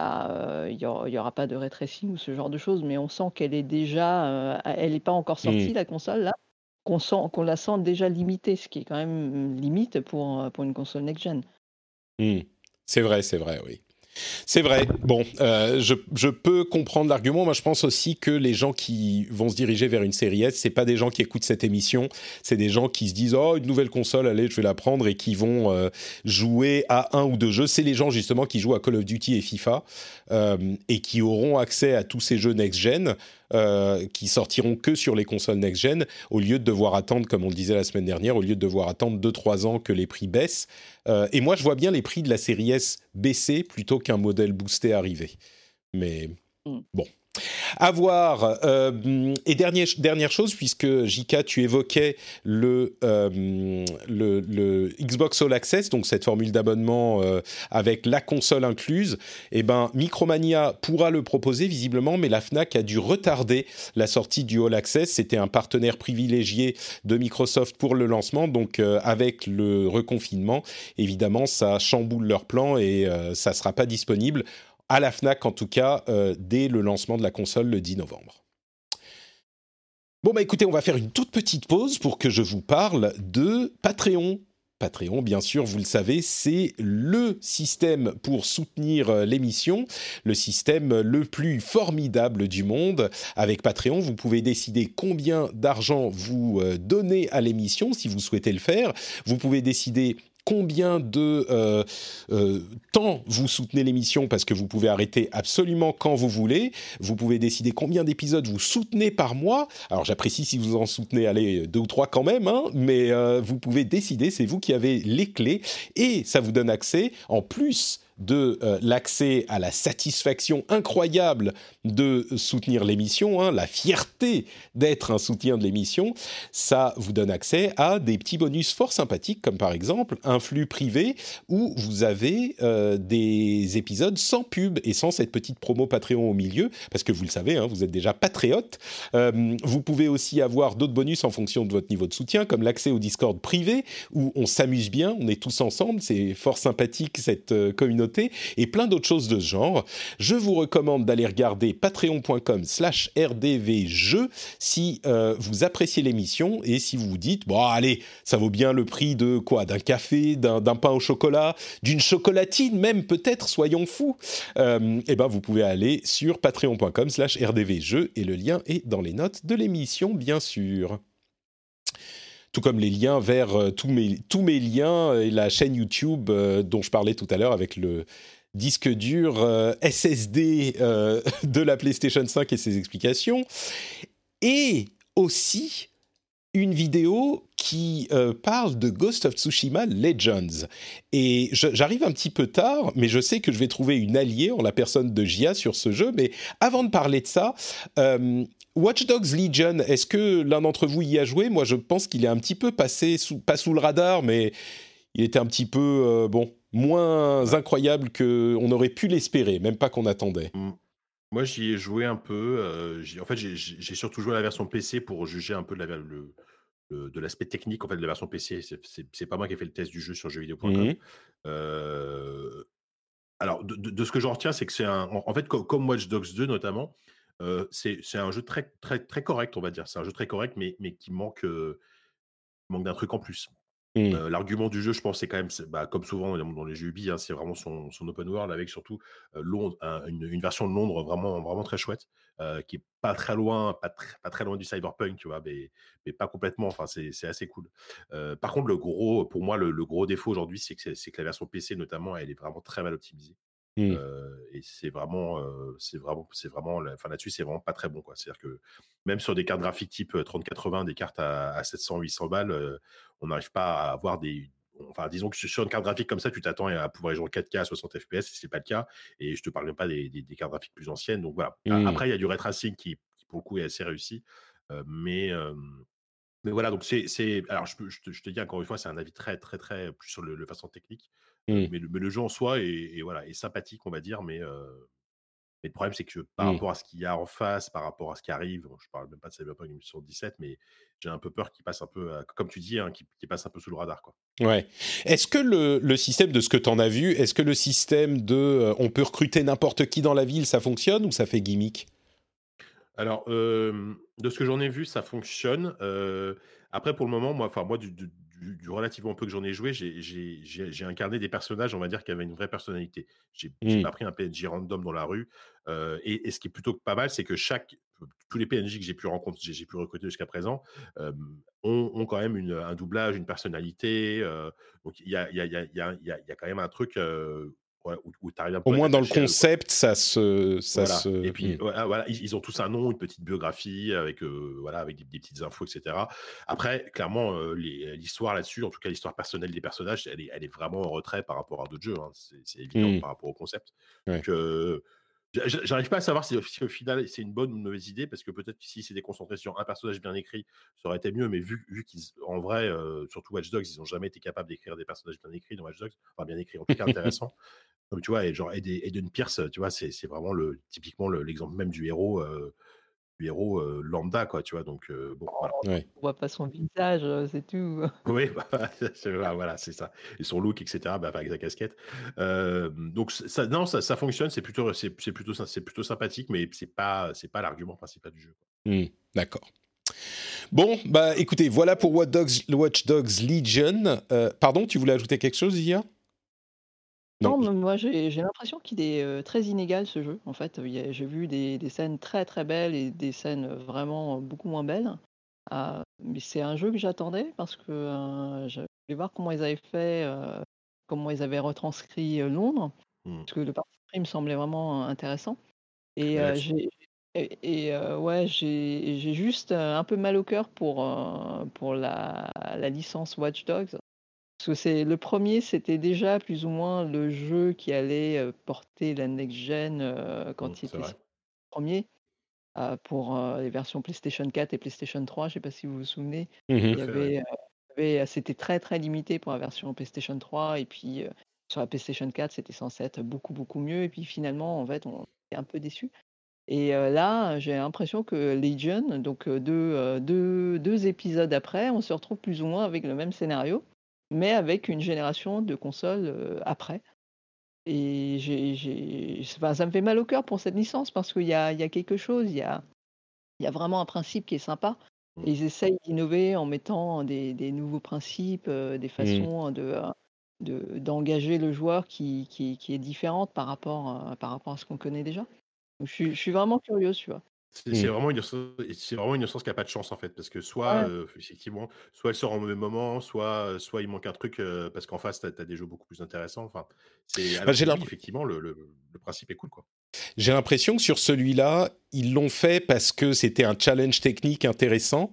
aura, pas de ray tracing ou ce genre de choses, mais on sent qu'elle est déjà, elle n'est pas encore sortie, Mm. la console, là, qu'on la sent déjà limitée, ce qui est quand même limite pour, euh, pour une console next-gen. Mm. C'est vrai, c'est vrai, oui. C'est vrai. Bon, euh, je, je peux comprendre l'argument. Moi, je pense aussi que les gens qui vont se diriger vers une série S, c'est pas des gens qui écoutent cette émission. C'est des gens qui se disent oh une nouvelle console, allez, je vais la prendre et qui vont euh, jouer à un ou deux jeux. C'est les gens justement qui jouent à Call of Duty et FIFA et qui auront accès à tous ces jeux next gen. euh, qui sortiront que sur les consoles next-gen, au lieu de devoir attendre, comme on le disait la semaine dernière, au lieu de devoir attendre 2-3 ans que les prix baissent. Euh, et moi, je vois bien les prix de la série S baisser plutôt qu'un modèle boosté arriver. Mais Mm. bon. À voir. Euh, et dernière, chose, puisque Jika, tu évoquais le, euh, le, Xbox All Access, donc cette formule d'abonnement euh, avec la console incluse, eh ben, Micromania pourra le proposer visiblement, mais la FNAC a dû retarder la sortie du All Access. C'était un partenaire privilégié de Microsoft pour le lancement, donc avec le reconfinement, évidemment, ça chamboule leur plan et ça ne sera pas disponible à la FNAC en tout cas, euh, dès le lancement de la console le 10 novembre. Bon, bah écoutez, on va faire une toute petite pause pour que je vous parle de Patreon. Patreon, bien sûr, vous le savez, c'est le système pour soutenir euh, l'émission, le système le plus formidable du monde. Avec Patreon, vous pouvez décider combien d'argent vous euh, donnez à l'émission si vous souhaitez le faire. Vous pouvez décider combien de euh, euh, temps vous soutenez l'émission parce que vous pouvez arrêter absolument quand vous voulez. Vous pouvez décider combien d'épisodes vous soutenez par mois. Alors j'apprécie si vous en soutenez, allez, deux ou trois quand même, hein, mais euh, vous pouvez décider, c'est vous qui avez les clés et ça vous donne accès, en plus de euh, l'accès à la satisfaction incroyable de soutenir l'émission, hein, la fierté d'être un soutien de l'émission, ça vous donne accès à des petits bonus fort sympathiques, comme par exemple un flux privé où vous avez euh, des épisodes sans pub et sans cette petite promo Patreon au milieu, parce que vous le savez, hein, vous êtes déjà patriote. Euh, vous pouvez aussi avoir d'autres bonus en fonction de votre niveau de soutien, comme l'accès au Discord privé, où on s'amuse bien, on est tous ensemble, c'est fort sympathique cette euh, et plein d'autres choses de ce genre. Je vous recommande d'aller regarder patreon.com slash rdvjeux si euh, vous appréciez l'émission et si vous vous dites, bon allez, ça vaut bien le prix de quoi? D'un café, d'un pain au chocolat, d'une chocolatine même peut-être, soyons fous. Euh, et ben vous pouvez aller sur patreon.com slash rdvjeux et le lien est dans les notes de l'émission bien sûr tout comme les liens vers euh, tous, mes, tous mes liens et la chaîne YouTube euh, dont je parlais tout à l'heure avec le disque dur euh, SSD [laughs] de la PlayStation 5 et ses explications. Et aussi une vidéo qui parle de Ghost of Tsushima Legends. Et j'arrive un petit peu tard, mais je sais que je vais trouver une alliée en la personne de Gia sur ce jeu. Mais avant de parler de ça, Watch Dogs Legion, est-ce que l'un d'entre vous y a joué? Moi, je pense qu'il est un petit peu passé, sous, pas sous le radar, mais il était un petit peu, euh, bon, moins incroyable qu'on aurait pu l'espérer, même pas qu'on attendait. Moi, j'y ai joué un peu. euh, en fait, j'ai- surtout joué à la version PC pour juger un peu de la- le- le- de l'aspect technique en fait, de la version PC. C'est- pas moi qui ai fait le test du jeu sur jeuxvideo.com. Mhm. Euh, alors, de, de- de ce que j'en retiens, c'est que c'est un. En, en fait, co- comme Watch Dogs 2 notamment, euh, c'est un jeu très, très, très correct, on va dire. C'est un jeu très correct, mais, mais qui manque, euh, manque d'un truc en plus. Mmh. Euh, l'argument du jeu, je pense, c'est quand même, bah, comme souvent dans les jeux Ubi, hein, c'est vraiment son, open world avec surtout Londres, une, version de Londres vraiment, vraiment très chouette, qui est pas très loin, pas, pas très loin du cyberpunk, tu vois, mais, mais pas complètement. Enfin, c'est assez cool. par contre, le gros, pour moi, le, gros défaut aujourd'hui, c'est que, que la version PC notamment, elle est vraiment très mal optimisée. Mmh. et c'est vraiment, c'est vraiment, c'est vraiment, enfin là-dessus, c'est vraiment pas très bon, quoi. C'est-à-dire que même sur des cartes graphiques type 3080, des cartes à, 700, 800 balles, on n'arrive pas à avoir des, enfin disons que sur une carte graphique comme ça, tu t'attends à pouvoir jouer en 4K à 60 FPS, c'est pas le cas. Et je te parle même pas des, cartes graphiques plus anciennes. Donc voilà. Mmh. Après, il y a du ray tracing qui, pour le coup est assez réussi, mais mais voilà, donc c'est. Alors, je, je, te, dis encore une fois, c'est un avis très, très, très plus sur le, façon technique. Mmh. mais, le, jeu en soi est, voilà, est sympathique, on va dire, mais, mais le problème, c'est que par mmh. rapport à ce qu'il y a en face, par rapport à ce qui arrive, je parle même pas de Cyberpunk 2017, mais j'ai un peu peur qu'il passe un peu, comme tu dis, hein, qu'il passe un peu sous le radar. Quoi. Ouais. Est-ce que le, le, système, de ce que tu en as vu, est-ce que le système de on peut recruter n'importe qui dans la ville, ça fonctionne ou ça fait gimmick? Alors, de ce que j'en ai vu, ça fonctionne. après, pour le moment, moi, enfin, moi, du, relativement peu que j'en ai joué, j'ai incarné des personnages, on va dire, qui avaient une vraie personnalité. J'ai mmh. pas pris un PNJ random dans la rue. et, ce qui est plutôt pas mal, c'est que chaque, tous les PNJ que j'ai pu rencontrer, j'ai pu recruter jusqu'à présent, ont, quand même un doublage, une personnalité. donc, il y a, y, a, y, a, y a, quand même un truc au moins dans le concept, ça se, ça se. Et puis hmm. voilà, ils, ont tous un nom, une petite biographie avec euh, voilà avec des, petites infos, etc. Après, clairement, euh, l'histoire là-dessus, en tout cas l'histoire personnelle des personnages, elle est, elle est vraiment en retrait par rapport à d'autres jeux. Hein. C'est évident hmm. par rapport au concept. Donc euh, J'arrive pas à savoir si, au final c'est une bonne ou une mauvaise idée parce que peut-être que si c'est déconcentré sur un personnage bien écrit, ça aurait été mieux. Mais vu, vu qu'ils, en vrai, surtout Watch Dogs, ils ont jamais été capables d'écrire des personnages bien écrits dans Watch Dogs, enfin bien écrits, en tout cas [laughs] intéressants. Comme tu vois, et genre Eden Pierce, tu vois, c'est vraiment le, typiquement l'exemple même du héros, du héros lambda, quoi, tu vois. Donc, bon, voilà. Ouais. On voit pas son visage, c'est tout. [laughs] Oui, [laughs] bah, voilà, c'est ça. Et son look, etc., bah, avec sa casquette. donc, ça, non, ça, ça fonctionne, c'est plutôt, c'est plutôt, c'est plutôt sympathique, mais c'est pas, c'est pas l'argument principal du jeu. Mmh, d'accord. Bon, bah écoutez, voilà pour Watch Dogs, Watch Dogs Legion. pardon, tu voulais ajouter quelque chose, Zia non, moi j'ai l'impression qu'il est très inégal ce jeu. En fait, j'ai vu des, scènes très très belles et des scènes vraiment beaucoup moins belles. Ah, mais c'est un jeu que j'attendais parce que je voulais voir comment ils avaient fait, comment ils avaient retranscrit Londres, mmh. parce que le parti pris me semblait vraiment intéressant. Et j'ai et, ouais, j'ai juste un peu mal au cœur pour, pour la, la licence Watch Dogs. Parce que c'est le premier, c'était déjà plus ou moins le jeu qui allait porter la next gen quand mmh, il était premier pour les versions PlayStation 4 et PlayStation 3. Je ne sais pas si vous vous souvenez. Mmh il y avait, c'était très très limité pour la version PlayStation 3 et puis sur la PlayStation 4, c'était censé être beaucoup beaucoup mieux et puis finalement, en fait, on est un peu déçu. Et là, j'ai l'impression que Legion, donc deux, deux, deux épisodes après, on se retrouve plus ou moins avec le même scénario mais avec une génération de consoles après. Et j'ai, ça me fait mal au cœur pour cette licence parce qu'il y a, y a quelque chose, il y a, y a vraiment un principe qui est sympa. Mmh. ils essayent d'innover en mettant des, des nouveaux principes, des mmh. façons de, de, d'engager le joueur qui, qui, qui, est différente par rapport, par rapport à ce qu'on connaît déjà. je, suis, je suis vraiment curieuse, tu vois. C'est mmh. vraiment une c'est vraiment une qui a pas de chance en fait, parce que soit effectivement, soit elle sort au même moment, soit soit il manque un truc parce qu'en face tu as, des jeux beaucoup plus intéressants. Enfin, c'est bah, effectivement le, le, principe est cool quoi. J'ai l'impression que sur celui-là, ils l'ont fait parce que c'était un challenge technique intéressant,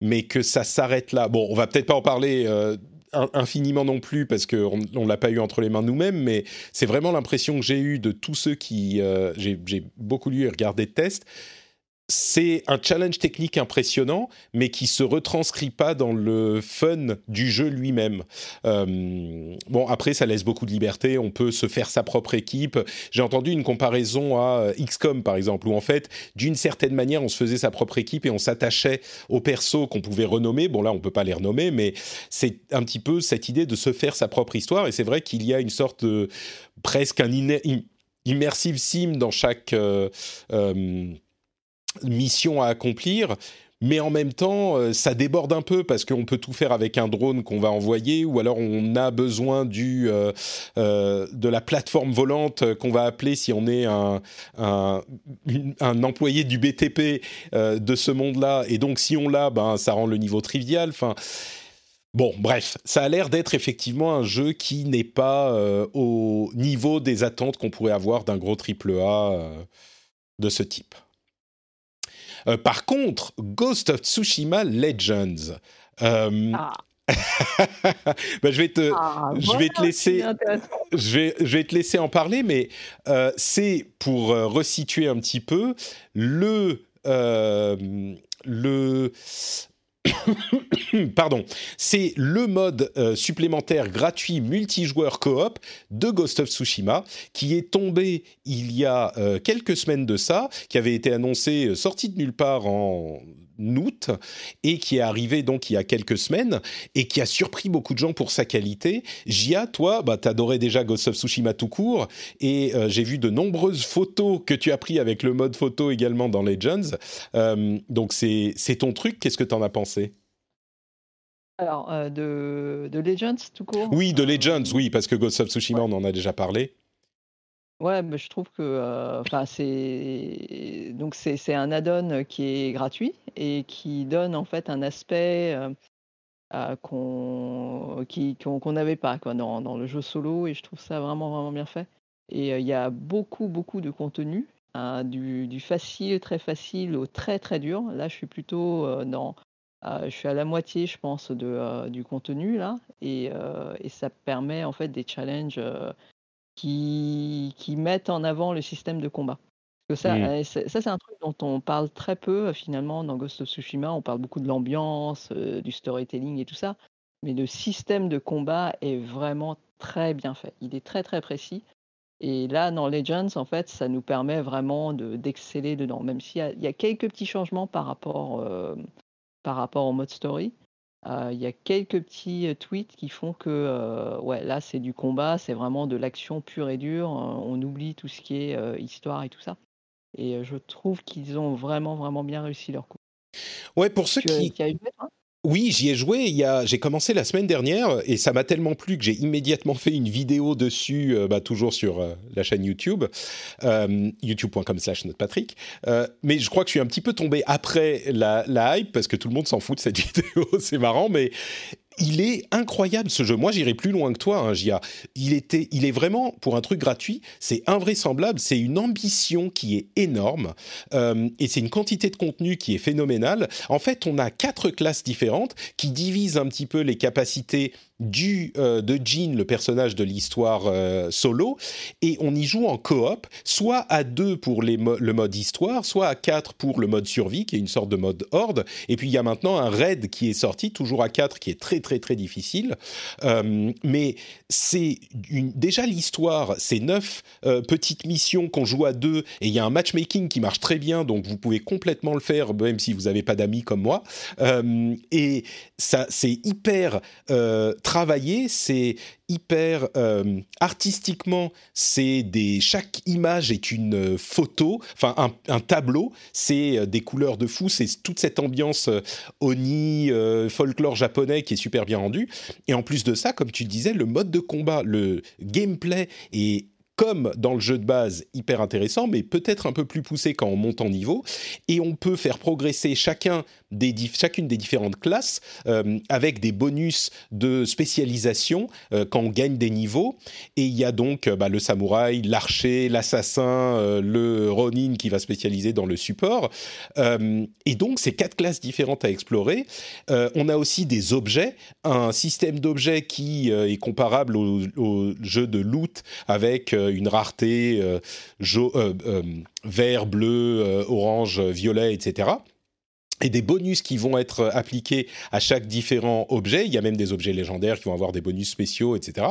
mais que ça s'arrête là. Bon, on va peut-être pas en parler infiniment non plus parce qu'on ne l'a pas eu entre les mains nous-mêmes, mais c'est vraiment l'impression que j'ai eue de tous ceux qui. j'ai beaucoup lu et regardé de tests c'est un challenge technique impressionnant, mais qui se retranscrit pas dans le fun du jeu lui-même. Euh, bon, après, ça laisse beaucoup de liberté. On peut se faire sa propre équipe. J'ai entendu une comparaison à euh, XCOM, par exemple, où en fait, d'une certaine manière, on se faisait sa propre équipe et on s'attachait aux persos qu'on pouvait renommer. Bon, là, on peut pas les renommer, mais c'est un petit peu cette idée de se faire sa propre histoire. Et c'est vrai qu'il y a une sorte de presque un immersive sim dans chaque euh, mission à accomplir, mais en même temps, euh, ça déborde un peu parce qu'on peut tout faire avec un drone qu'on va envoyer, ou alors on a besoin du, euh, euh, de la plateforme volante qu'on va appeler si on est un, un, employé du BTP de ce monde-là. Et donc, si on l'a, ben, ça rend le niveau trivial. Enfin. Bon, bref, ça a l'air d'être effectivement un jeu qui n'est pas au niveau des attentes qu'on pourrait avoir d'un gros triple A de ce type. Euh, par contre, Ghost of Tsushima Legends. Euh, ah. [laughs] bah, je vais te, ah, je vais te laisser, je vais, je vais te laisser en parler, mais euh, c'est pour resituer un petit peu le le [coughs] Pardon, c'est le mode euh, supplémentaire gratuit multijoueur coop de Ghost of Tsushima qui est tombé il y a euh, quelques semaines de ça, qui avait été annoncé euh, sorti de nulle part en août et qui est arrivé donc il y a quelques semaines et qui a surpris beaucoup de gens pour sa qualité. Gia, toi, bah, t'adorais déjà Ghost of Tsushima tout court et euh, j'ai vu de nombreuses photos que tu as pris avec le mode photo également dans Legends. Euh, donc c'est ton truc, qu'est-ce que t'en as pensé? Alors, euh, de, de, Legends tout court? Oui, de Legends, oui, parce que Ghost of Tsushima, on en a déjà parlé. Ouais, mais je trouve que, enfin, c'est donc c'est un add-on qui est gratuit et qui donne en fait un aspect qu'on qui qu'on n'avait pas quoi dans, dans le jeu solo et je trouve ça vraiment vraiment bien fait. Et il y a beaucoup beaucoup de contenu, hein, du, du facile, très facile au très très dur. Là, je suis plutôt dans, je suis à la moitié, je pense, de, du contenu là, et, et ça permet en fait des challenges qui, qui mettent en avant le système de combat. Parce que ça, mmh. ça c'est un truc dont on parle très peu finalement dans Ghost of Tsushima. On parle beaucoup de l'ambiance, du storytelling et tout ça. Mais le système de combat est vraiment très bien fait. Il est très très précis. Et là, dans Legends, en fait, ça nous permet vraiment d'exceller dedans. Même s'il y, y, a quelques petits changements par rapport, par rapport au mode story. Il y a quelques petits tweets qui font que ouais, là, c'est du combat, c'est vraiment de l'action pure et dure. on oublie tout ce qui est histoire et tout ça. Et je trouve qu'ils ont vraiment, vraiment bien réussi leur coup. Ouais, pour ceux qui. Oui, j'y ai joué. Il y a, j'ai commencé la semaine dernière et ça m'a tellement plu que j'ai immédiatement fait une vidéo dessus, euh, bah, toujours sur euh, la chaîne YouTube, euh, youtube.com/slash Patrick. mais je crois que je suis un petit peu tombé après la, la hype parce que tout le monde s'en fout de cette [laughs] vidéo. C'est marrant, mais il est incroyable ce jeu. Moi, j'irai plus loin que toi, hein. Il était, il est vraiment pour un truc gratuit, c'est invraisemblable. C'est une ambition qui est énorme euh, et c'est une quantité de contenu qui est phénoménale. En fait, on a quatre classes différentes qui divisent un petit peu les capacités du, euh, de Jean, le personnage de l'histoire euh, solo, et on y joue en coop, soit à deux pour les le mode histoire, soit à quatre pour le mode survie, qui est une sorte de mode horde, et puis il y a maintenant un raid qui est sorti, toujours à quatre, qui est très très très difficile, euh, mais c'est déjà l'histoire, c'est neuf petites missions qu'on joue à deux, et il y a un matchmaking qui marche très bien, donc vous pouvez complètement le faire, même si vous n'avez pas d'amis comme moi, et ça c'est hyper travaillé, c'est hyper euh, artistiquement, c'est des chaque image est une euh, photo, enfin un, tableau, c'est euh, des couleurs de fou, c'est toute cette ambiance oni folklore japonais qui est super bien rendu. Et en plus de ça, comme tu disais, le mode de combat, le gameplay est comme dans le jeu de base, hyper intéressant, mais peut-être un peu plus poussé quand on monte en niveau. Et on peut faire progresser chacun chacune des différentes classes euh, avec des bonus de spécialisation euh, quand on gagne des niveaux. Et il y a donc euh, bah, le samouraï, l'archer, l'assassin, le ronin qui va spécialiser dans le support. et donc, c'est quatre classes différentes à explorer. on a aussi des objets, un système d'objets qui est comparable au, au, jeu de loot avec une rareté vert, bleu, orange, violet, etc et des bonus qui vont être appliqués à chaque différent objet. Il y a même des objets légendaires qui vont avoir des bonus spéciaux, etc.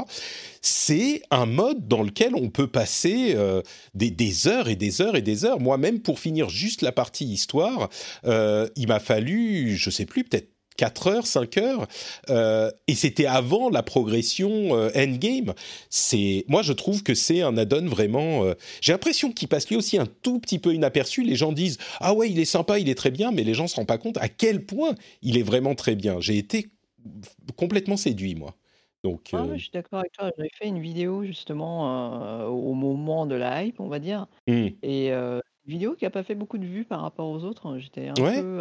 C'est un mode dans lequel on peut passer euh, des, heures et des heures et des heures. Moi, même pour finir juste la partie histoire, euh, il m'a fallu, je sais plus, peut-être 4 heures, 5 heures, euh, et c'était avant la progression euh, endgame. C'est, moi, je trouve que c'est un add-on vraiment. euh, j'ai l'impression qu'il passe lui aussi un tout petit peu inaperçu. Les gens disent ah ouais, il est sympa, il est très bien, mais les gens se rendent pas compte à quel point il est vraiment très bien. J'ai été complètement séduit, moi. Donc, Ah je suis d'accord avec toi. J'avais fait une vidéo justement au moment de la hype, on va dire. hmm. Et une vidéo qui n'a pas fait beaucoup de vues par rapport aux autres. J'étais un Ouais. peu,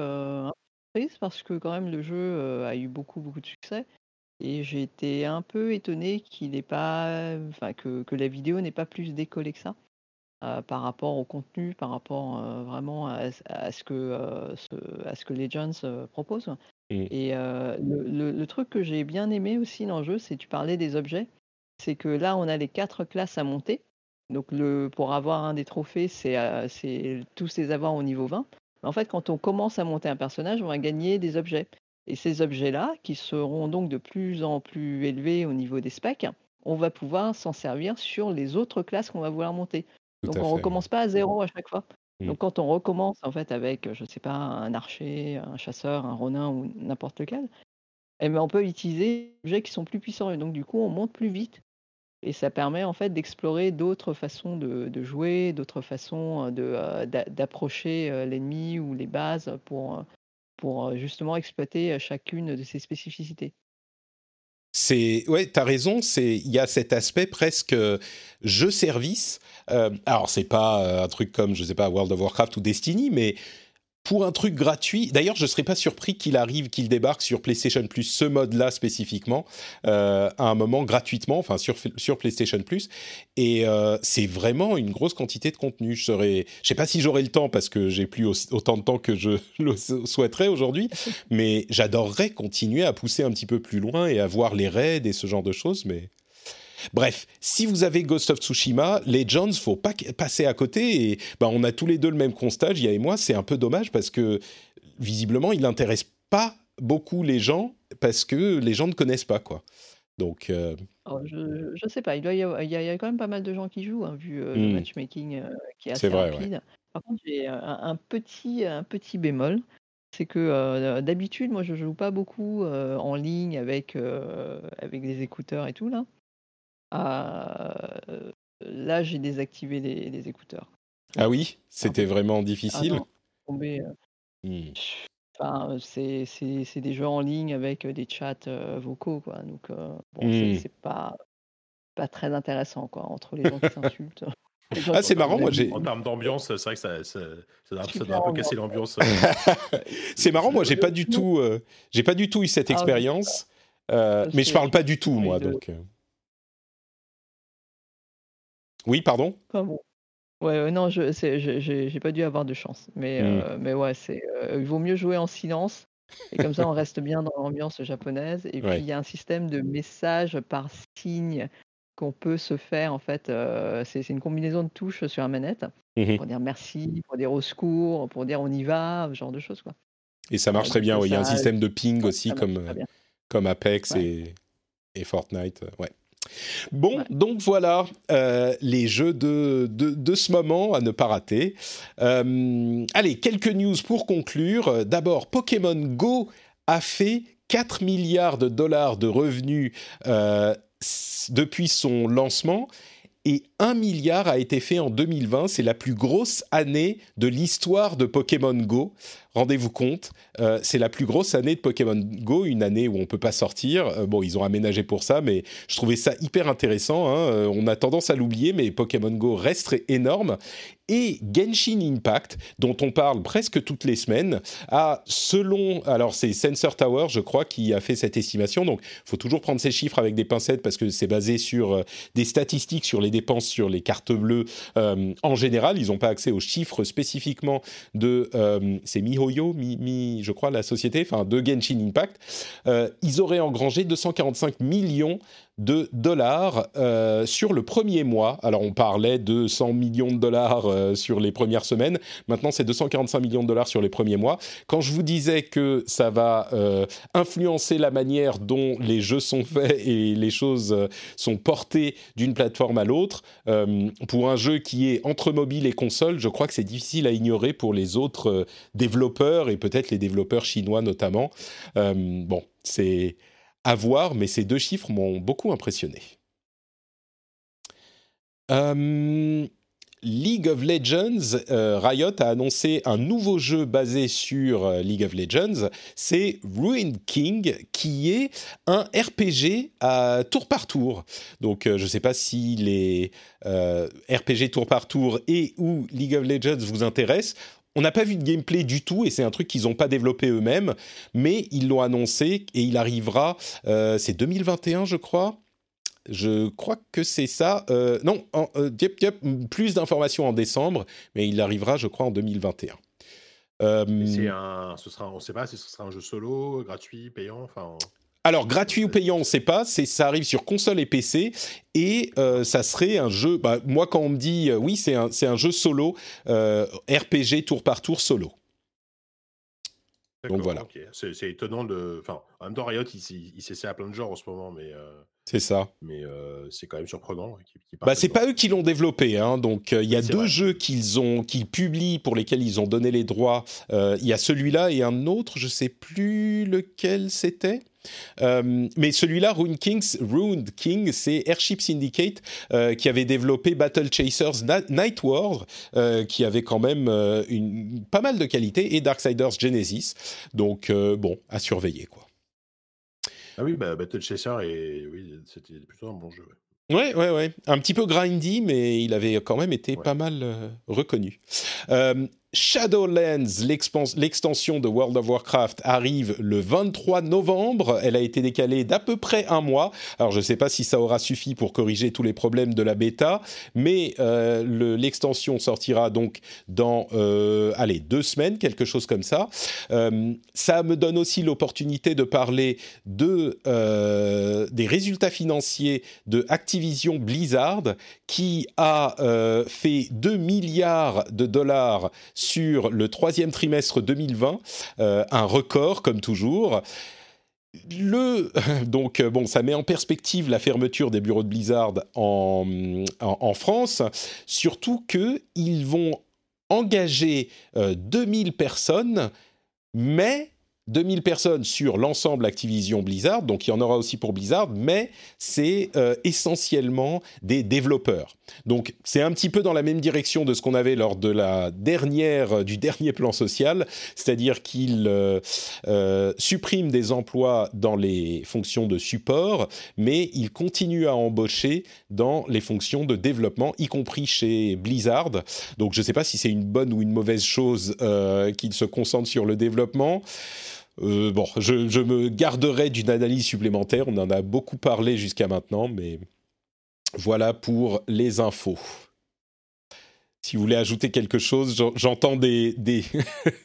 parce que quand même le jeu euh, a eu beaucoup beaucoup de succès. Et j'ai été un peu étonné qu'il n'ait pas, enfin que, que la vidéo n'ait pas plus décollé que ça euh, par rapport au contenu, par rapport euh, vraiment à, à ce que ce- à ce que Legends propose. Et le, le- le truc que j'ai bien aimé aussi dans le jeu, c'est tu parlais des objets, c'est que là on a les quatre classes à monter. Donc le pour avoir un des trophées, c'est c'est tous les avoir au niveau 20. En fait, quand on commence à monter un personnage, on va gagner des objets. Et ces objets-là, qui seront donc de plus en plus élevés au niveau des specs, on va pouvoir s'en servir sur les autres classes qu'on va vouloir monter. Tout Donc on fait. recommence pas à zéro à chaque fois. Mm. Donc quand on recommence en fait avec, je sais pas, un archer, un chasseur, un ronin ou n'importe lequel, eh ben, on peut utiliser des objets qui sont plus puissants et donc du coup on monte plus vite. Et ça permet en fait d'explorer d'autres façons de, jouer, d'autres façons euh, d'a- d'approcher euh, l'ennemi ou les bases pour, euh, euh, justement exploiter euh, chacune de ses spécificités. C'est ouais, t'as raison. C'est il y a cet aspect presque euh, jeu service. Euh, alors c'est pas euh, un truc comme je sais pas World of Warcraft ou Destiny, mais pour un truc gratuit. D'ailleurs, je serais pas surpris qu'il arrive, qu'il débarque sur PlayStation Plus ce mode-là spécifiquement euh, à un moment gratuitement, enfin sur sur PlayStation Plus. Et euh, c'est vraiment une grosse quantité de contenu. Je je sais pas si j'aurai le temps parce que j'ai plus autant de temps que je [laughs] le souhaiterais aujourd'hui, mais j'adorerais continuer à pousser un petit peu plus loin et à voir les raids et ce genre de choses. Mais bref, si vous avez Ghost of Tsushima, Legends, faut pas passer à côté. Et ben, on a tous les deux le même constat, Jia et moi. C'est un peu dommage parce que visiblement, il n'intéresse pas beaucoup les gens parce que les gens ne connaissent pas quoi. Donc euh, Alors, je, je sais pas, il, doit y a, il y a quand même pas mal de gens qui jouent, hein, vu euh, le Mm. matchmaking euh, qui est assez vrai, ouais. rapide. Par contre, j'ai un, un petit, un petit bémol, c'est que euh, d'habitude, moi, je joue pas beaucoup euh, en ligne avec, euh, avec des écouteurs et tout là. Euh, là, j'ai désactivé les, les écouteurs. ah oui, c'était Ah, vraiment Ah difficile? non, tombé, Hmm. Enfin, c'est c'est- c'est des jeux en ligne avec euh, des chats euh, vocaux, quoi. Donc, euh, bon, c'est Mm. c'est pas, pas très intéressant, quoi, entre les gens qui s'insultent. [laughs] Ah, c'est marrant, moi, j'ai- En termes d'ambiance, c'est vrai que ça, ça, ça doit, ça doit un peu casser l'ambiance. [laughs] C'est marrant, moi j'ai pas du tout, euh, j'ai pas du tout eu cette Ah, expérience, euh, mais je parle pas du tout moi de- donc. Oui, pardon? Enfin, bon. Ouais, ouais, non, je c'est- je- j'ai j'ai pas dû avoir de chance. Mais, Mm. euh, mais ouais, c'est, euh, il vaut mieux jouer en silence. Et comme ça, on reste bien dans l'ambiance japonaise. Et puis, il y a un système de message par signe qu'on peut se faire. En fait, euh, c'est c'est une combinaison de touches sur la manette Mhm. pour dire merci, pour dire au secours, pour dire on y va, ce genre de choses. Quoi. Et ça marche très donc bien. ouais. Il y a un système de ping ça aussi marche comme très bien. comme Apex Ouais. et, et Fortnite. euh, Ouais. Bon, Ouais. donc voilà euh, les jeux de, de, de ce moment à ne pas rater. Euh, allez, quelques news pour conclure. D'abord, Pokémon Go a fait 4 milliards de dollars de revenus euh, depuis son lancement. Et 1 milliard a été fait en 2020. C'est la plus grosse année de l'histoire de Pokémon Go. Rendez-vous compte, euh, c'est la plus grosse année de Pokémon Go, une année où on peut pas sortir. Euh, bon, ils ont aménagé pour ça, mais je trouvais ça hyper intéressant. hein. Euh, on a tendance à l'oublier, mais Pokémon Go reste énorme. Et Genshin Impact, dont on parle presque toutes les semaines, a, selon, alors c'est Sensor Tower, je crois, qui a fait cette estimation. Donc, il faut toujours prendre ces chiffres avec des pincettes parce que c'est basé sur des statistiques sur les dépenses sur les cartes bleues en général. Ils n'ont pas accès aux chiffres spécifiquement de, c'est Mi- je crois, la société, enfin de Genshin Impact. Euh, ils auraient engrangé 245 millions de dollars euh, sur le premier mois. Alors on parlait de 100 millions de dollars euh, sur les premières semaines, maintenant c'est 245 millions de dollars sur les premiers mois. Quand je vous disais que ça va euh, influencer la manière dont les jeux sont faits et les choses sont portées d'une plateforme à l'autre, pour un jeu qui est entre mobile et console, je crois que c'est difficile à ignorer pour les autres développeurs et peut-être les développeurs chinois notamment. bon, c'est à voir, mais ces deux chiffres m'ont beaucoup impressionné. Euh, League of Legends, euh, Riot a annoncé un nouveau jeu basé sur euh, League of Legends. C'est Ruined King, qui est un RPG à tour par tour. Donc, je ne sais pas si les RPG tour par tour et ou League of Legends vous intéressent. On n'a pas vu de gameplay du tout et c'est un truc qu'ils n'ont pas développé eux-mêmes, mais ils l'ont annoncé et il arrivera, euh, c'est 2021 je crois. Je crois que c'est ça. Euh, non, euh, plus d'informations en décembre, mais il arrivera je crois en 2021. c'est un, ce sera, on ne sait pas si ce sera un jeu solo, gratuit, payant, enfin. Alors, gratuit ou payant, on ne sait pas. Ça arrive sur console et PC. Et euh, ça serait un jeu. Bah, moi, quand on me dit euh, oui, c'est un, jeu solo, euh, RPG tour par tour solo. Donc voilà. C'est, étonnant de. Enfin, en même temps, Riot, il, s'essaie à plein de genres en ce moment, mais. C'est ça. Mais c'est quand même surprenant. bah, c'est pas eux qui l'ont développé, hein, donc il y a deux jeux qu'ils ont, qu'ils publient pour lesquels ils ont donné les droits. Il y a celui-là et un autre, je sais plus lequel c'était. Euh, mais celui-là, Ruined Kings, King, c'est Airship Syndicate euh, qui avait développé Battle Chasers Night War, euh, qui avait quand même une, pas mal de qualité, et Darksiders Genesis. Donc bon, à surveiller quoi. Ah oui, bah, Battle Chaser, et oui, c'était plutôt un bon jeu. Ouais, ouais, ouais. Un petit peu grindy, mais il avait quand même été pas mal reconnu. Shadowlands, l'extension de World of Warcraft, arrive le 23 novembre. Elle a été décalée d'à peu près un mois. Alors je ne sais pas si ça aura suffi pour corriger tous les problèmes de la bêta, mais euh, l'extension sortira donc dans, euh, allez, deux semaines, quelque chose comme ça. Euh, ça me donne aussi l'opportunité de parler de, des résultats financiers de Activision Blizzard, qui a fait 2 milliards de dollars le troisième trimestre 2020, euh, un record comme toujours. Le, [laughs] donc bon, ça met en perspective la fermeture des bureaux de Blizzard en, en, France, surtout qu'ils vont engager 2000 euh, personnes, mais 2000 personnes sur l'ensemble Activision Blizzard, donc il y en aura aussi pour Blizzard, mais c'est euh, essentiellement des développeurs. Donc c'est un petit peu dans la même direction de ce qu'on avait lors de la dernière, du dernier plan social, c'est-à-dire qu'il euh, euh, supprime des emplois dans les fonctions de support, mais il continue à embaucher dans les fonctions de développement, y compris chez Blizzard. Donc je ne sais pas si c'est une bonne ou une mauvaise chose qu'il se concentre sur le développement. Euh, bon, je, me garderai d'une analyse supplémentaire. On en a beaucoup parlé jusqu'à maintenant, mais voilà pour les infos. Si vous voulez ajouter quelque chose, j'entends des, des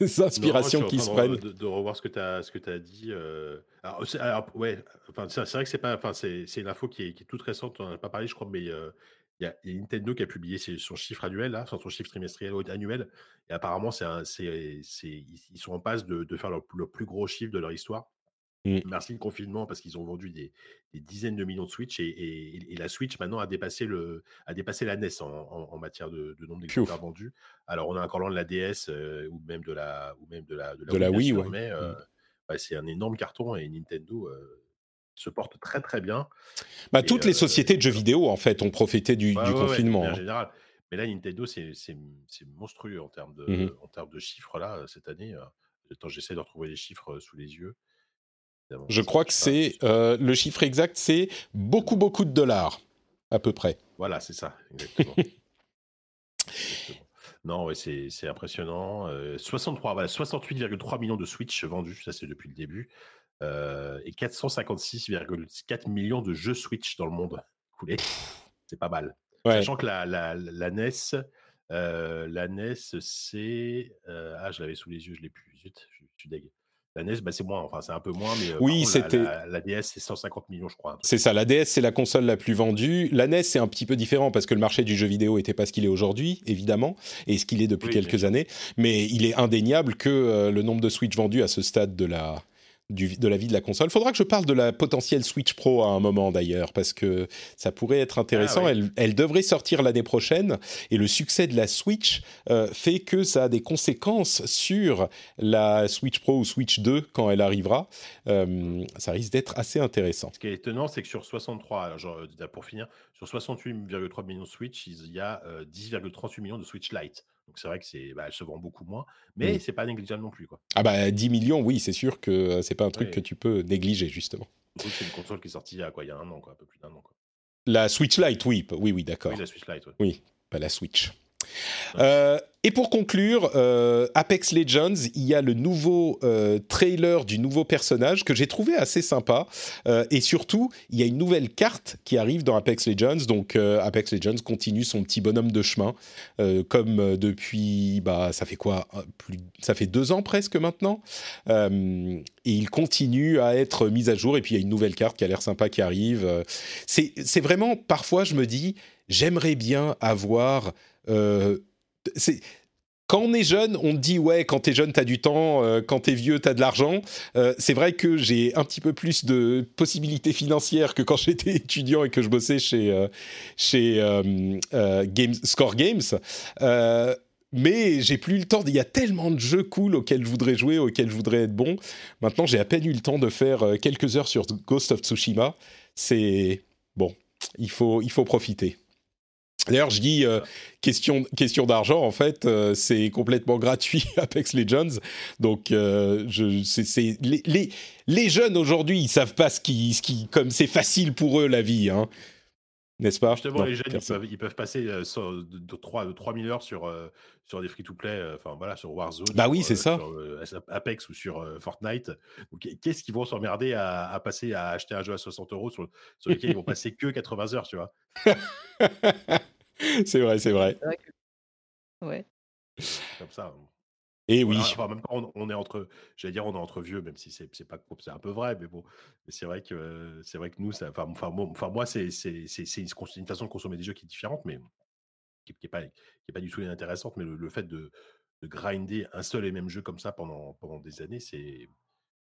[laughs] inspirations qui se prennent. De, de, revoir ce que tu as, dit. Euh, alors, ouais, enfin, c'est vrai que c'est pas, enfin, c'est une info qui est, qui est, toute récente. On n'en a pas parlé, je crois, mais euh, il y, a Nintendo qui a publié son chiffre annuel, là, son chiffre trimestriel annuel, et apparemment, c'est, ils sont en passe de, faire le, plus gros chiffre de leur histoire. Mmh. Merci le confinement parce qu'ils ont vendu des, dizaines de millions de Switch et, la Switch maintenant a dépassé, le, a dépassé la NES en, matière de, nombre d'exemplaires vendus. Alors on a encore loin de la DS euh, ou même de la ou même de la, de la, Wii, mais mmh. euh, c'est un énorme carton et Nintendo euh, se porte très très bien. Bah, toutes les sociétés de jeux vidéo en fait ont profité du, confinement. en hein. général. Mais là, Nintendo, c'est monstrueux en termes de, mmh en termes de chiffres là cette année. Attends, j'essaie de retrouver les chiffres sous les yeux. Je crois que c'est le chiffre exact, c'est beaucoup beaucoup de dollars à peu près. Voilà, c'est ça, exactement. [laughs] Non, ouais, c'est impressionnant. 63, 68,3 millions de Switch vendus, ça c'est depuis le début. Euh, et 456,4 millions de jeux Switch dans le monde coulés. C'est pas mal. Sachant que la, la, la NES, euh, la NES, c'est. Euh, ah, je l'avais sous les yeux, je l'ai plus. Zut, je, suis deg. La NES, bah, c'est moins, enfin c'est un peu moins, mais euh, Oui, c'était. la- la DS, c'est 150 millions, je crois. C'est ça, la DS, c'est la console la plus vendue. La NES, c'est un petit peu différent parce que le marché du jeu vidéo n'était pas ce qu'il est aujourd'hui, évidemment, et ce qu'il est depuis Oui, quelques années. Mais il est indéniable que euh, le nombre de Switch vendus à ce stade de la, du- de la vie de la console. Faudra que je parle de la potentielle Switch Pro à un moment d'ailleurs, parce que ça pourrait être intéressant. Ah, oui. elle, elle devrait sortir l'année prochaine, et le succès de la Switch euh, fait que ça a des conséquences sur la Switch Pro ou Switch 2 quand elle arrivera. Euh, ça risque d'être assez intéressant. Ce qui est étonnant, c'est que sur 63, alors, genre, euh, pour finir, sur 68,3 millions de Switch, il y a euh, 10,38 millions de Switch Lite. Donc c'est vrai que c'est, bah, elle se vend beaucoup moins, mais Mm. c'est pas négligeable non plus. Quoi. Ah bah 10 millions, oui, c'est sûr que c'est pas un truc que tu peux négliger justement. C'est une console qui est sortie il y a quoi, il y a un an, quoi, un peu plus d'un an. Quoi. La Switch Lite, oui, oui, oui, d'accord. Oui, la Switch Lite. ouais. Oui, pas la Switch. Euh, et pour conclure, euh, Apex Legends, il y a le nouveau euh, trailer du nouveau personnage que j'ai trouvé assez sympa. Et surtout, il y a une nouvelle carte qui arrive dans Apex Legends. Donc Apex Legends continue son petit bonhomme de chemin, comme depuis, bah, ça fait quoi Ça fait deux ans presque maintenant. Et il continue à être mis à jour. Et puis il y a une nouvelle carte qui a l'air sympa qui arrive. C'est vraiment, parfois, je me dis, j'aimerais bien avoir c'est quand on est jeune, on dit ouais, quand t'es jeune, t'as du temps, euh, quand t'es vieux, t'as de l'argent. Euh, c'est vrai que j'ai un petit peu plus de possibilités financières que quand [laughs] j'étais étudiant et que je bossais chez euh, chez euh, euh, Games, Score Games. Euh, mais j'ai plus le temps. Il y a tellement de jeux cool auxquels je voudrais jouer, auxquels je voudrais être bon. Maintenant, j'ai à peine eu le temps de faire euh, quelques heures sur Ghost of Tsushima. C'est bon, il faut il faut profiter. D'ailleurs, je dis euh, question, question d'argent, en fait, euh, c'est complètement gratuit [laughs] Apex Legends. Donc, euh, je, les, les, les jeunes aujourd'hui, ils savent pas ce qui, ce qui comme c'est facile pour eux la vie, hein. n'est-ce pas? Justement, Non, les jeunes, ils peuvent, ils peuvent passer de, de 3, de 3000 heures sur, sur des free-to-play, enfin voilà, sur Warzone. Bah oui, sur, c'est ça. sur, Apex ou sur Fortnite. Qu'est-ce qu'ils vont s'emmerder à, à passer à acheter un jeu à 60 euros sur, sur lequel ils vont passer que 80 heures, tu vois? [laughs] [laughs] c'est vrai, c'est vrai. C'est vrai que- Ouais. Comme ça. Et oui. Voilà, enfin, en même temps, on, est entre, j'allais dire, on est entre vieux, même si c'est c'est pas, c'est un peu vrai, mais bon, c'est vrai que euh, c'est vrai que nous, ça, enfin, enfin, moi, enfin, moi, c'est c'est c'est c'est une, une façon de consommer des jeux qui est différente, mais qui, qui est pas qui est pas du tout inintéressante, mais le, le fait de, de grinder un seul et même jeu comme ça pendant pendant des années, c'est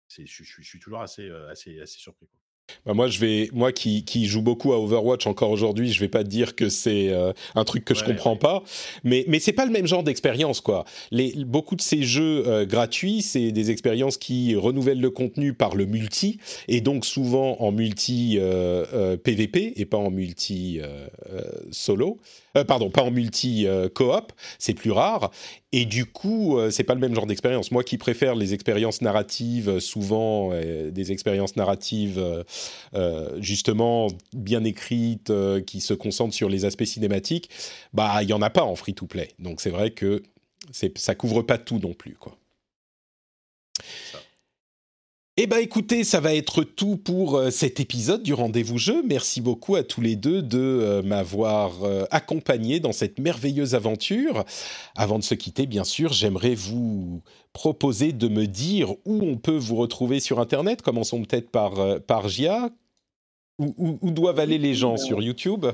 c'est je, je- je suis toujours assez euh, assez assez surpris. quoi. Bah, moi, je vais, moi qui, qui joue beaucoup à Overwatch encore aujourd'hui, je vais pas te dire que c'est euh, un truc que je Ouais, comprends ouais. pas, mais mais c'est pas le même genre d'expérience quoi. Les beaucoup de ces jeux euh, gratuits, c'est des expériences qui renouvellent le contenu par le multi et donc souvent en multi euh, euh, PVP et pas en multi euh, euh, solo. Euh, pardon, pas en multi euh, coop, c'est plus rare. Et du coup, euh, c'est pas le même genre d'expérience. Moi qui préfère les expériences narratives, euh, souvent euh, des expériences narratives euh, euh, justement bien écrites, euh, qui se concentrent sur les aspects cinématiques, bah il y en a pas en free-to-play. Donc c'est vrai que ça couvre pas tout non plus, quoi. Eh ben écoutez, ça va être tout pour euh, cet épisode du rendez-vous jeu. Merci beaucoup à tous les deux de euh, m'avoir euh, accompagné dans cette merveilleuse aventure. Avant de se quitter, bien sûr, j'aimerais vous proposer de me dire où on peut vous retrouver sur Internet. Commençons peut-être par, par Gia. Où, doivent aller les gens? Sur YouTube?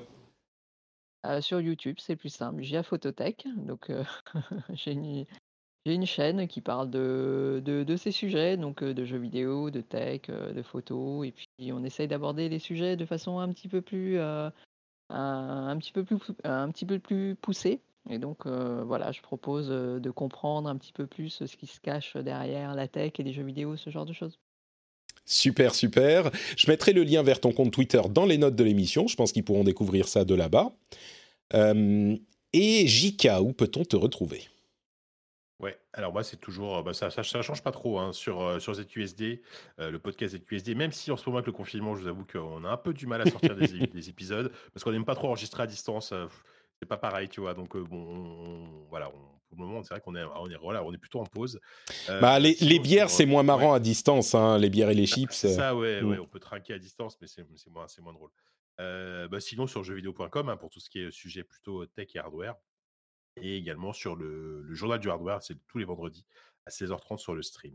Sur YouTube, c'est plus simple. [laughs] J'ai Photothèque, donc j'ai une chaîne qui parle de, ces sujets, donc de jeux vidéo, de tech, de photos, et puis on essaye d'aborder les sujets de façon un petit peu plus, un, petit peu plus, un petit peu plus poussée. Et donc voilà, je propose de comprendre un petit peu plus ce qui se cache derrière la tech et les jeux vidéo, ce genre de choses. Super, super. Je mettrai le lien vers ton compte Twitter dans les notes de l'émission. Je pense qu'ils pourront découvrir ça de là-bas. Et Jika, où peut-on te retrouver? Ouais, alors moi c'est toujours, bah, ça, ça, ça change pas trop hein, sur, euh, sur ZQSD, euh, le podcast ZQSD, même si en ce moment avec le confinement, je vous avoue qu'on a un peu du mal à sortir des, [laughs] épisodes, parce qu'on n'aime pas trop enregistrer à distance, euh, c'est pas pareil, tu vois, donc euh, bon, on- voilà, on- pour le moment c'est vrai qu'on est, on est, voilà, on est plutôt en pause. Bah, les, bières, c'est moins ouais. marrant à distance, hein, les bières et les chips. C'est [laughs] ça, ouais, mm. ouais, on peut trinquer à distance, mais c'est moins, c'est moins drôle. Bah, sinon, sur jeuxvideo.com, hein, pour tout ce qui est sujet plutôt tech et hardware, et également sur le, journal du hardware, c'est tous les vendredis à 16h30 sur le stream.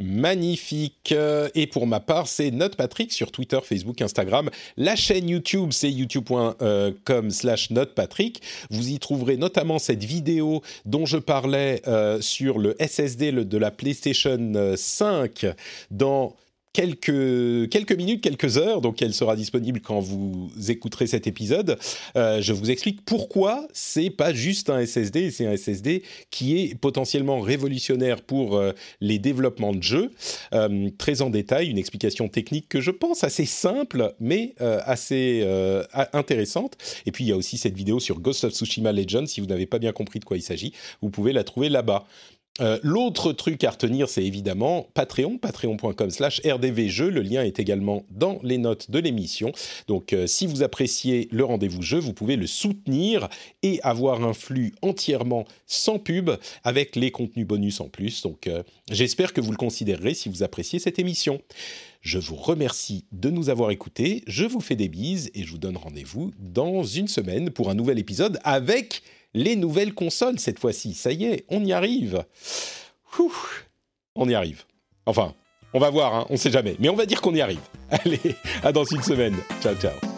Magnifique. Euh, Et pour ma part, c'est Note Patrick sur Twitter, Facebook, Instagram. La chaîne YouTube, c'est youtube.com slash notepatrick. Vous y trouverez notamment cette vidéo dont je parlais euh, sur le SSD de la PlayStation 5 dans quelques, minutes, quelques heures, donc elle sera disponible quand vous écouterez cet épisode. Euh, je vous explique pourquoi c'est pas juste un SSD, c'est un SSD qui est potentiellement révolutionnaire pour euh, les développements de jeux. Euh, très en détail, une explication technique que je pense assez simple, mais assez intéressante. Et puis il y a aussi cette vidéo sur Ghost of Tsushima Legends. Si vous n'avez pas bien compris de quoi il s'agit, vous pouvez la trouver là-bas. Euh, L'autre truc à retenir, c'est évidemment Patreon, patreon.com slash rdvjeux. Le lien est également dans les notes de l'émission. Donc euh, si vous appréciez le rendez-vous jeu, vous pouvez le soutenir et avoir un flux entièrement sans pub avec les contenus bonus en plus. Donc euh, j'espère que vous le considérerez si vous appréciez cette émission. Je vous remercie de nous avoir écoutés, je vous fais des bises et je vous donne rendez-vous dans une semaine pour un nouvel épisode avec les nouvelles consoles cette fois-ci. Ça y est, on y arrive. On y arrive. Enfin, on va voir, hein, on sait jamais, mais on va dire qu'on y arrive. [laughs] Allez, à dans une semaine. Ciao, ciao.